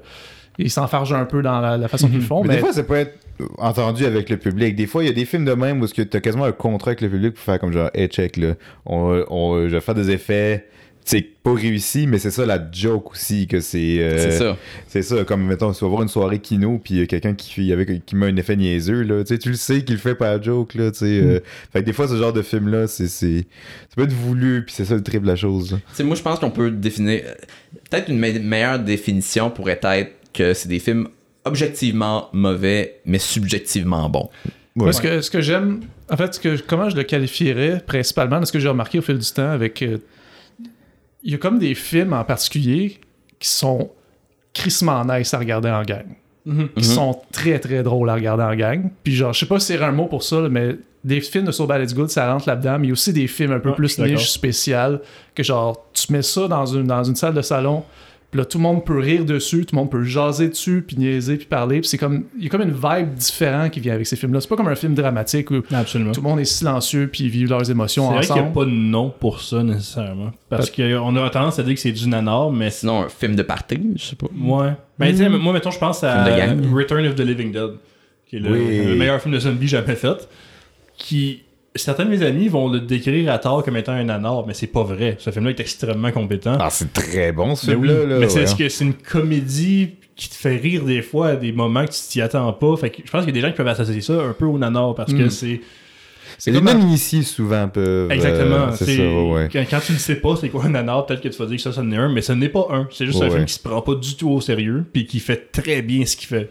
ils s'enfargent un peu dans la, la façon qu'ils le font. mais, Mais, des fois, ça peut être entendu avec le public. Des fois, il y a des films de même où tu as quasiment un contrat avec le public pour faire comme genre, hey, check, là, on, on- je vais faire des effets. C'est pas réussi, mais c'est ça la joke aussi, que c'est. euh, C'est ça. C'est ça, comme mettons, tu vas voir une soirée kino, puis il y a quelqu'un qui, fait- avec, qui met un effet niaiseux, là. Tu sais, tu le sais qu'il le fait pas à joke, là. Tu sais. euh, fait que des fois, ce genre de film-là, c'est. c'est- Ça peut être voulu, puis c'est ça le triple de la chose. là. Moi, je pense qu'on peut définir. euh, Peut-être une me- meilleure définition pourrait être que c'est des films objectivement mauvais, mais subjectivement bons. Ouais. Moi, ce que, ce que j'aime, en fait, ce que, comment je le qualifierais principalement, ce que j'ai remarqué au fil du temps avec. euh, Il y a comme des films en particulier qui sont crissement nice à regarder en gang. Mhm. Qui sont très très drôles à regarder en gang. Puis genre, je sais pas si c'est un mot pour ça, mais des films de So Bad It's Good, ça rentre là-dedans, mais il y a aussi des films un peu plus niche, spécial, que genre, tu mets ça dans une, dans une salle de salon, puis là, tout le monde peut rire dessus, tout le monde peut jaser dessus, puis niaiser, puis parler, puis c'est comme, il y a comme une vibe différente qui vient avec ces films-là. C'est pas comme un film dramatique où Absolument. tout le monde est silencieux, puis ils vivent leurs C'est émotions vrai qu'il n'y a ensemble. pas de nom pour ça nécessairement. Parce qu'on a tendance à dire que c'est du nanar, mais c'est. Sinon, un film de party, je sais pas. Ouais. Ben, tu sais, moi, mettons, je pense à. Return of the Living Dead, qui est le, Oui. le meilleur film de zombie jamais fait. Qui. Certains de mes amis vont le décrire à tort comme étant un nanar, mais c'est pas vrai. Ce film-là est extrêmement compétent. Ah, c'est très bon, ce Mais oui, mais c'est ouais. ce que c'est une comédie qui te fait rire des fois à des moments que tu t'y attends pas. Fait que je pense qu'il y a des gens qui peuvent associer ça un peu au nanar parce que Mm. c'est C'est les non-initiés, souvent, peuvent. exactement. euh, c'est ça, ouais. Quand, quand tu ne sais pas c'est quoi un nanar, peut-être que tu vas dire que ça, ça en est un, mais ce n'est pas un. C'est juste Ouais, un film qui se prend pas du tout au sérieux puis qui fait très bien ce qu'il fait.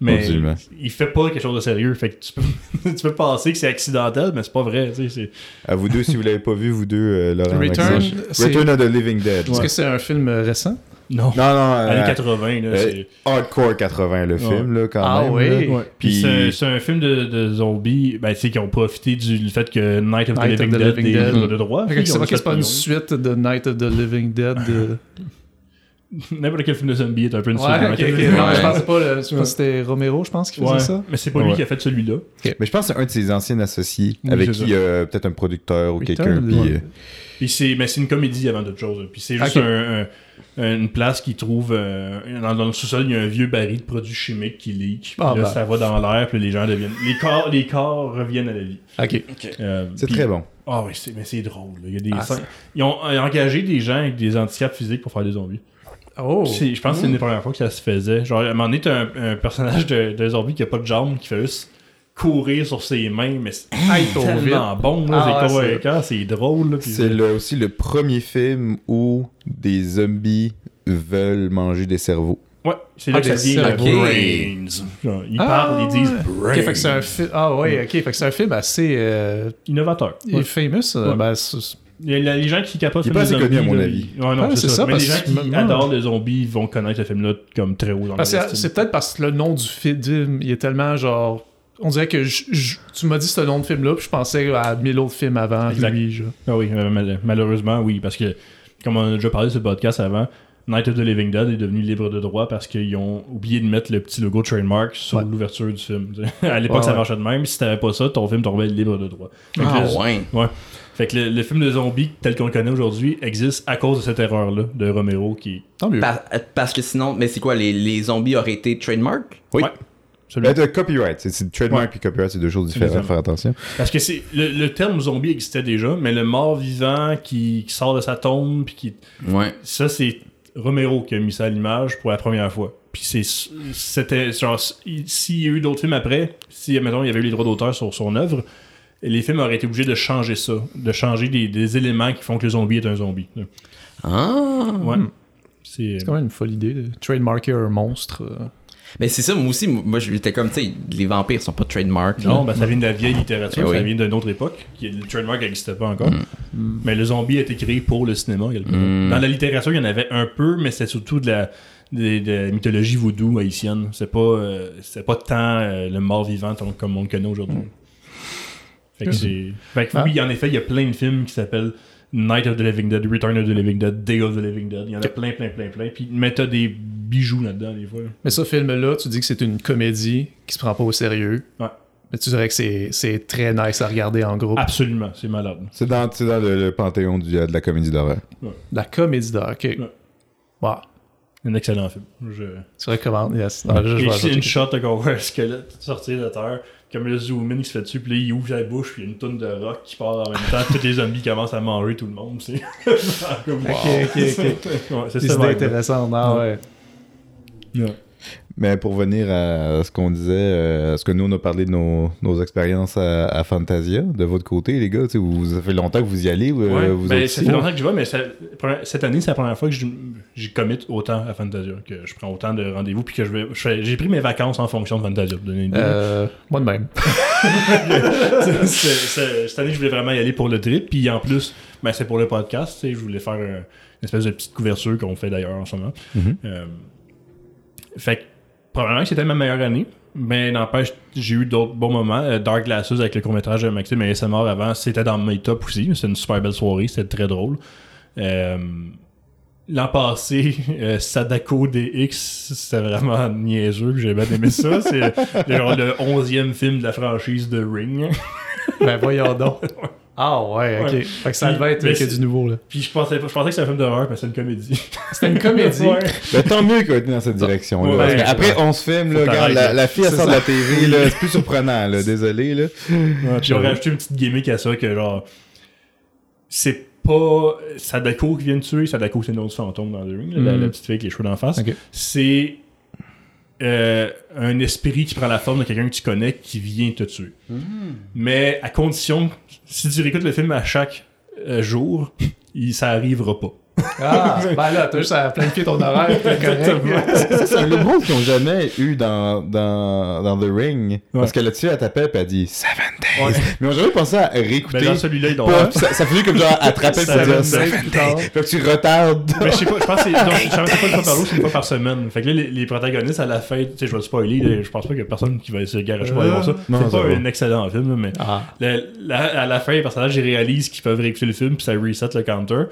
Mais Absolument. il fait pas quelque chose de sérieux. Fait que tu peux, tu peux penser que c'est accidentel, mais c'est pas vrai. tu sais, c'est- À vous deux, si vous l'avez pas vu, vous deux, euh, Laurent Return, Return of the Living Dead. Est-ce que c'est un film euh, récent? Non. Non, non, Années euh, 80, là, euh, c'est. Hardcore 80, le film, là, quand Ah même. oui. là. Ouais. Puis Puis- c'est c'est un film de, de zombies ben, qui ont profité du fait que Night of the Night of Living the Dead Living est Dead. de droit. C'est pas une suite de Night of the Living Dead. de- N'importe quel film de zombie est un peu une. Ouais, de ok, Night of ok. the Living Non, je pensais pas. le- je pense que c'était Romero, je pense, qui faisait Ouais, ça. mais c'est pas lui qui a fait celui-là. Mais je pense que c'est un de ses anciens associés Oui, avec qui il y a peut-être un producteur ou Return quelqu'un. Puis, euh, Puis c'est, mais c'est une comédie avant toute chose. Puis c'est juste Ok. un- un- une place qui trouve euh, dans, dans le sous-sol, il y a un vieux baril de produits chimiques qui leak. Puis Ah, là, ben. ça va dans l'air, puis les gens deviennent, les corps, les corps reviennent à la vie. Ok. Euh, c'est puis- très bon. Ah oui, c'est, mais c'est drôle. là. Il y a des Ah, ils ont euh, engagé des gens avec des handicaps physiques pour faire des zombies. Oh. Je pense que c'est une des premières fois que ça se faisait. Genre, à un moment donné, t'as un, un personnage de, de zombie qui a pas de jambes, qui fait juste courir sur ses mains, mais c'est tellement bon, là, Ah, c'est drôle. C'est le- aussi le premier film où des zombies veulent manger des cerveaux. Ouais, c'est là Ah, que ça le brains. Genre, ils Ah, parlent, ils disent brains. Fait que un. Ah ouais, ok. Fait que c'est un film assez euh, Innovateur. Ouais. famous. euh, Ouais. ben, c'est- Il y a les gens qui capotent Il est pas les assez connu, zombies, à mon là, avis. Ouais, non, Ouais, c'est ça. ça, Mais les gens qui adorent les zombies vont connaître le film-là comme très haut dans que c'est peut-être parce que le nom du film, il est tellement genre. On dirait que je- je- tu m'as dit ce nom de film-là, puis je pensais à mille autres films avant Exact. lui. Ah oui, euh, mal- malheureusement, oui, parce que, comme on a déjà parlé sur le podcast avant, Night of the Living Dead est devenu libre de droit parce qu'ils ont oublié de mettre le petit logo trademark sur Ouais. l'ouverture du film. à l'époque, Ouais, ça ouais. marchait de même. Si t'avais pas ça, ton film tombait libre de droit. Ah le- ouais. Fait que le, le film de zombies tel qu'on le connaît aujourd'hui existe à cause de cette erreur-là de Romero qui. Tant mieux. Par- parce que sinon, mais c'est quoi, les, les zombies auraient été trademark? Oui. Ouais. De copyright. C'est- C'est trademark Ouais. et copyright, c'est deux choses différentes. Exactement. Faire attention. Parce que c'est le, le terme zombie existait déjà, mais le mort vivant qui, qui sort de sa tombe, puis qui Ouais. ça c'est Romero qui a mis ça à l'image pour la première fois. Puis c'est c'était genre il- s'il y a eu d'autres films après, si mettons il y avait eu les droits d'auteur sur son œuvre, les films auraient été obligés de changer ça, de changer des, des éléments qui font que le zombie est un zombie. Ah. Ouais. C'est quand même une folle idée de trademarker un monstre. euh. Mais c'est ça, moi aussi, moi j'étais comme, tu sais, les vampires sont pas trademark. Non, ben, ça vient de la vieille littérature, Eh oui. ça vient d'une autre époque. Qui, le trademark n'existait pas encore. Mm. Mais le zombie a été créé pour le cinéma. quelque part. Mm. Dans la littérature, il y en avait un peu, mais c'était surtout de la, de, de la mythologie vaudou haïtienne. C'est pas, euh, pas tant euh, le mort vivant comme on le connaît aujourd'hui. Fait que c'est. Fait que Ah. oui, en effet, il y a plein de films qui s'appellent Night of the Living Dead, Return of the Living Dead, Day of the Living Dead. Il y en a plein, plein, plein, plein. Puis, mais t'as des bijoux là-dedans, des fois. Mais ce film-là, tu dis que c'est une comédie qui se prend pas au sérieux. Ouais. Mais tu dirais que c'est, c'est très nice à regarder en groupe. Absolument, c'est malade. C'est dans, c'est dans le, le panthéon du- de la comédie d'horreur. La comédie d'horreur, ok. Ouais. Wow. Un excellent film. Je... Tu recommandes, yes. Je- je Et vais c'est ajouter. une shot voit un squelette sortir de terre. Comme le zoom in qui se fait dessus, puis là, il ouvre la bouche, puis il y a une tonne de rock qui part en même temps. Tous les zombies commencent à manger tout le monde. C'est comme, wow. Ok, ok, ok. Ouais, c'est intéressantes. Ah ouais. Mais pour venir à ce qu'on disait, euh, ce que nous on a parlé de nos, nos expériences à, à Fantasia, de votre côté, les gars, tu sais, vous, ça fait longtemps que vous y allez, Ouais, vous ben, ça fait longtemps que je vois, mais ça- cette année, c'est la première fois que je- j'ai commit autant à Fantasia, que je prends autant de rendez-vous, puis que je vais. J'ai pris mes vacances en fonction de Fantasia, pour donner une idée. Euh, moi de même. Cette année, je voulais vraiment y aller pour le trip. Puis en plus, ben, c'est pour le podcast. tu sais, Je voulais faire une espèce de petite couverture qu'on fait d'ailleurs en ce moment. Mhm. Euh, fait que probablement que c'était ma meilleure année. Mais n'empêche, j'ai eu d'autres bons moments. Euh, Dark Glasses avec le court-métrage de Maxime et SMR avant, c'était dans mes tops aussi. C'était une super belle soirée, c'était très drôle. Euh, L'an passé, euh, Sadako DX, c'était vraiment niaiseux, j'ai bien aimé ça. C'est genre le 11e film de la franchise de Ring. ben voyons donc. Ah ouais, ok. Ouais. Fait que ça Puis- devait être mais que c'est- du nouveau là. Puis je pensais, je pensais que c'était un film d'horreur, mais c'est une comédie. C'était une comédie? Ouais. Ben, tant mieux qu'on ait été dans cette ouais, qu'après, ouais. on se filme, là, regarde, la, là. la fille, elle C'est sort de la TV, là, c'est plus surprenant, là, désolé, là. Puis on rajouté une petite gimmick à ça que genre. C'est pas Sadako qui vient de tuer, Sadako c'est une autre fantôme dans The Ring, là, la, la petite fille avec les cheveux d'en face. Ok. C'est euh, un esprit qui prend la forme de quelqu'un que tu connais qui vient te tuer. Mais à condition, si tu réécoutes le film à chaque euh, jour, il, ça arrivera pas. Ah, ben là, t'as juste à planifier ton horaire, c'est gros mot qu'ils n'ont jamais eu dans, dans, dans The Ring. Parce que là-dessus, elle t'appelle et elle dit Seven Days. Ouais. Mais on n'a jamais pensé à réécouter. Mais celui-là, ils l'ont pas- ça, ça finit comme genre, elle te rappelle pour Seven dire Days Seven. Days. Fait que tu retardes. Mais je sais pas, je pense que c'est. je savais pas une fois par jour, c'est une fois par semaine. Fait que là, les, les protagonistes à la fin, tu sais, je vais le spoiler, je pense pas qu'il y a personne qui va se garer pour aller voir ça. Non, C'est ça pas va. un excellent film, mais Ah. le- la- à la fin, les personnages ils réalisent qu'ils peuvent réécouter le film, puis ça reset le counter.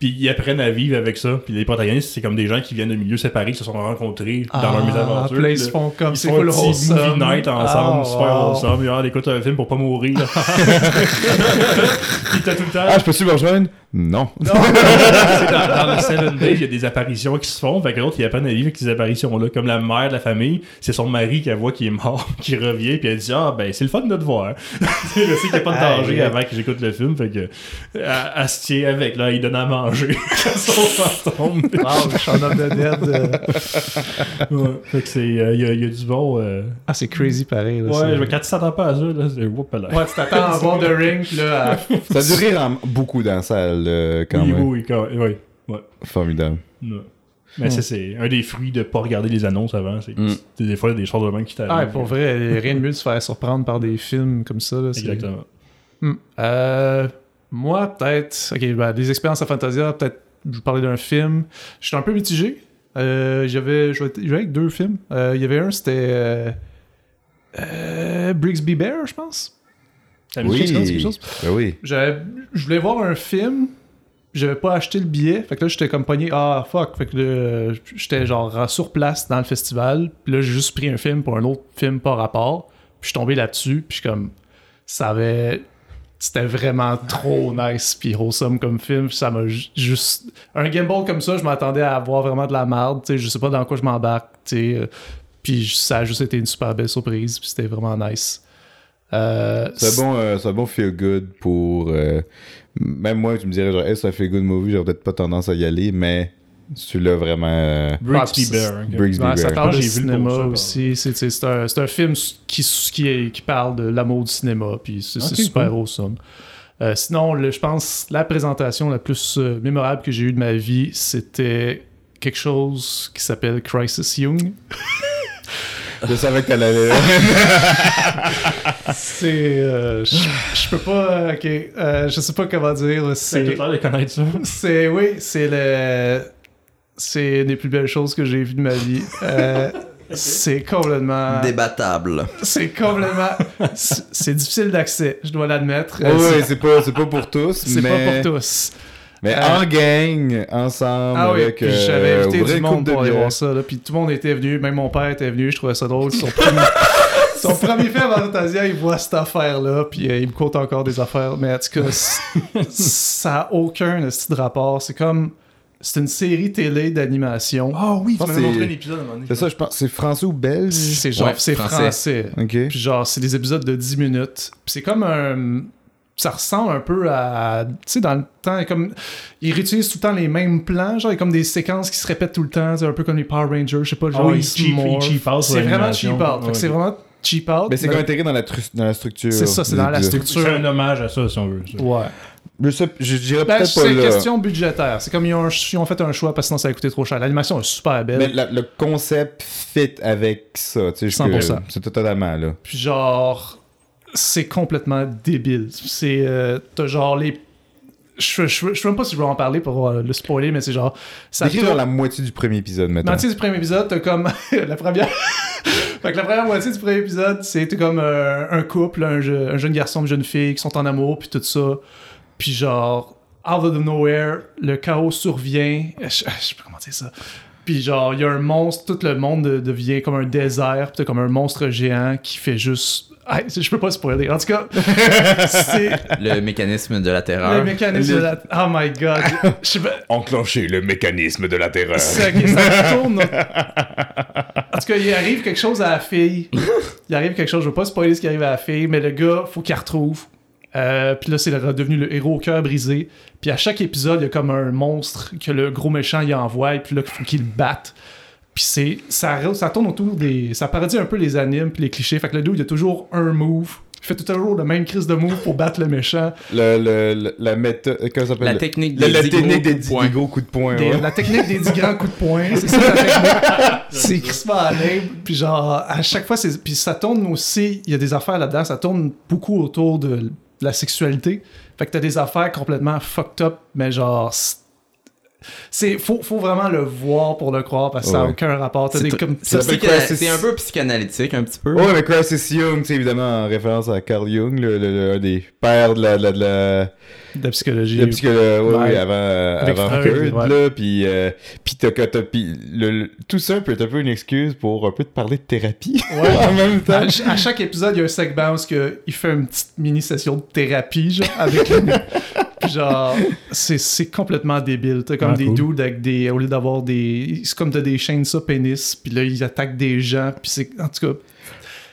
Puis ils apprennent à vivre avec ça. Puis les protagonistes, c'est comme des gens qui viennent de milieux séparés, qui se sont rencontrés dans leur Ah, mésaventure. puis là, ils se font comme ils c'est un petit movie night ensemble, Ah, super wow. wholesome. Regarde, écoute un film pour pas mourir. Puis t'as tout le temps. Ah, je peux-tu me rejoindre? Non. C'est dans, dans le Seven Days, il y a des apparitions qui se font. Fait que l'autre, il apprend à vivre avec ces apparitions-là. Comme la mère de la famille, c'est son mari qu'elle voit qui est mort, qui revient, puis elle dit Ah, ben, c'est le fun de te voir. je sais qu'il n'y a pas de danger avant que j'écoute le film. Fait que, elle, elle se tient avec, là, il donne à manger à son fantôme. Wow, Shaun of the Dead. euh. ouais. Fait que c'est, euh, il y, a- il y a du bon. euh, Ah, c'est crazy pareil. Là, Ouais, je- quand tu t'attends pas à ça, là, c'est whoop là. Ouais, tu t'attends à voir The Ring, là, à- Ça a duré beaucoup dans la salle, euh, quand oui, même. oui, oui, quand- oui. Ouais. Formidable. Ouais. Mais ça, c'est un des fruits de pas regarder les annonces avant. C'est c'est des fois des choses de même qui t'arrivent. Ah, pour vrai, rien de mieux de se faire surprendre par des films comme ça. Là, c'est- Exactement. Hmm. Euh, moi, peut-être. Ok, ben, des expériences à Fantasia, peut-être. Je vous parlais d'un film. J'étais un peu mitigé. Euh, J'avais joué avec deux films. Euh, Il y avait un, c'était. Euh, euh, Brigsby Bear, je pense. Oui. quelque chose? Ben oui. J'avais- Je voulais voir un film. J'avais pas acheté le billet. Fait que là, j'étais comme pogné. Ah, fuck. Fait que là, j'étais genre sur place dans le festival. Puis là, j'ai juste pris un film pour un autre film par rapport. Puis je suis tombé là-dessus. Puis je suis comme. Ça avait. C'était vraiment trop nice. Puis wholesome comme film. Ça m'a ju- juste. Un gamble comme ça, je m'attendais à avoir vraiment de la merde. Tu sais, je sais pas dans quoi je m'embarque. Tu sais. euh, Puis ça a juste été une super belle surprise. Puis c'était vraiment nice. Euh, C'est bon, euh, c'est bon feel good pour. euh, même moi, tu me dirais, genre, hey, un feel good movie, j'aurais peut-être pas tendance à y aller, mais celui-là vraiment. euh, Bear. Ouais, ça parle cinéma aussi. C'est, un, film qui, qui, est- qui parle de l'amour du cinéma. Puis c'est, super cool. awesome. Euh, sinon, le- je pense la présentation la plus euh, mémorable que j'ai eue de ma vie, c'était quelque chose qui s'appelle Crisis Young. Je savais que t'allais aller là. C'est. euh, je peux pas. ok. euh, je sais pas comment dire. C'est de connaître ça. C'est oui, c'est le c'est une des plus belles choses que j'ai vues de ma vie. Euh, C'est complètement Débattable. c'est complètement c'est difficile d'accès, je dois l'admettre. Ouais, Euh, ouais, c'est- pas, c'est pas pour tous, c'est mais. pas pour tous. Mais Euh, en gang, ensemble, Ah oui, avec. puis euh, j'avais invité du monde de pour aller voir ça là, puis tout le monde était venu, même mon père était venu, je trouvais ça drôle, son premier son premier film Fantasia, il voit cette affaire là, puis euh, il me compte encore des affaires, mais en tout cas, ça a aucun style de rapport, c'est comme C'est une série télé d'animation. Ah oui, tu que montré c'est- un épisode à un moment donné. C'est ça, je pense. C'est français ou belge? C'est genre, Ouais, c'est français. français. Ok. Puis genre, c'est des épisodes de 10 minutes. Puis c'est comme un. Ça ressemble un peu à. Tu sais, dans le temps, comme. Ils réutilisent tout le temps les mêmes plans. Genre, il y a comme des séquences qui se répètent tout le temps. C'est un peu comme les Power Rangers. Je sais pas, genre, oui, ils cheap- cheap out C'est vraiment cheap out. Fait que Ouais, c'est vraiment cheap out. Mais c'est mais- comme intégré dans la, tru- dans la structure. C'est ça, c'est dans la structure. C'est un hommage à ça, si on veut. ça. Ouais. Je, sais- je dirais Ben, peut-être pas c'est là. question budgétaire. C'est comme ils ont, ils ont fait un choix parce que sinon ça a coûté trop cher. L'animation est super belle. Mais la- le concept fit avec ça. tu sais, je- 100%. C'est totalement là. Puis genre, c'est complètement débile. C'est. euh, T'as genre les. Je, je, je sais même pas si je veux en parler pour euh, le spoiler, mais c'est genre. Ça Décris dans la moitié du premier épisode, maintenant. moitié du premier épisode, t'as comme la première. fait que la première moitié du premier épisode, c'est comme euh, un couple, un jeune garçon, une jeune fille qui sont en amour, puis tout ça. Puis genre, out of nowhere, le chaos survient. Je, je sais pas comment dire ça. Puis genre, il y a un monstre, tout le monde de- devient comme un désert, puis comme un monstre géant qui fait juste. Ah, je peux pas spoiler. En tout cas, c'est Le mécanisme de la terreur. le mécanisme de la. Oh my god. Je. Enclencher le mécanisme de la terreur. Ça, ok, ça tourne. En tout cas, il arrive quelque chose à la fille. Il arrive quelque chose, je veux pas spoiler ce qui arrive à la fille, mais le gars, faut qu'il retrouve. Euh, puis là, c'est le- devenu le héros au cœur brisé. Puis à chaque épisode, il y a comme un monstre que le gros méchant il envoie, et puis là, il faut qu'il le batte. Puis c'est ça, ça tourne autour des. Ça parodie un peu les animes puis les clichés. Fait que le dude, il y a toujours un move. Il fait toujours le même crise de move pour battre le méchant. Le, le, le- la méthode. Comment ça s'appelle? La Le- technique La, des la dix technique gros des coups de 10 poing. gros coups de poing. Des- ouais. La technique des 10 grands coups de poing, c'est ça la technique. c'est crispement à. Puis genre, à chaque fois, c'est... Puis ça tourne aussi, il y a des affaires là-dedans, ça tourne beaucoup autour de la sexualité. Fait que t'as des affaires complètement fucked up, mais genre... c'est- faut, faut vraiment le voir pour le croire parce que ça n'a aucun rapport. C'est un peu psychanalytique, un petit peu. Ouais, mais Crisis Young, c'est évidemment en référence à Carl Jung, le, le- le- un des pères de la, de la, de la, de la psychologie. de psychologie, ouais, Ouais. ouais, avant, euh, Freud, Freud, ouais. là, puis euh, le- tout ça peut être un peu une excuse pour un peu te parler de thérapie Ouais. en même temps. À, ch- à chaque épisode, il y a un segment où il fait une petite mini session de thérapie, genre, avec genre, c'est, c'est complètement débile. T'as comme Ah, des cool. dudes avec des. Au lieu d'avoir des. C'est comme t'as des chaînes ça pénis, puis là, ils attaquent des gens, puis c'est. En tout cas.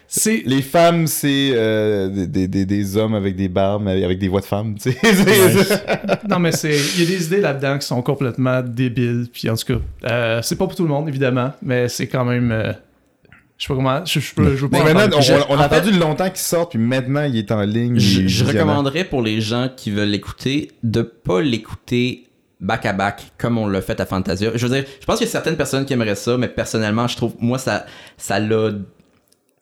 C'est. Les femmes, c'est euh, des, des, des, hommes avec des barbes, mais avec des voix de femmes, tu sais. C'est- Non, mais c'est. Il y a des idées là-dedans qui sont complètement débiles, puis en tout cas. euh, c'est pas pour tout le monde, évidemment, mais c'est quand même. euh, je sais pas comment. Je, je, je veux pas. Mais en maintenant, on, a attendu longtemps qu'il sorte, puis maintenant, il est en ligne. Je, je recommanderais pour les gens qui veulent l'écouter de pas l'écouter back à back comme on l'a fait à Fantasia. Je veux dire, je pense qu'il y a certaines personnes qui aimeraient ça, mais personnellement, je trouve, moi, ça, ça l'a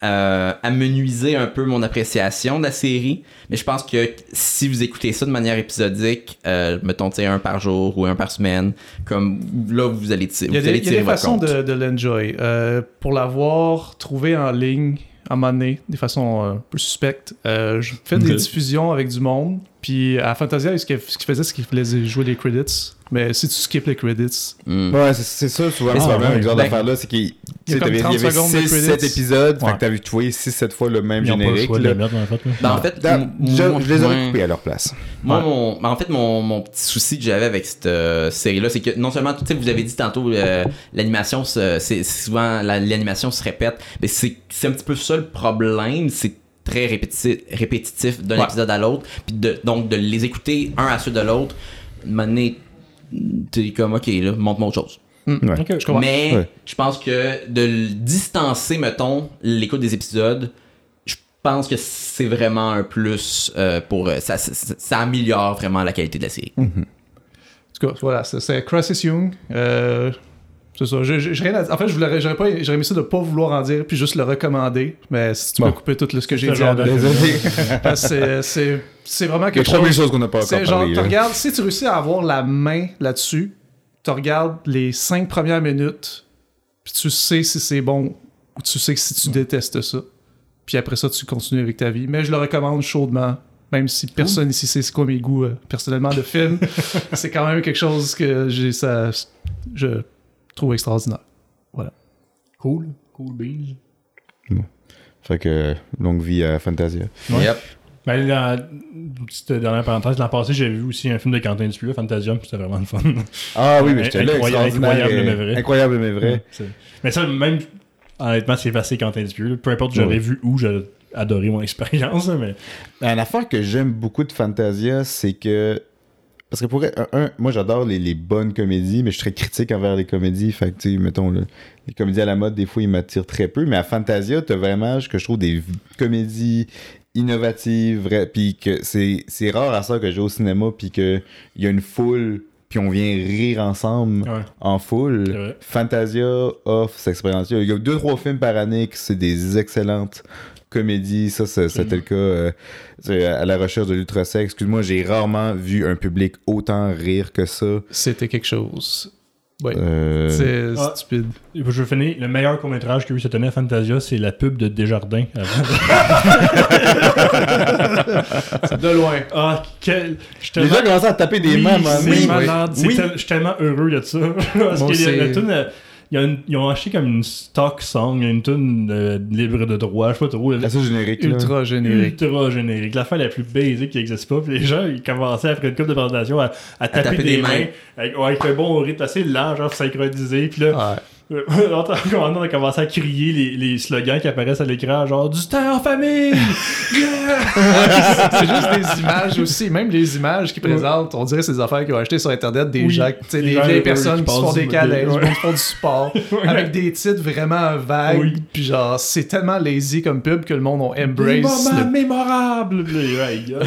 euh, amenuisé un peu mon appréciation de la série. Mais je pense que si vous écoutez ça de manière épisodique, euh, mettons, un par jour ou un par semaine, comme là, vous allez, ti- Il y a vous des, allez il y a tirer des façons compte. de, de l'enjoy. Euh, pour l'avoir trouvé en ligne, à un moment donné, des façons euh, un peu suspectes, euh, je fais des diffusions avec du monde. Puis à Fantasia, ce qu'il ce qu'il faisait, c'est qu'il faisait jouer les credits. Mais si tu skips les credits, Hmm. Ouais, c'est- ça, souvent, Mais le c'est- problème avec ce genre ben, d'affaires-là, c'est qu'il il y a tu sais, comme t'avais- 30 il y avait secondes de 6, credits. 7 épisodes, fait Ouais. que t'avais joué 6, 7 fois le même Ils pas le générique. choix là. mettre, en fait. là. Ben, en fait, je, les aurais coupés à leur place. Moi, Ouais. mon, ben, en fait, mon, mon petit souci que j'avais avec cette euh, série-là, c'est que non seulement, tu sais, vous avez dit tantôt, euh, l'animation, se- c'est souvent, la- l'animation se répète, mais c'est c'est un petit peu ça le problème, c'est très répétitif, répétitif d'un Ouais. épisode à l'autre, puis de, donc de les écouter un à suite de l'autre, donné, t'es comme, ok, là, montre-moi autre chose. Ouais. Ok. je comprends. Mais Ouais. je pense que de distancer, mettons, l'écoute des épisodes, je pense que c'est vraiment un plus euh, pour. euh, ça, ça, ça améliore vraiment la qualité de la série. En tout cas, voilà, c'est- c'est Crisis Young. Euh, c'est ça. J'ai rien à. En fait, je voulais, j'aurais pas, j'aurais aimé ça de pas vouloir en dire puis juste le recommander. Mais si tu Bon. peux couper tout le- ce que j'ai dit genre c'est- c'est c'est vraiment Il y a quelque chose. choses qu'on n'a pas encore C'est genre, parlé. là. regardes, si tu réussis à avoir la main là-dessus, tu regardes les cinq premières minutes, puis tu sais si c'est bon ou tu sais que si tu détestes ça. Puis après ça, tu continues avec ta vie. Mais je le recommande chaudement, même si personne ici sait c'est quoi mes goûts euh, personnellement de film. c'est quand même quelque chose que j'ai ça, je trouve extraordinaire. Cool. Cool beans. Fait que longue vie à Fantasia. Ouais. Yep. Ben, dans, une petite dernière parenthèse, l'an passé, j'ai vu aussi un film de Quentin Dupieux, Fantasia, puis c'était vraiment le fun. Ah oui, mais j'étais là, Incroyable, mais vrai. Incroyable, mais vrai. C'est- Mais ça, même, honnêtement, c'est facile Quentin Dupieux. Peu importe, j'aurais Ouais. vu où, j'aurais adoré mon expérience, mais... Une affaire que j'aime beaucoup de Fantasia, c'est que. Parce que pour un, un, moi j'adore les, les bonnes comédies, mais je suis très critique envers les comédies. Fait que, mettons, le- les comédies à la mode, des fois, ils m'attirent très peu. Mais à Fantasia, t'as vraiment ce que je trouve des comédies innovatives, vraies. Puis que c'est c'est rare à ça que je vais au cinéma, puis qu'il y a une foule, puis on vient rire ensemble Ouais. en foule. Fantasia offre cette expérience-là. Il y a deux, trois films par année qui c'est des excellentes comédies. Ça, c'est- c'était le cas euh, à la recherche de l'ultra-sexe. Excuse-moi, j'ai rarement vu un public autant rire que ça. C'était quelque chose. Ouais. Euh, C'est Ah. stupide. Je vais finir. Le meilleur court-métrage qu'il y a eu cette année à Fantasia, c'est la pub de Desjardins. C'est de loin. ah, quel... Les gens commencent à taper des Oui, mains, man. c'est Oui, malade. oui. Oui. Je suis tellement heureux de ça. Parce que la tune, il y a une- ils ont acheté comme une stock song, une tune euh, libre de droit, je sais pas trop. Ça, générique, là. Ultra générique. Ultra générique. La fin la plus basique qui n'existe pas. Puis les gens, ils commençaient après une couple de présentation à, à taper, des, mains. Avec, ouais, avec un bon rythme assez lent, genre synchronisé. Puis là, Ouais. Euh, on a- on a commencé à crier les, les slogans qui apparaissent à l'écran, genre du temps en famille! Yeah! c'est juste des images aussi, même les images qu'ils présentent, on dirait ces affaires qu'ils ont achetées sur internet, des Oui. gens, tu sais, Des des gens vieilles personnes qui qui se font des câlins, ouais. qui font du sport, avec des titres vraiment vagues, Oui. puis genre, c'est tellement lazy comme pub que le monde ont Des embrace. moments le- mémorables! Yeah.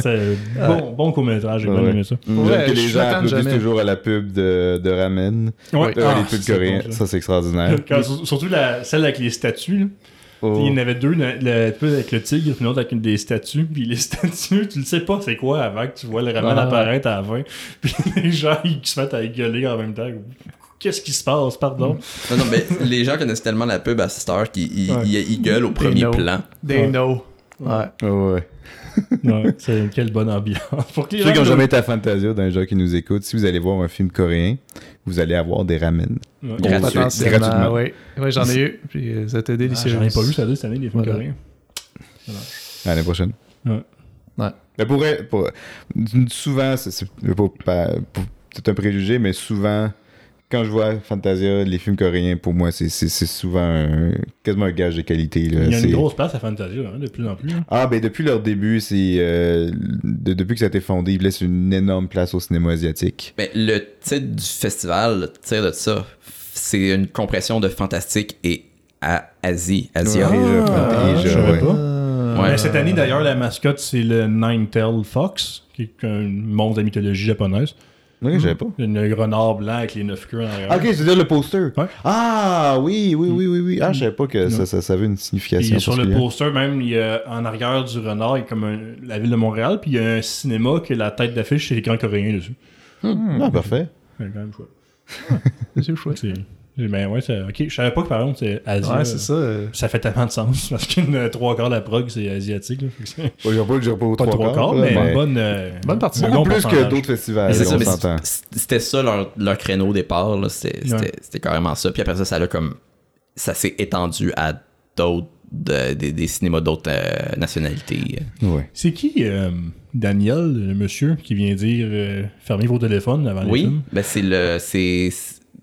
C'est bon, bon court-métrage, j'ai bien Ouais. aimé ça. Ouais, j'aime que je les gens applaudissent jamais. toujours à la pub de, de Ramen. Ouais. Euh, Ah, les pubs c'est coréens. bon, ça. ça, c'est extraordinaire. Quand- surtout la, celle avec les statues. là. Oh. Il y en avait deux, le, le pub avec le tigre, puis l'autre avec une des statues. Puis les statues, tu le sais pas c'est quoi avant que tu vois le ramen Ah. apparaître à la fin. Puis les gens, ils se mettent à gueuler en même temps. Qu'est-ce qui se passe, pardon? Non, non, mais les gens connaissent tellement la pub à Star qu'ils ils, Ouais. ils- ils gueulent au premier plan. They Ouais. know. Ouais. Oh, ouais. Ouais, c'est quelle bonne ambiance. Pour Ceux qui n'ont jamais été à Fantasia, dans les gens qui nous écoutent, si vous allez voir un film coréen, vous allez avoir des ramen. Ouais. Gratuit. Gratuitement. oui. J'en ai eu, puis euh, c'était Ah, délicieux. J'en ai pas vu ça cette année, des films Voilà. coréens. À l'année prochaine. Ouais. Ouais. Mais pour, vrai, pour- souvent, c'est c'est pas- pas- pour- c'est un préjugé, mais souvent, quand je vois Fantasia, les films coréens, pour moi, c'est souvent un- quasiment un gage de qualité. là. Il y a une grosse place à Fantasia, hein, de plus en plus. hein. Ah, ben depuis leur début, c'est euh, de- depuis que ça a été fondé, ils laissent une énorme place au cinéma asiatique. Mais le titre du festival, le titre de ça, c'est une compression de fantastique et à Asie, Asia. Ouais. Ah, Asia, je savais ouais. pas. Ouais. Mais cette année, d'ailleurs, la mascotte, c'est le Nine-Tail Fox, qui est un monstre de la mythologie japonaise. Ok, je savais pas. Un renard blanc avec les neuf queues en arrière. Ah, ok, c'est-à-dire le poster. Ouais. Ah, oui, oui, oui, oui, oui. Ah, je savais pas que ça, ça, ça avait une signification. Sur le poster, même, il y a, en arrière du renard, il y a comme un- la ville de Montréal, puis il y a un cinéma que la tête d'affiche, c'est l'écran coréen dessus. Ah, parfait. C'est quand même chouette. C'est chouette. Ben ouais, c'est... Ok, je savais pas que par exemple, c'est Asie. Ouais, c'est ça. euh, Ça fait tellement de sens, parce qu'une euh, trois quarts de la prog, c'est asiatique. Là. Ouais, je dirais pas, je dirais pas aux pas trois trois quarts, mais, là, une bonne... euh, Bonne partie. Beaucoup bon plus que d'autres festivals, Mais mais c'était ça leur, leur créneau au départ. C'était c'était- Ouais. carrément ça. Puis après ça, ça a comme. Ça s'est étendu à d'autres. de- des, des cinémas d'autres euh, nationalités. Ouais. C'est qui euh, Daniel, le monsieur, qui vient dire euh, fermez vos téléphones avant les Oui, films? ben c'est le. C'est.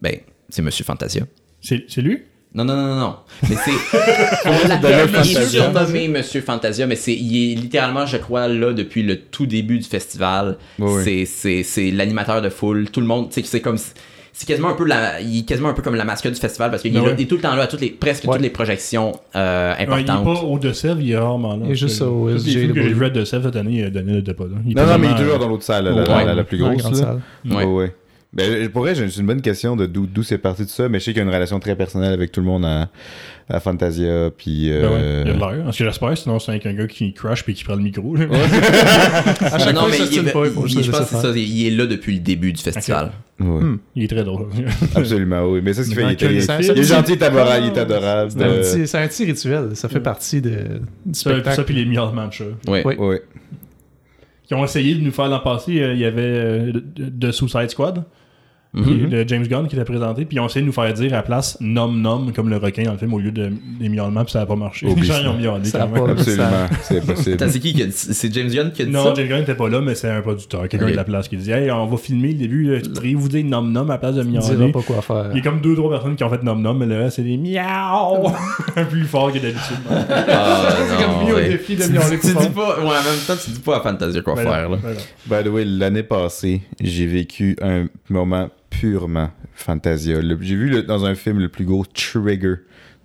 Ben, c'est Monsieur Fantasia. C'est lui? Non, non, non, non, non. Mais c'est. On l'a- Daniel il est Fantasia. surnommé Monsieur Fantasia, mais c'est, il est littéralement, je crois, là depuis le tout début du festival. Oui, oui. C'est, c'est, c'est l'animateur de foule. Tout le monde, tu sais, c'est comme. C'est quasiment un peu la, il est quasiment un peu comme la mascotte du festival parce qu'il est, là- il est tout le temps là à toutes les, presque Ouais. toutes les projections euh, Ouais, Il est importantes. pas au De Sèvres, il est rarement là. Il est juste au à De Sèvres cette année, euh, Daniel n'était pas là. Il était Non, non, mais il est toujours euh, dans l'autre salle, la, la- Ouais. la- la plus grosse. grande là. salle. Ouais. Ben, pour vrai, j'ai j'ai une bonne question de d'où d'où c'est parti de ça, mais je sais qu'il y a une relation très personnelle avec tout le monde à, à Fantasia, puis... Ben ouais, euh, il y a de l'air. Ce que j'espère, sinon c'est avec un gars qui crash puis qui prend le micro. là. À chaque non, fois, mais ça il, pas, je pense que c'est ça. Il est là depuis le début du festival. ouais. Il est très drôle. Absolument, oui. Mais ça, ce qu'il fait, il, est- il gentil, il est adorable, il est adorable. C'est un, euh, petit, c'est un petit rituel, ça fait partie de, du ça, spectacle. ça puis les Meal Mancha. Ouais. Oui. ouais. Qui ont essayé de nous faire l'an passé, euh, il y avait euh, de, de Suicide Squad. Mhm. de James Gunn qui l'a présenté, puis ils ont essayé de nous faire dire à la place nom nom comme le requin dans le film au lieu de, des miaulements, puis ça n'a pas marché. Les gens ils ont miaulé Ça quand même. pas- Absolument, c'est possible. Attends, c'est qui qui a dit- C'est James Gunn qui a dit Non, ça? James Gunn n'était pas là, mais c'est un producteur, quelqu'un Ok. de la place qui dit Hey, on va filmer le début, euh, pourriez-vous dire nom nom à la place de miauler pas quoi faire. Il y a comme deux trois personnes qui ont fait nom nom, mais reste c'est des miaou plus fort que d'habitude. Ah, C'est comme non, mis au ouais. défi de miauler tu dis pas, ouais, en même temps, tu dis pas à Fantasia quoi Ben non, faire, là. ben non. By the way, l'année passée, j'ai vécu un moment purement Fantasia. J'ai vu le- dans un film le plus gros trigger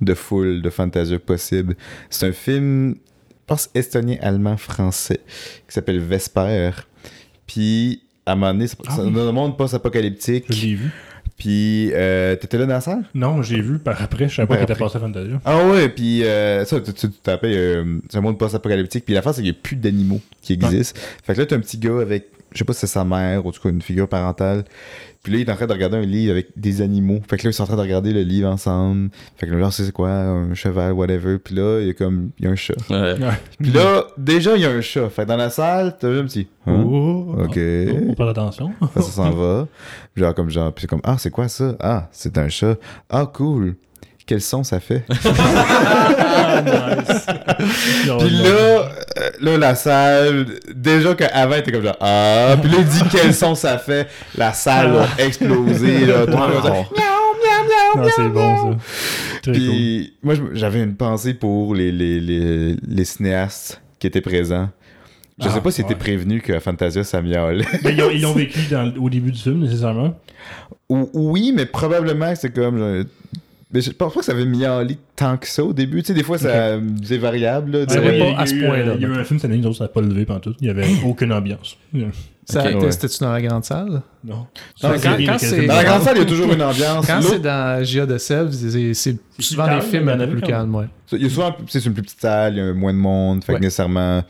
de foule de Fantasia possible. C'est un film, je pense, estonien, allemand, français, qui s'appelle Vesper. Puis, à un moment donné, c'est Ah oui. dans monde post-apocalyptique. Je l'ai vu. Puis, euh, t'étais là dans la salle? Non, j'ai vu par après, je savais pas qu'il était passé à Fantasia. Ah ouais, puis euh, ça, tu t'appelles, euh, c'est un monde post-apocalyptique. Puis l'affaire, c'est qu'il n'y a plus d'animaux qui existent. Fait que là, t'as un petit gars avec, je sais pas si c'est sa mère, ou en tout cas une figure parentale. Puis là, il est en train de regarder un livre avec des animaux. Fait que là, ils sont en train de regarder le livre ensemble. Fait que là, genre, c'est quoi, un cheval, whatever. Puis là, il y a comme, il y a un chat. Ouais. Puis là, déjà, il y a un chat. Fait que dans la salle, t'as juste un petit, hein? Oh, Ok. On parle attention. Ça, ça s'en va. Genre, comme genre, puis c'est comme, ah, c'est quoi ça? Ah, c'est un chat. Ah, cool. Quel son ça fait? Ah, nice. Puis là, euh, là, la salle, déjà qu'avant, elle était comme genre, ah, puis là, il dit quel son ça fait, la salle a explosé, là, tout le monde Non, c'est bon ça. Très cool. Puis moi, je- j'avais une pensée pour les, les, les, les cinéastes qui étaient présents. Je Ah, sais pas si ouais. t'es prévenu que Fantasia, ça miaulait. Mais ils ont- ils vécu dans- au début du film, nécessairement? Ou- oui, mais probablement que c'est comme. genre, Mais je pense pas que ça avait miaulé tant que ça au début. Tu sais, des fois, ça, c'est variable. Là, C'est de- vrai, il y a- pas il y a à ce point-là, euh, Il y a eu un film cette année, ça n'a pas levé pendant tout. Il n'y avait aucune ambiance. Ça, Ok. Ouais. C'était-tu dans la grande salle? Non. Quand- quand Dans la grande salle, il y a toujours une ambiance. Quand c'est dans Gia de Sèvres, c'est souvent des films un en peu plus calmes, ouais. Il y a souvent, c'est une plus petite salle, il y a moins de monde, fait que nécessairement,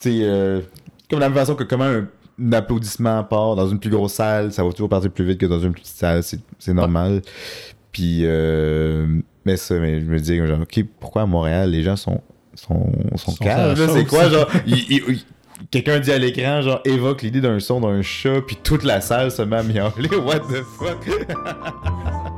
tu sais, euh, comme de la même façon que comment un, un applaudissement part dans une plus grosse salle, ça va toujours partir plus vite que dans une plus petite salle, c'est, c'est normal. Puis, euh, mais ça, mais je me dis, genre, ok, pourquoi à Montréal, les gens sont, sont, sont, Sont calmes, c'est quoi, genre, quelqu'un dit à l'écran, genre, évoque l'idée d'un son d'un chat, puis toute la salle se met à miauler, what the fuck?